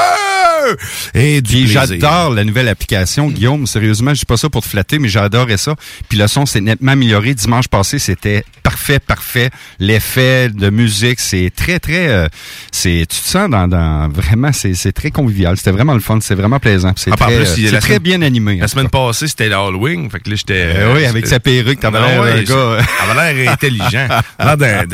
Speaker 4: et du
Speaker 5: j'adore la nouvelle application, Guillaume. Sérieusement, je dis pas ça pour te flatter, mais j'adorais ça. Puis le son s'est nettement amélioré. Dimanche passé, c'était parfait, parfait. L'effet de musique, c'est très, très... euh, c'est Tu te sens dans... dans vraiment, c'est c'est très convivial. C'était vraiment le fun. C'est vraiment plaisant. C'est
Speaker 4: Ah,
Speaker 5: très,
Speaker 4: plus,
Speaker 5: euh,
Speaker 4: la
Speaker 5: très
Speaker 4: semaine-
Speaker 5: bien animé.
Speaker 4: La semaine passée, c'était l'Halloween. Fait que là, j'étais.
Speaker 5: Euh, oui, avec sa perruque, t'avais l'air
Speaker 4: ouais,
Speaker 5: d'un gars.
Speaker 4: T'avais l'air intelligent. L'air d'un,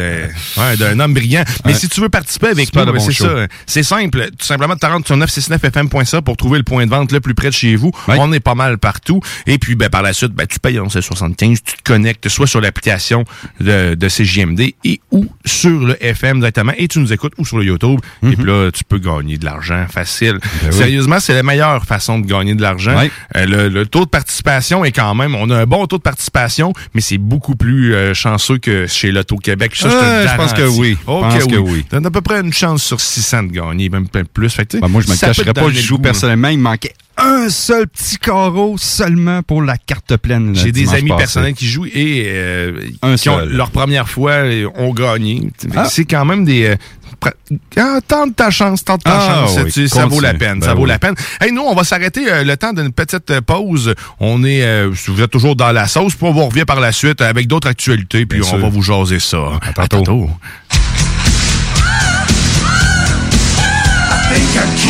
Speaker 4: ouais, homme brillant. Mais
Speaker 5: Ouais.
Speaker 4: si tu veux participer avec nous,
Speaker 5: bon
Speaker 4: c'est ça. C'est simple. Tout simplement, tu rentres sur 969fm.ca pour trouver le point de vente le plus près de chez vous. On est pas mal partout. Et puis, ben, par la suite, ben, tu payes 11,75. Tu te connectes soit sur l'application de, de CJMD et ou sur le FM directement. Et tu nous écoutes ou sur le YouTube. Et puis là, tu peux gagner de l'argent facile.
Speaker 5: Mhm. Ben oui.
Speaker 4: Sérieusement, c'est la meilleure façon de gagner de l'argent. Euh, le, le taux de participation est quand même, on a un bon taux de participation, mais c'est beaucoup plus euh, chanceux que chez l'Auto-Québec. Ça, je,
Speaker 5: pense que oui. Je pense que oui.
Speaker 4: T'as à peu près une chance sur 600 de gagner, même plus. Fait que,
Speaker 5: Ben, moi, je me
Speaker 4: ça te
Speaker 5: pas, joue
Speaker 4: goût,
Speaker 5: personnellement. Il manquait un seul petit carreau seulement pour la carte pleine.
Speaker 4: J'ai des amis
Speaker 5: passé.
Speaker 4: personnels qui jouent et euh,
Speaker 5: Un
Speaker 4: qui ont leur première fois euh, ont gagné.
Speaker 5: Ah.
Speaker 4: C'est quand même des euh, ah, tente ta chance, tente ta
Speaker 5: Ah,
Speaker 4: chance.
Speaker 5: oui,
Speaker 4: Tu- ça vaut la peine,
Speaker 5: Ben
Speaker 4: ça vaut
Speaker 5: oui.
Speaker 4: la peine. Hey, nous, on va s'arrêter euh, le temps d'une petite euh, pause. On est, euh, vous êtes toujours dans la sauce, puis on vous revient par la suite avec d'autres actualités, puis
Speaker 5: Bien
Speaker 4: on
Speaker 5: sûr.
Speaker 4: va vous jaser ça. À
Speaker 5: tantôt.
Speaker 21: I think. I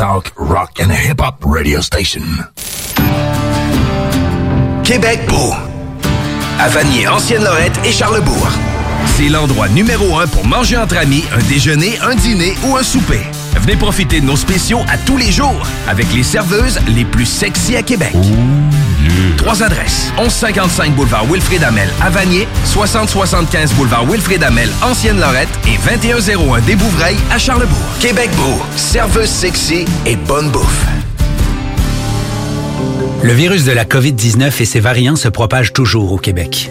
Speaker 13: Talk, rock and hip-hop radio station. Québec beau. À Vanier, Ancienne-Lorette et Charlebourg. C'est l'endroit numéro un pour manger entre amis, un déjeuner, un dîner ou un souper. Venez profiter de nos spéciaux à tous les jours avec les serveuses les plus sexy à Québec. Trois adresses. 1155 boulevard Wilfrid Amel à Vanier, 6075 boulevard Wilfrid Amel, Ancienne-Lorette et 2101 des Bouvrailles à Charlebourg. Québec beau, serveuse sexy et bonne bouffe.
Speaker 39: Le virus de la COVID-19 et ses variants se propagent toujours au Québec.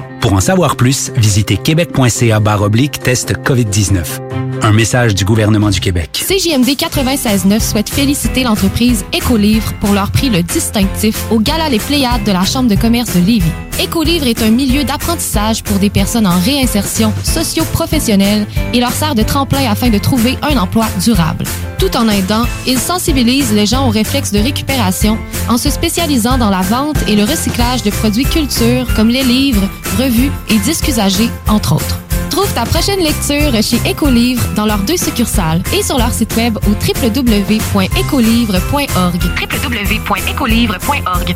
Speaker 39: Pour en savoir plus, visitez québec.ca oblique test COVID-19. Un message du gouvernement du Québec.
Speaker 27: CJMD 96.9 souhaite féliciter l'entreprise Écolivre pour leur prix le distinctif au Gala Les Pléiades de la Chambre de commerce de Lévis. Écolivre est un milieu d'apprentissage pour des personnes en réinsertion socio-professionnelle et leur sert de tremplin afin de trouver un emploi durable. Tout en aidant, ils sensibilisent les gens aux réflexes de récupération en se spécialisant dans la vente et le recyclage de produits culture comme les livres, revues et disques usagés, entre autres. Trouve ta prochaine lecture chez Écolivre dans leurs deux succursales et sur leur site web au www.écolivre.org.
Speaker 29: www.écolivre.org.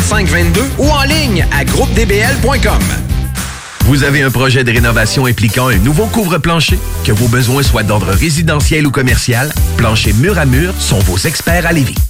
Speaker 40: 2522 ou en ligne à groupedbl.com.
Speaker 13: Vous avez un projet de rénovation impliquant un nouveau couvre-plancher? Que vos besoins soient d'ordre résidentiel ou commercial, Plancher Mur à Mur sont vos experts à Lévis.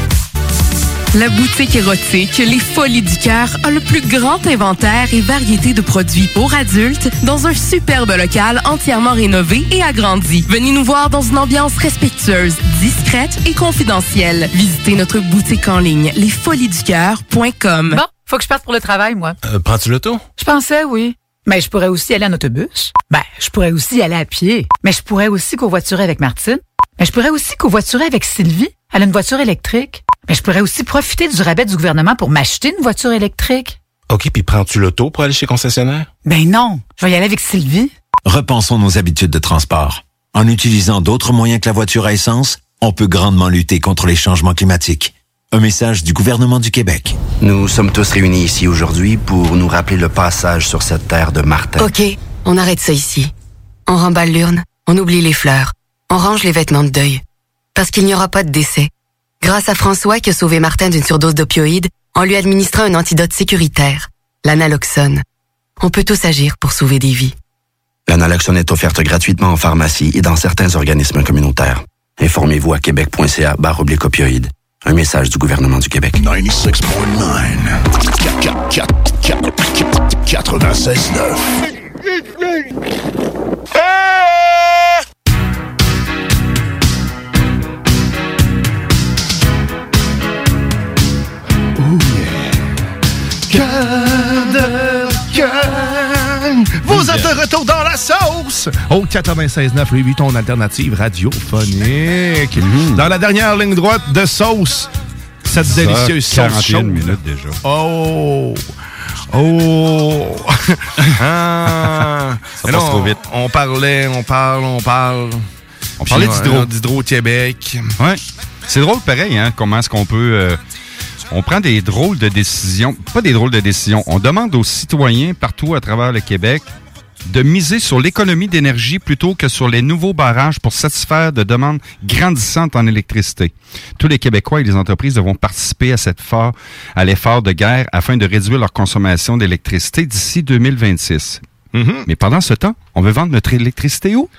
Speaker 42: La boutique érotique Les Folies du Cœur a le plus grand inventaire et variété de produits pour adultes dans un superbe local entièrement rénové et agrandi. Venez nous voir dans une ambiance respectueuse, discrète et confidentielle. Visitez notre boutique en ligne lesfoliesducoeur.com.
Speaker 43: Bon, faut que je parte pour le travail, moi.
Speaker 4: Euh, Prends-tu l'auto?
Speaker 43: Je pensais, oui. Mais je pourrais aussi aller en autobus. Ben, je pourrais aussi aller à pied. Mais je pourrais aussi covoiturer avec Martine. Mais je pourrais aussi covoiturer avec Sylvie. Elle a une voiture électrique. Mais je pourrais aussi profiter du rabais du gouvernement pour m'acheter une voiture électrique.
Speaker 4: OK, puis prends-tu l'auto pour aller chez concessionnaire?
Speaker 43: Ben non, je vais y aller avec Sylvie.
Speaker 44: Repensons nos habitudes de transport. En utilisant d'autres moyens que la voiture à essence, on peut grandement lutter contre les changements climatiques. Un message du gouvernement du Québec.
Speaker 26: Nous sommes tous réunis ici aujourd'hui pour nous rappeler le passage sur cette terre de Martin.
Speaker 45: OK, on arrête ça ici. On remballe l'urne, on oublie les fleurs, on range les vêtements de deuil. Parce qu'il n'y aura pas de décès. Grâce à François qui a sauvé Martin d'une surdose d'opioïdes en lui administrant un antidote sécuritaire, l'analoxone. On peut tous agir pour sauver des vies.
Speaker 26: La naloxone est offerte gratuitement en pharmacie et dans certains organismes communautaires. Informez-vous à québec.ca barre oblique opioïdes. Un message du gouvernement du Québec.
Speaker 37: 96.9. 96.9.
Speaker 4: êtes de retour dans la sauce au 96.9 Louis Vuitton alternative radiophonique. Dans la dernière ligne droite de sauce, cette
Speaker 5: Ça,
Speaker 4: délicieuse sauce
Speaker 5: 41
Speaker 4: chaude.
Speaker 5: minutes déjà.
Speaker 4: Oh! Oh! Ah!
Speaker 5: Ça passe
Speaker 4: non,
Speaker 5: trop vite.
Speaker 4: On parlait, on parle, on parle.
Speaker 5: On parlait
Speaker 4: d'Hydro-Québec.
Speaker 5: Ouais. C'est drôle pareil, hein, comment est-ce qu'on peut... euh, on prend des drôles de décisions, pas des drôles de décisions, on demande aux citoyens partout à travers le Québec de miser sur l'économie d'énergie plutôt que sur les nouveaux barrages pour satisfaire de demandes grandissantes en électricité. Tous les Québécois et les entreprises devront participer à, cette fort, à l'effort de guerre afin de réduire leur consommation d'électricité d'ici 2026. Mais pendant ce temps, on veut vendre notre électricité où?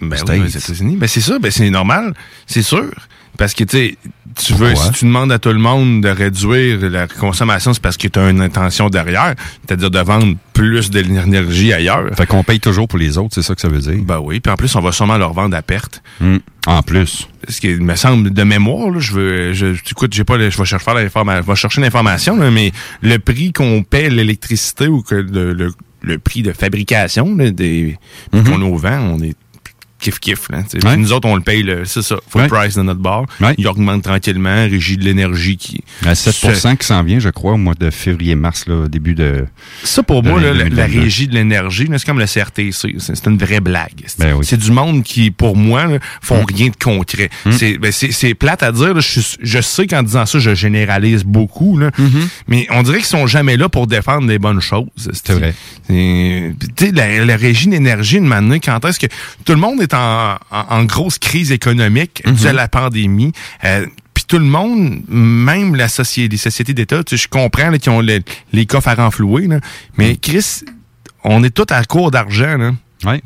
Speaker 4: Ben oui, aux. États-Unis. Ben c'est ça, ben c'est normal, c'est sûr. Parce que, tu sais, tu veux, si tu demandes à tout le monde de réduire la consommation, c'est parce que tu as une intention derrière, c'est-à-dire de vendre plus de l'énergie ailleurs.
Speaker 5: Fait qu'on paye toujours pour les autres, c'est ça que ça veut dire.
Speaker 4: Ben oui, puis en plus, on va sûrement leur vendre à perte.
Speaker 5: Hum, En plus.
Speaker 4: Ce qui me semble de mémoire, là, je veux, je, écoute, j'ai pas, le- je vais chercher faire l'informa- je vais chercher l'information, là, mais le prix qu'on paie l'électricité ou que le, le, le prix de fabrication là, des qu'on nous vend, on est kiff kiff là.
Speaker 5: Ouais.
Speaker 4: Nous autres, on le paye, c'est ça, full
Speaker 5: Ouais.
Speaker 4: price de notre bar. Il augmente tranquillement, régie de l'énergie qui.
Speaker 5: À 7 qui s'en vient, je crois, au mois de février-mars, début de.
Speaker 4: Ça, pour
Speaker 5: de
Speaker 4: moi, là, la, la
Speaker 5: 2022.
Speaker 4: régie de l'énergie, c'est comme le CRTC. C'est c'est une vraie blague. C'est
Speaker 5: Ben oui.
Speaker 4: c'est du monde qui, pour moi, là, font
Speaker 5: Mm.
Speaker 4: rien de concret.
Speaker 5: Mm.
Speaker 4: C'est ben, plate à dire. là. Je, sais qu'en disant ça, je généralise beaucoup. Là,
Speaker 5: Mm-hmm.
Speaker 4: Mais on dirait qu'ils sont jamais là pour défendre des bonnes choses. C'est
Speaker 5: vrai.
Speaker 4: La, la régie d'énergie, une manière, quand est-ce que tout le monde est en, en, en grosse crise économique due à la pandémie, euh, puis tout le monde, même la société, les sociétés d'État, tu sais, je comprends qu'ils ont le- les coffres à renflouer, là,
Speaker 5: Mm.
Speaker 4: mais Chris, on est tous à court d'argent.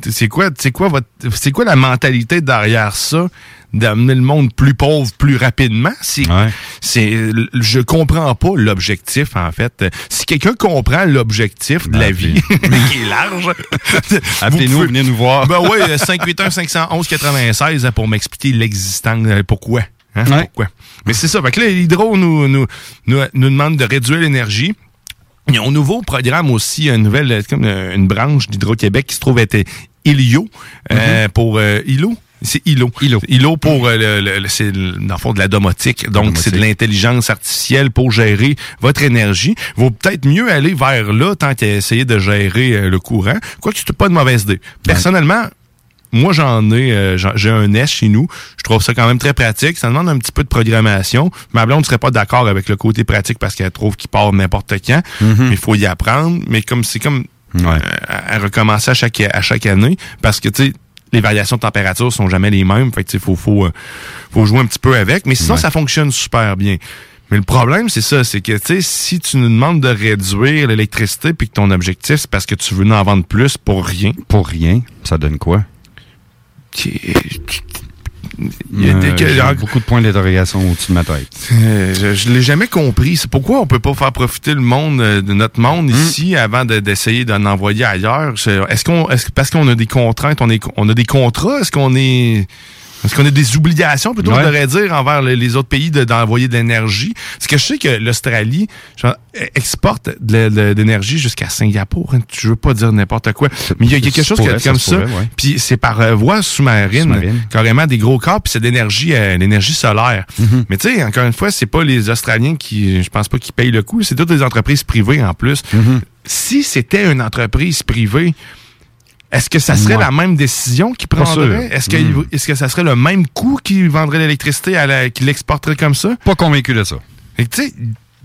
Speaker 4: C'est quoi, c'est quoi votre, c'est quoi la mentalité derrière ça d'amener le monde plus pauvre plus rapidement? C'est, c'est, je comprends pas l'objectif en fait. Si quelqu'un comprend l'objectif de la vie, mais qui est large,
Speaker 5: Appelez-nous, venez nous voir.
Speaker 4: Ben ouais, 581 511 96 hein, pour m'expliquer l'existence, euh, pourquoi. Hein, pourquoi. Mais c'est ça. Fait que là, Hydro nous, nous, nous, nous demande de réduire l'énergie. Ils ont un nouveau programme aussi, une nouvelle, euh, comme euh, une branche d'Hydro-Québec qui se trouve être Ilio euh, pour euh, Ilo. C'est ILO. ILO. pour, euh, le, le- le- c'est dans le fond de la domotique. Donc, c'est de l'intelligence artificielle pour gérer votre énergie. Vaut peut-être mieux aller vers là tant qu'à essayer de gérer le courant. Quoique, c'est pas une mauvaise idée. Personnellement, moi, j'en ai, euh, j'ai un S chez nous. Je trouve ça quand même très pratique. Ça demande un petit peu de programmation. Ma blonde ne serait pas d'accord avec le côté pratique parce qu'elle trouve qu'il part n'importe quand. Mais il faut y apprendre. Mais comme c'est comme euh, à, à recommencer à chaque, à chaque année parce que, tu sais, les variations de température sont jamais les mêmes. Fait que, tu sais, faut, faut, euh, faut jouer un petit peu avec. Mais sinon,
Speaker 5: Ouais.
Speaker 4: ça fonctionne super bien. Mais le problème, c'est ça, c'est que, tu sais, si tu nous demandes de réduire l'électricité puis que ton objectif, c'est parce que tu veux en vendre plus pour rien.
Speaker 5: Pour rien, ça donne quoi?
Speaker 4: Il y a des-
Speaker 5: Euh, beaucoup de points d'interrogation au-dessus de ma tête.
Speaker 4: Euh, je je l'ai jamais compris. C'est pourquoi on peut pas faire profiter le monde euh, de notre monde ici avant de- d'essayer d'en envoyer ailleurs? Est-ce qu'on, parce qu'on a des contraintes, on, est, on a des contrats, est-ce qu'on est, est-ce qu'on a des obligations plutôt,
Speaker 5: Ouais.
Speaker 4: je devrais dire, envers le- les autres pays de- d'envoyer de l'énergie? Parce que je sais que l'Australie exporte de de l'énergie jusqu'à Singapour. hein. Je veux pas dire n'importe quoi. Mais il y a quelque chose
Speaker 5: pourrait,
Speaker 4: que-
Speaker 5: ça
Speaker 4: comme ça.
Speaker 5: ouais.
Speaker 4: Puis c'est par euh, voie sous-marine, carrément des gros corps, puis c'est d'énergie, euh, l'énergie solaire.
Speaker 5: Mhm.
Speaker 4: Mais tu sais, encore une fois, c'est pas les Australiens qui, je pense pas, qui payent le coût, c'est toutes les entreprises privées en plus.
Speaker 5: Mhm.
Speaker 4: Si c'était une entreprise privée, est-ce que ça serait
Speaker 5: Ouais.
Speaker 4: la même décision
Speaker 5: sûr.
Speaker 4: prendraient? Est-ce que,
Speaker 5: Mhm.
Speaker 4: est-ce que ça serait le même coût qu'ils vendraient l'électricité qu'ils l'exporteraient comme ça?
Speaker 5: Pas convaincu de ça.
Speaker 4: Et tu sais,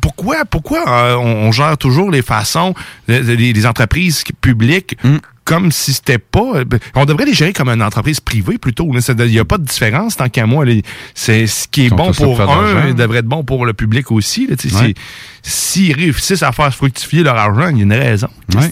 Speaker 4: pourquoi, pourquoi euh, on, on gère toujours les façons des entreprises publiques
Speaker 5: Mm.
Speaker 4: comme si c'était pas. euh, ben, On devrait les gérer comme une entreprise privée plutôt. Il n'y a pas de différence tant qu'à moi. C'est ce qui est bon pour un, devrait être bon pour le public aussi.
Speaker 5: Ouais.
Speaker 4: S'ils réussissent à faire fructifier leur argent, il y a une raison.
Speaker 5: Ouais.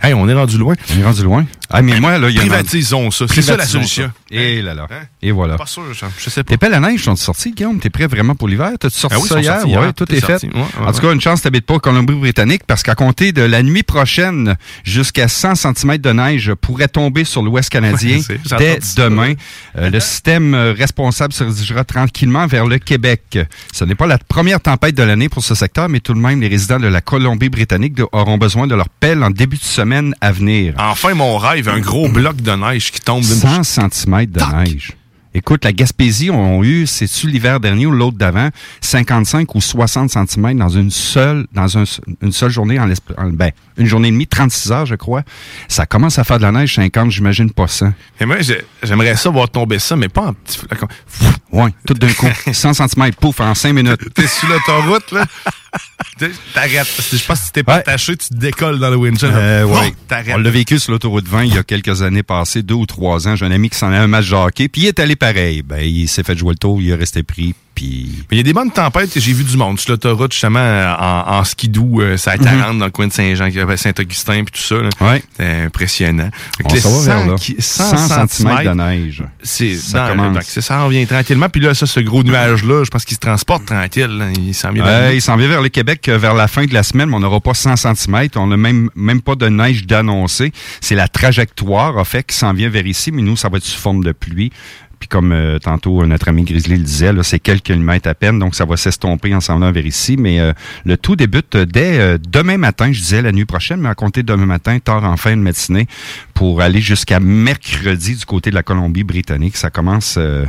Speaker 4: Hey, on est rendu loin.
Speaker 5: On est rendu loin. Ah, mais moi, là, il y a
Speaker 4: Privatisons ça. C'est ça la solution.
Speaker 5: ça. Et là là.
Speaker 4: Hein?
Speaker 5: Et voilà.
Speaker 4: Pas sûr, je, sais pas.
Speaker 5: Tes pelles à neige? Sont sorties, Guillaume? T'es prêt vraiment pour l'hiver? T'as-tu sorti
Speaker 4: Ah oui,
Speaker 5: ça hier?
Speaker 4: sortis hier.
Speaker 5: Ouais, tout est fait.
Speaker 4: sorti. Ouais, ouais,
Speaker 5: en tout cas, une chance, t'habites pas au Colombie-Britannique parce qu'à compter de la nuit prochaine, jusqu'à 100 cm de neige pourrait tomber sur l'Ouest canadien dès demain. Euh, le système euh, responsable se dirigera tranquillement vers le Québec. Ce n'est pas la première tempête de l'année pour ce secteur, mais tout de même, les résidents de la Colombie-Britannique auront besoin de leur pelle en début de semaine à venir.
Speaker 4: Enfin, mon rêve, un gros bloc de neige qui tombe d'une
Speaker 5: 100 cm de neige. Écoute, la Gaspésie ont eu, c'est-tu l'hiver dernier ou l'autre d'avant, 55 ou 60 cm dans une seule, dans un- une seule journée, en, en- ben, une journée et demie, 36 heures, je crois. Ça commence à faire de la neige 50, j'imagine pas 100.
Speaker 4: Et moi, j'ai- j'aimerais ça voir tomber ça, mais pas en petit flacon.
Speaker 5: Ouais, tout d'un coup. 100 cm, pouf, en 5 minutes.
Speaker 4: T'es sur l'autoroute, là? T'es- T'arrêtes. Je pense que si t'es pas attaché, tu te décolles dans le windshield.
Speaker 5: Euh, ouais. On l'a vécu sur l'autoroute 20 il y a quelques années passées, deux ou trois ans. J'ai un ami qui s'en a un match de hockey, puis il est allé pareil. Ben, il s'est fait jouer le tour, il est resté pris, puis...
Speaker 4: Il y a des bonnes tempêtes j'ai vu du monde sur l'autoroute, justement, en, en skidoo, euh, ça a 40 dans le coin de Saint-Jean, Saint-Augustin, puis tout ça.
Speaker 5: Ouais.
Speaker 4: C'était impressionnant.
Speaker 5: On
Speaker 4: les
Speaker 5: s'en va vers
Speaker 4: 100
Speaker 5: là.
Speaker 4: qui-
Speaker 5: 100 centimètres de neige.
Speaker 4: C'est
Speaker 5: Ça
Speaker 4: dans-
Speaker 5: commence.
Speaker 4: fait que ça s'en vient tranquillement. Puis là, ça, ce gros nuage-là, je pense qu'il se transporte tranquille. là. Il s'en vient vers
Speaker 5: s'en vient vers le Québec euh, vers la fin de la semaine, mais on n'aura pas 100 cm. On n'a même, même pas de neige d'annoncer. C'est la trajectoire, en fait, qui s'en vient vers ici, mais nous, ça va être sous forme de pluie. Puis comme euh, tantôt notre ami Grizzly le disait, c'est quelques millimètres à peine, donc ça va s'estomper en s'en vers ici. Mais euh, le tout débute euh, dès euh, demain matin, je disais la nuit prochaine, mais à compter de demain matin, tard en fin de matinée, pour aller jusqu'à mercredi du côté de la Colombie-Britannique. Ça commence, euh,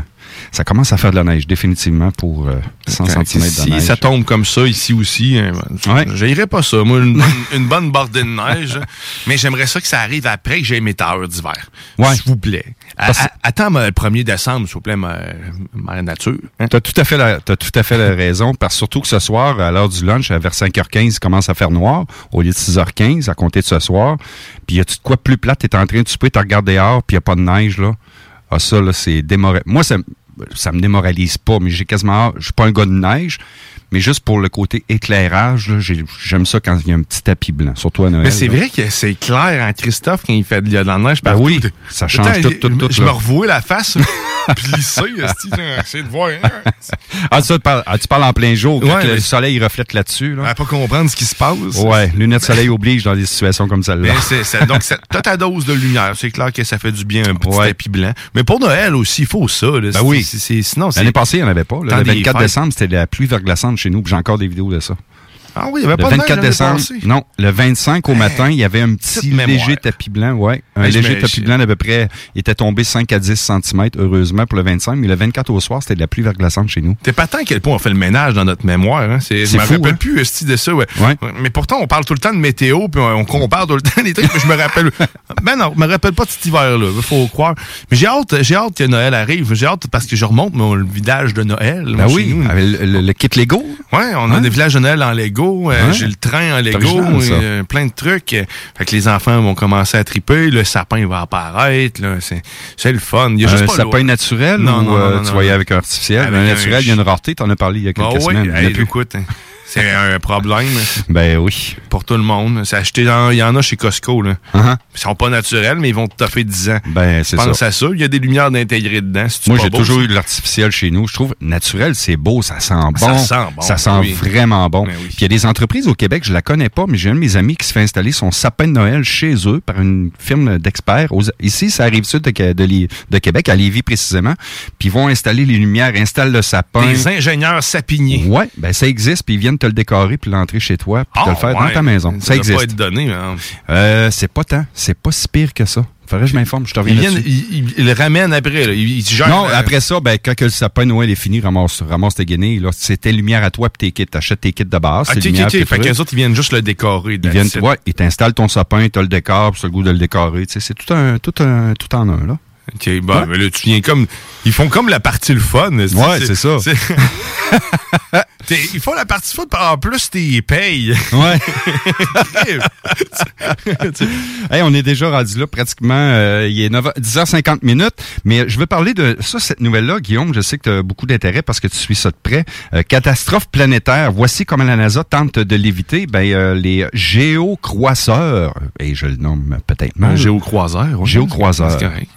Speaker 5: ça commence à faire de la neige, définitivement, pour euh, 100
Speaker 4: Fait que
Speaker 5: cm de
Speaker 4: si
Speaker 5: neige.
Speaker 4: ça tombe comme ça ici aussi, euh, j'irais pas ça. Moi, une, bonne- une bonne bordée de neige. mais j'aimerais ça que ça arrive après que j'ai mes tailleurs d'hiver. S'il vous plaît. À-
Speaker 5: Parce-
Speaker 4: à- attends le 1er décembre, s'il vous plaît, ma, ma nature. hein.
Speaker 5: T'as tout à fait la, tout à fait la raison, parce que surtout que ce soir, à l'heure du lunch, vers 5h15, il commence à faire noir, au lieu de 6h15, à compter de ce soir. Puis y a-tu de quoi plus plate? T'es en train de souper, t'as regardé dehors, puis y a pas de neige, là. Ah, ça, là, c'est démoralisant. Moi, ça, ça me démoralise pas, mais j'ai quasiment, je suis pas un gars de neige, mais juste pour le côté éclairage, j'aime ça quand il y a un petit tapis blanc, surtout à Noël.
Speaker 4: Mais c'est vrai que c'est clair en Christophe quand il fait de, il y a de la neige
Speaker 5: Ben oui, ça change
Speaker 4: Attends,
Speaker 5: tout, tout, tout,
Speaker 4: Je
Speaker 5: là.
Speaker 4: me revois la face plissée, essayer de voir. hein.
Speaker 5: Ah, ça, tu parles, ah, tu parles en plein jour,
Speaker 4: Ouais,
Speaker 5: le soleil reflète là-dessus, là.
Speaker 4: À pas comprendre ce qui se passe.
Speaker 5: Ouais, lunettes de soleil oblige dans des situations comme celle-là.
Speaker 4: C'est, c'est- donc, c'est- t'as ta dose de lumière. C'est clair que ça fait du bien, un petit
Speaker 5: Ouais.
Speaker 4: tapis blanc. Mais pour Noël aussi, il faut ça. Là.
Speaker 5: Ben
Speaker 4: C'est-
Speaker 5: oui.
Speaker 4: C'est- sinon.
Speaker 5: L'année passée, il n'y en avait pas. là. Le
Speaker 4: des
Speaker 5: 24
Speaker 4: fêtes.
Speaker 5: décembre, c'était la pluie verglaçante chez nous. J'ai encore des vidéos de ça.
Speaker 4: Ah oui, il n'y avait
Speaker 5: Le
Speaker 4: pas de
Speaker 5: 24
Speaker 4: neige l'année
Speaker 5: décembre,
Speaker 4: passée.
Speaker 5: non. Le 25 au matin, il y avait un petit léger tapis blanc, ouais. Un léger tapis blanc d'à peu près, il était tombé 5 à 10 cm, heureusement, pour le 25. Mais le 24 au soir, c'était de la pluie verglaçante chez nous.
Speaker 4: T'es pas tant à quel point on fait le ménage dans notre mémoire. Hein? C'est, je me rappelle
Speaker 5: hein?
Speaker 4: plus esti, de ça. Ouais.
Speaker 5: Ouais.
Speaker 4: Mais pourtant, on parle tout le temps de météo, puis on, compare tout le temps les trucs, mais je me rappelle... ben non, je me rappelle pas de cet hiver-là, il faut croire. Mais j'ai hâte, j'ai hâte que Noël arrive. J'ai hâte parce que je remonte mon village de Noël.
Speaker 5: Ben
Speaker 4: chez
Speaker 5: oui,
Speaker 4: nous.
Speaker 5: avec le, le- le kit Lego.
Speaker 4: Ouais, on a
Speaker 5: Hein?
Speaker 4: des villages de Noël en Lego. Euh. J'ai le train en Lego.
Speaker 5: original,
Speaker 4: euh, plein de trucs. Fait que les enfants vont commencer à triper. Le sapin va apparaître. là. C'est c'est le fun. Il y a juste
Speaker 5: un
Speaker 4: pas
Speaker 5: sapin
Speaker 4: l'eau.
Speaker 5: naturel
Speaker 4: Non,
Speaker 5: ou
Speaker 4: non,
Speaker 5: euh,
Speaker 4: non,
Speaker 5: tu voyais avec un artificiel?
Speaker 4: Avec
Speaker 5: un naturel, il y a une rareté, t'en as parlé il y a quelques
Speaker 4: Ah oui,
Speaker 5: semaines. Il y a
Speaker 4: hey,
Speaker 5: plus.
Speaker 4: écoute, hein, c'est un problème
Speaker 5: Ben oui.
Speaker 4: pour tout le monde. C'est acheté dans- il y en a chez Costco. Là.
Speaker 5: Uh-huh.
Speaker 4: Ils sont pas naturels, mais ils vont te toffer 10 ans.
Speaker 5: Ben, c'est
Speaker 4: Pense
Speaker 5: ça.
Speaker 4: à ça. Il y a des lumières d'intégrer dedans.
Speaker 5: Moi, j'ai toujours eu de l'artificiel chez nous. Je trouve naturel, c'est beau, ça sent bon.
Speaker 4: Ça sent bon,
Speaker 5: Ça sent
Speaker 4: oui.
Speaker 5: vraiment bon.
Speaker 4: Ben oui.
Speaker 5: Puis il y a des entreprises au Québec, je la connais pas, mais j'ai un de mes amis qui se fait installer son sapin de Noël chez eux par une firme d'experts. Ici, ça arrive sud de, de Québec, à Lévis précisément. Puis ils vont installer les lumières, installent le sapin.
Speaker 4: Des ingénieurs sapiniers.
Speaker 5: Ouais, ben ça existe, puis ils viennent te le décorer, puis l'entrer chez toi, puis te
Speaker 4: Ah,
Speaker 5: le faire dans ta maison.
Speaker 4: Ça
Speaker 5: Ça,
Speaker 4: pas
Speaker 5: existe.
Speaker 4: être donné. hein.
Speaker 5: Euh, c'est pas tant, c'est pas si pire que ça. Faudrait que je m'informe, je te reviens
Speaker 4: Ils, ils le ramènent après. Là.
Speaker 5: Non,
Speaker 4: euh,
Speaker 5: après ça, ben, quand que le sapin Noël est fini, ramasse, ramasse tes guenilles. Là, c'est tes lumières à toi puis tes kits. T'achètes tes kits de base.
Speaker 4: Ah,
Speaker 5: tes lumières,
Speaker 4: ok.
Speaker 5: tes
Speaker 4: Fait qu'eux autres, ils viennent juste le décorer.
Speaker 5: Ils viennent, ouais, ils t'installent ton sapin, t'as le décor, puis t'as le goût de le décorer. C'est tout un, tout un, tout en un, là.
Speaker 4: OK, bon, mais là, tu viens comme... Ils font comme la partie le fun.
Speaker 5: Ouais, c'est ça.
Speaker 4: Ils font la partie fun, en plus, t'es payes.
Speaker 5: Ouais. hey, on est déjà rendu là pratiquement. euh, il est 9h 10h50 minutes. Mais je veux parler de ça, cette nouvelle-là, Guillaume. Je sais que tu as beaucoup d'intérêt parce que tu suis ça de près. Euh, catastrophe planétaire. Voici comment la NASA tente de l'éviter. Ben, euh, les géocroiseurs, et je le nomme peut-être mal.
Speaker 4: Un géocroiseur. ouais.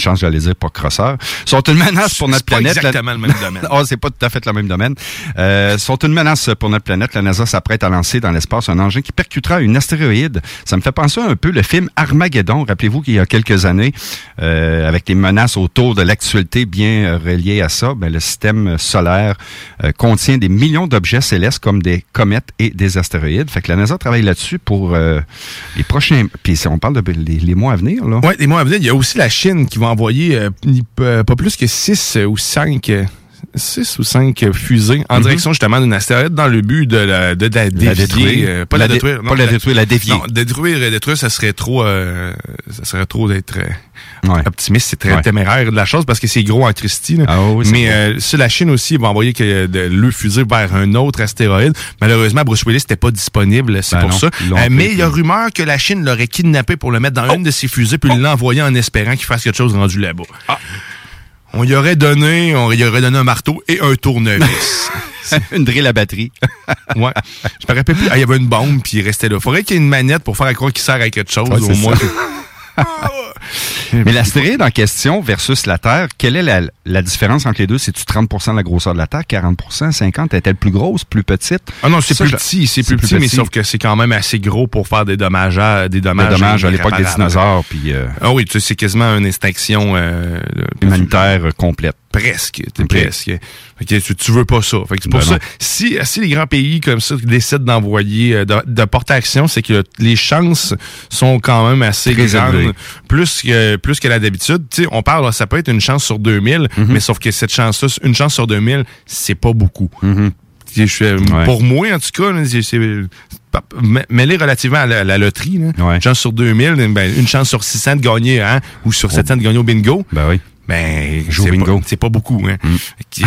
Speaker 5: Chance, j'allais dire pas crosseur. Sont une menace pour notre
Speaker 4: pas
Speaker 5: planète. La-
Speaker 4: exactement le même domaine.
Speaker 5: oh, c'est pas tout à fait le même domaine. Euh, sont une menace pour notre planète. La NASA s'apprête à lancer dans l'espace un engin qui percutera une astéroïde. Ça me fait penser un peu le film Armageddon. Rappelez-vous qu'il y a quelques années, euh, avec les menaces autour de l'actualité bien euh, reliées à ça, ben, le système solaire euh, contient des millions d'objets célestes comme des comètes et des astéroïdes. Fait que la NASA travaille là-dessus pour les prochains. Puis si on parle de les, les mois à venir, là.
Speaker 4: Ouais, des mois à venir, il y a aussi la Chine qui va envoyer euh, euh, pas plus que 6 ou 5 6 ou 5 fusées en
Speaker 5: Mhm.
Speaker 4: direction justement d'une astéroïde dans le but de la, de la dévier,
Speaker 5: détruire.
Speaker 4: euh, pas
Speaker 5: La
Speaker 4: la,
Speaker 5: dé-
Speaker 4: détruire.
Speaker 5: pas la détruire, la dévier.
Speaker 4: Non, détruire et détruire, ça serait trop euh, ça serait trop d'être euh,
Speaker 5: Ouais.
Speaker 4: optimiste, c'est très
Speaker 5: Ouais.
Speaker 4: téméraire de la chose parce que c'est gros en Christie. là.
Speaker 5: Ah oui,
Speaker 4: Mais
Speaker 5: gros.
Speaker 4: euh, si la Chine aussi va envoyer que, de, le fusée vers un autre astéroïde, malheureusement Bruce Willis n'était pas disponible, c'est
Speaker 5: Ben
Speaker 4: pour
Speaker 5: non,
Speaker 4: ça. Euh, mais il y a rumeur que la Chine l'aurait kidnappé pour le mettre dans une de ses fusées puis l'envoyer en espérant qu'il fasse quelque chose rendu là-bas. On y aurait donné, on y aurait donné un marteau et un tournevis.
Speaker 5: une drill à batterie.
Speaker 4: ouais. Je me rappelle plus. Ah, il y avait une bombe, puis il restait là. Faudrait qu'il y ait une manette pour faire à croire qu'il sert à quelque chose,
Speaker 5: Ouais,
Speaker 4: au moins.
Speaker 5: Mais l'astéroïde en question versus la Terre, quelle est la, la différence entre les deux? C'est-tu 30% de la grosseur de la Terre, 40% 50% Est-elle plus grosse, plus petite?
Speaker 4: Ah non, c'est plus petit, c'est plus petit, mais sauf que c'est quand même assez gros pour faire des dommages à, des dommages,
Speaker 5: Des dommages à l'époque des dinosaures, puis euh,
Speaker 4: Ah oui, tu sais, c'est quasiment une extinction euh,
Speaker 5: humanitaire complète.
Speaker 4: Presque, presque. Tu, tu veux pas ça. Fait que c'est pour
Speaker 5: Ben
Speaker 4: ça, si, si les grands pays comme ça décident d'envoyer, euh, de, de porter action, c'est que les chances sont quand même assez
Speaker 5: Très
Speaker 4: grandes, plus que plus que la d'habitude. Tu sais, on parle, là, ça peut être une chance sur 2000,
Speaker 5: Mhm.
Speaker 4: mais sauf que cette chance-là, une chance sur 2000, c'est pas beaucoup.
Speaker 5: Mhm.
Speaker 4: Je Pour moi, en tout cas, c'est- mêlé relativement à la, la loterie, là, une chance sur 2000, ben, une chance sur 600 de gagner, hein, ou sur 700 de gagner au bingo.
Speaker 5: Ben oui.
Speaker 4: Ben, c'est pas- c'est pas beaucoup, hein. Que, euh,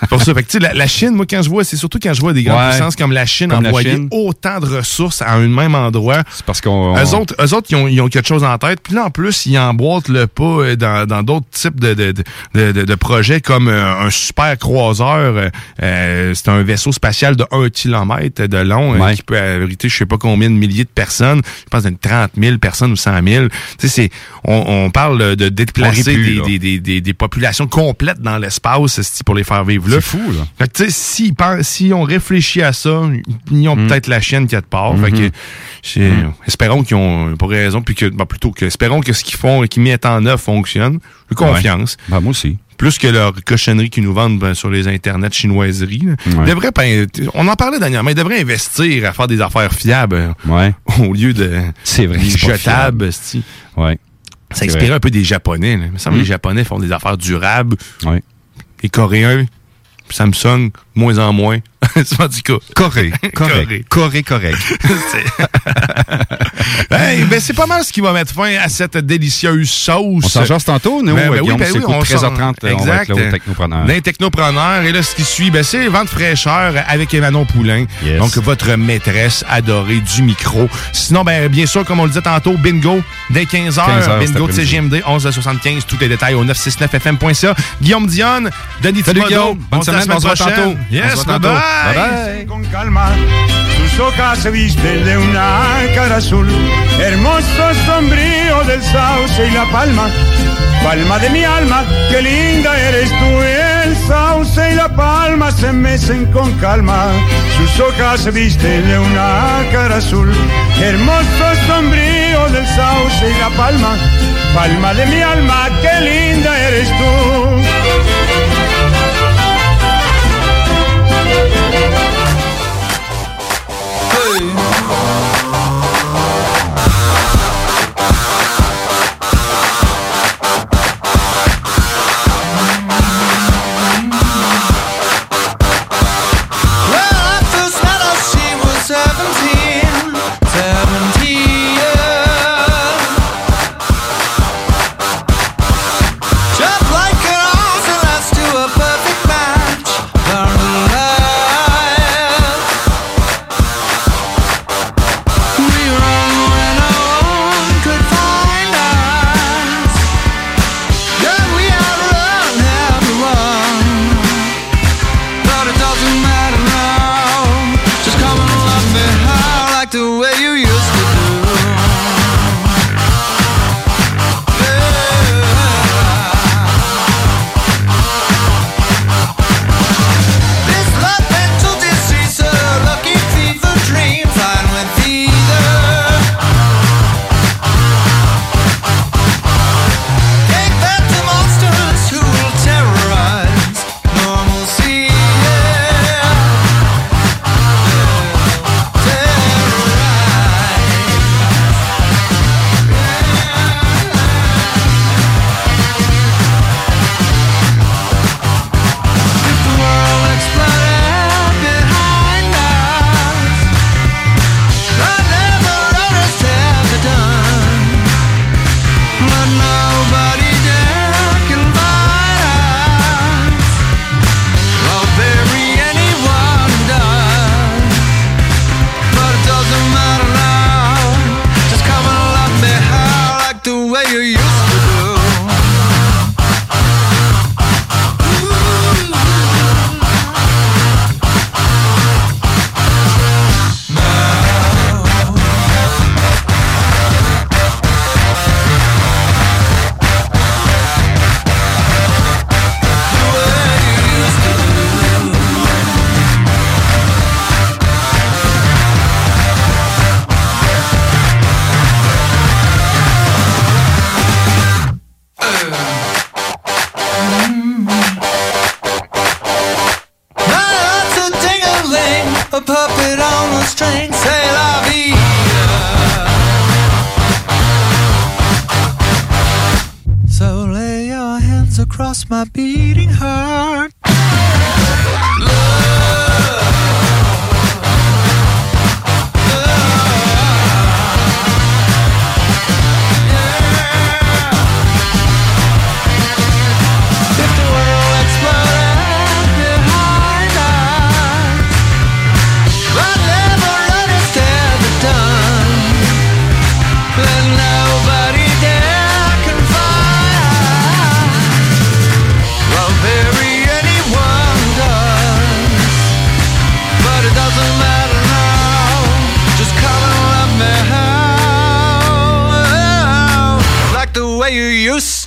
Speaker 4: C'est pour ça. Fait que, tu sais, la, la Chine, moi, quand je vois, c'est surtout quand je vois des grandes
Speaker 5: Ouais.
Speaker 4: puissances comme la Chine
Speaker 5: Comme la
Speaker 4: envoyer
Speaker 5: Chine.
Speaker 4: autant de ressources à un même endroit.
Speaker 5: C'est parce qu'on...
Speaker 4: Eux autres, eux autres ils, ont, ils ont quelque chose en tête. Puis là, en plus, ils emboîtent le pas euh, dans dans d'autres types de, de, de, de, de- projets comme euh, un super croiseur. euh, c'est un vaisseau spatial de 1 km de long euh,
Speaker 5: Ouais.
Speaker 4: qui peut abriter je sais pas combien de milliers de personnes. Je pense d'une 30 000 personnes ou 100 000. Tu sais, c'est, on, on parle de déplacer
Speaker 5: On rit plus,
Speaker 4: des,
Speaker 5: là.
Speaker 4: des, des, des, des populations complètes dans l'espace pour les faire vivre là.
Speaker 5: C'est fou, là.
Speaker 4: Fait que, si on réfléchit à ça, ils ont peut-être la chienne qui a de part. Fait que,
Speaker 5: Mhm.
Speaker 4: c'est-
Speaker 5: Mm.
Speaker 4: espérons qu'ils ont pas raison, puis que, ben, plutôt que, espérons que ce qu'ils font et qu'ils mettent en œuvre fonctionne. J'ai confiance.
Speaker 5: Ben, moi aussi.
Speaker 4: Plus que leur cochonnerie qu'ils nous vendent ben, sur les internets chinoiseries.
Speaker 5: Ouais.
Speaker 4: Pas- on en parlait dernièrement, ils devraient investir à faire des affaires fiables
Speaker 5: Ouais.
Speaker 4: au lieu de
Speaker 5: C'est vrai,
Speaker 4: jetables.
Speaker 5: Ouais.
Speaker 4: Ça inspirait un peu des Japonais. Là. Il me semble que les Japonais font des affaires durables.
Speaker 5: Ouais.
Speaker 4: Les Coréens, Samsung, moins en moins. C'est tout cas.
Speaker 5: Correct. Correct. Correct, correct.
Speaker 4: Hey, ben c'est pas mal ce qui va mettre fin à cette délicieuse sauce.
Speaker 5: On s'en jase tantôt, nous,
Speaker 4: Ben, ben
Speaker 5: Guillaume,
Speaker 4: oui, ben oui, on s'en-
Speaker 5: 13h30, on va
Speaker 4: exact.
Speaker 5: être là au Technopreneur.
Speaker 4: Dans les technopreneurs. Et là, ce qui suit, ben, c'est Vente fraîcheur avec Emmanon Poulain.
Speaker 5: Yes.
Speaker 4: Donc, votre maîtresse adorée du micro. Sinon, ben, bien sûr, comme on le disait tantôt, bingo dès 15h.
Speaker 5: 15 heures
Speaker 4: bingo de. CGMD, 11 à 75. Tous les détails au 969fm.ca. Guillaume Dionne, Denis
Speaker 5: Salut,
Speaker 4: Thibodeau.
Speaker 5: Guillaume. Bonne
Speaker 4: On
Speaker 5: semaine, on se voit
Speaker 4: prochaine.
Speaker 5: tantôt. On
Speaker 4: Yes,
Speaker 5: voit
Speaker 4: bye
Speaker 5: tantôt.
Speaker 4: bye.
Speaker 5: Bye bye.
Speaker 46: Hermoso sombrío del sauce y la palma. Palma de mi alma, qué linda eres tú. El sauce y la palma se mecen con calma. Sus hojas se visten de una cara azul, hermoso sombrío del sauce y la palma. Palma de mi alma, qué linda eres tú.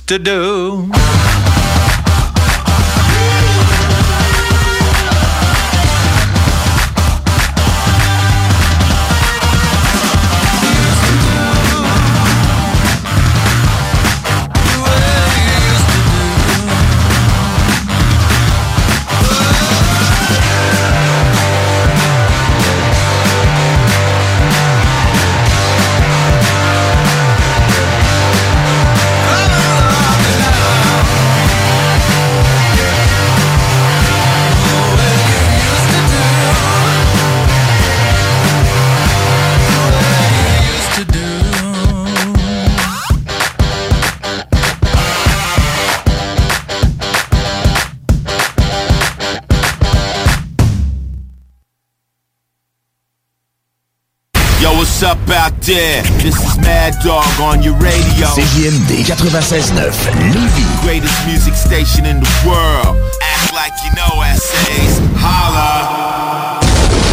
Speaker 21: To do.
Speaker 47: There? This is Mad Dog on your radio.
Speaker 13: CJMD 96.9 Lévis.
Speaker 47: Greatest music station in the world. Act like you know essays. Holla.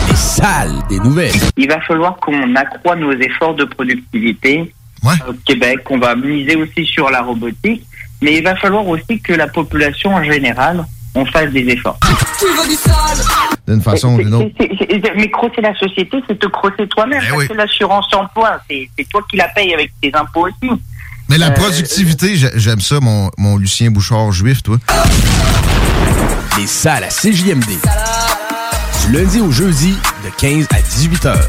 Speaker 13: Les salles des nouvelles.
Speaker 48: Il va falloir qu'on accroît nos efforts de productivité au Québec. On va miser aussi sur la robotique, mais il va falloir aussi que la population en général, on fasse des efforts.
Speaker 21: Tu veux du sale
Speaker 49: D'une façon ou d'une autre.
Speaker 48: C'est- c'est- c'est- mais crosser la société, c'est te crosser toi-même.
Speaker 49: Eh oui.
Speaker 48: que l'assurance emploi, c'est c'est toi qui la payes avec tes impôts aussi.
Speaker 49: Mais la
Speaker 48: Euh,
Speaker 49: productivité, j'ai- j'aime ça, mon, mon Lucien Bouchard juif, toi.
Speaker 13: Les salles à CJMD. Du lundi au jeudi, de 15 à 18 heures.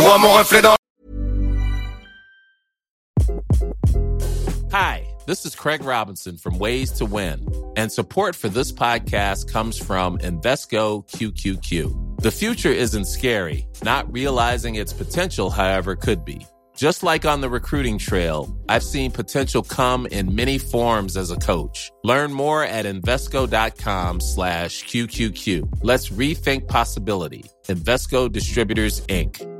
Speaker 21: Je vois mon reflet dans
Speaker 50: Hi, this is Craig Robinson from Ways to Win, and support for this podcast comes from Invesco QQQ. The future isn't scary, not realizing its potential, however, could be. Just like on the recruiting trail, I've seen potential come in many forms as a coach. Learn more at Invesco.com slash QQQ. Let's rethink possibility. Invesco Distributors, Inc.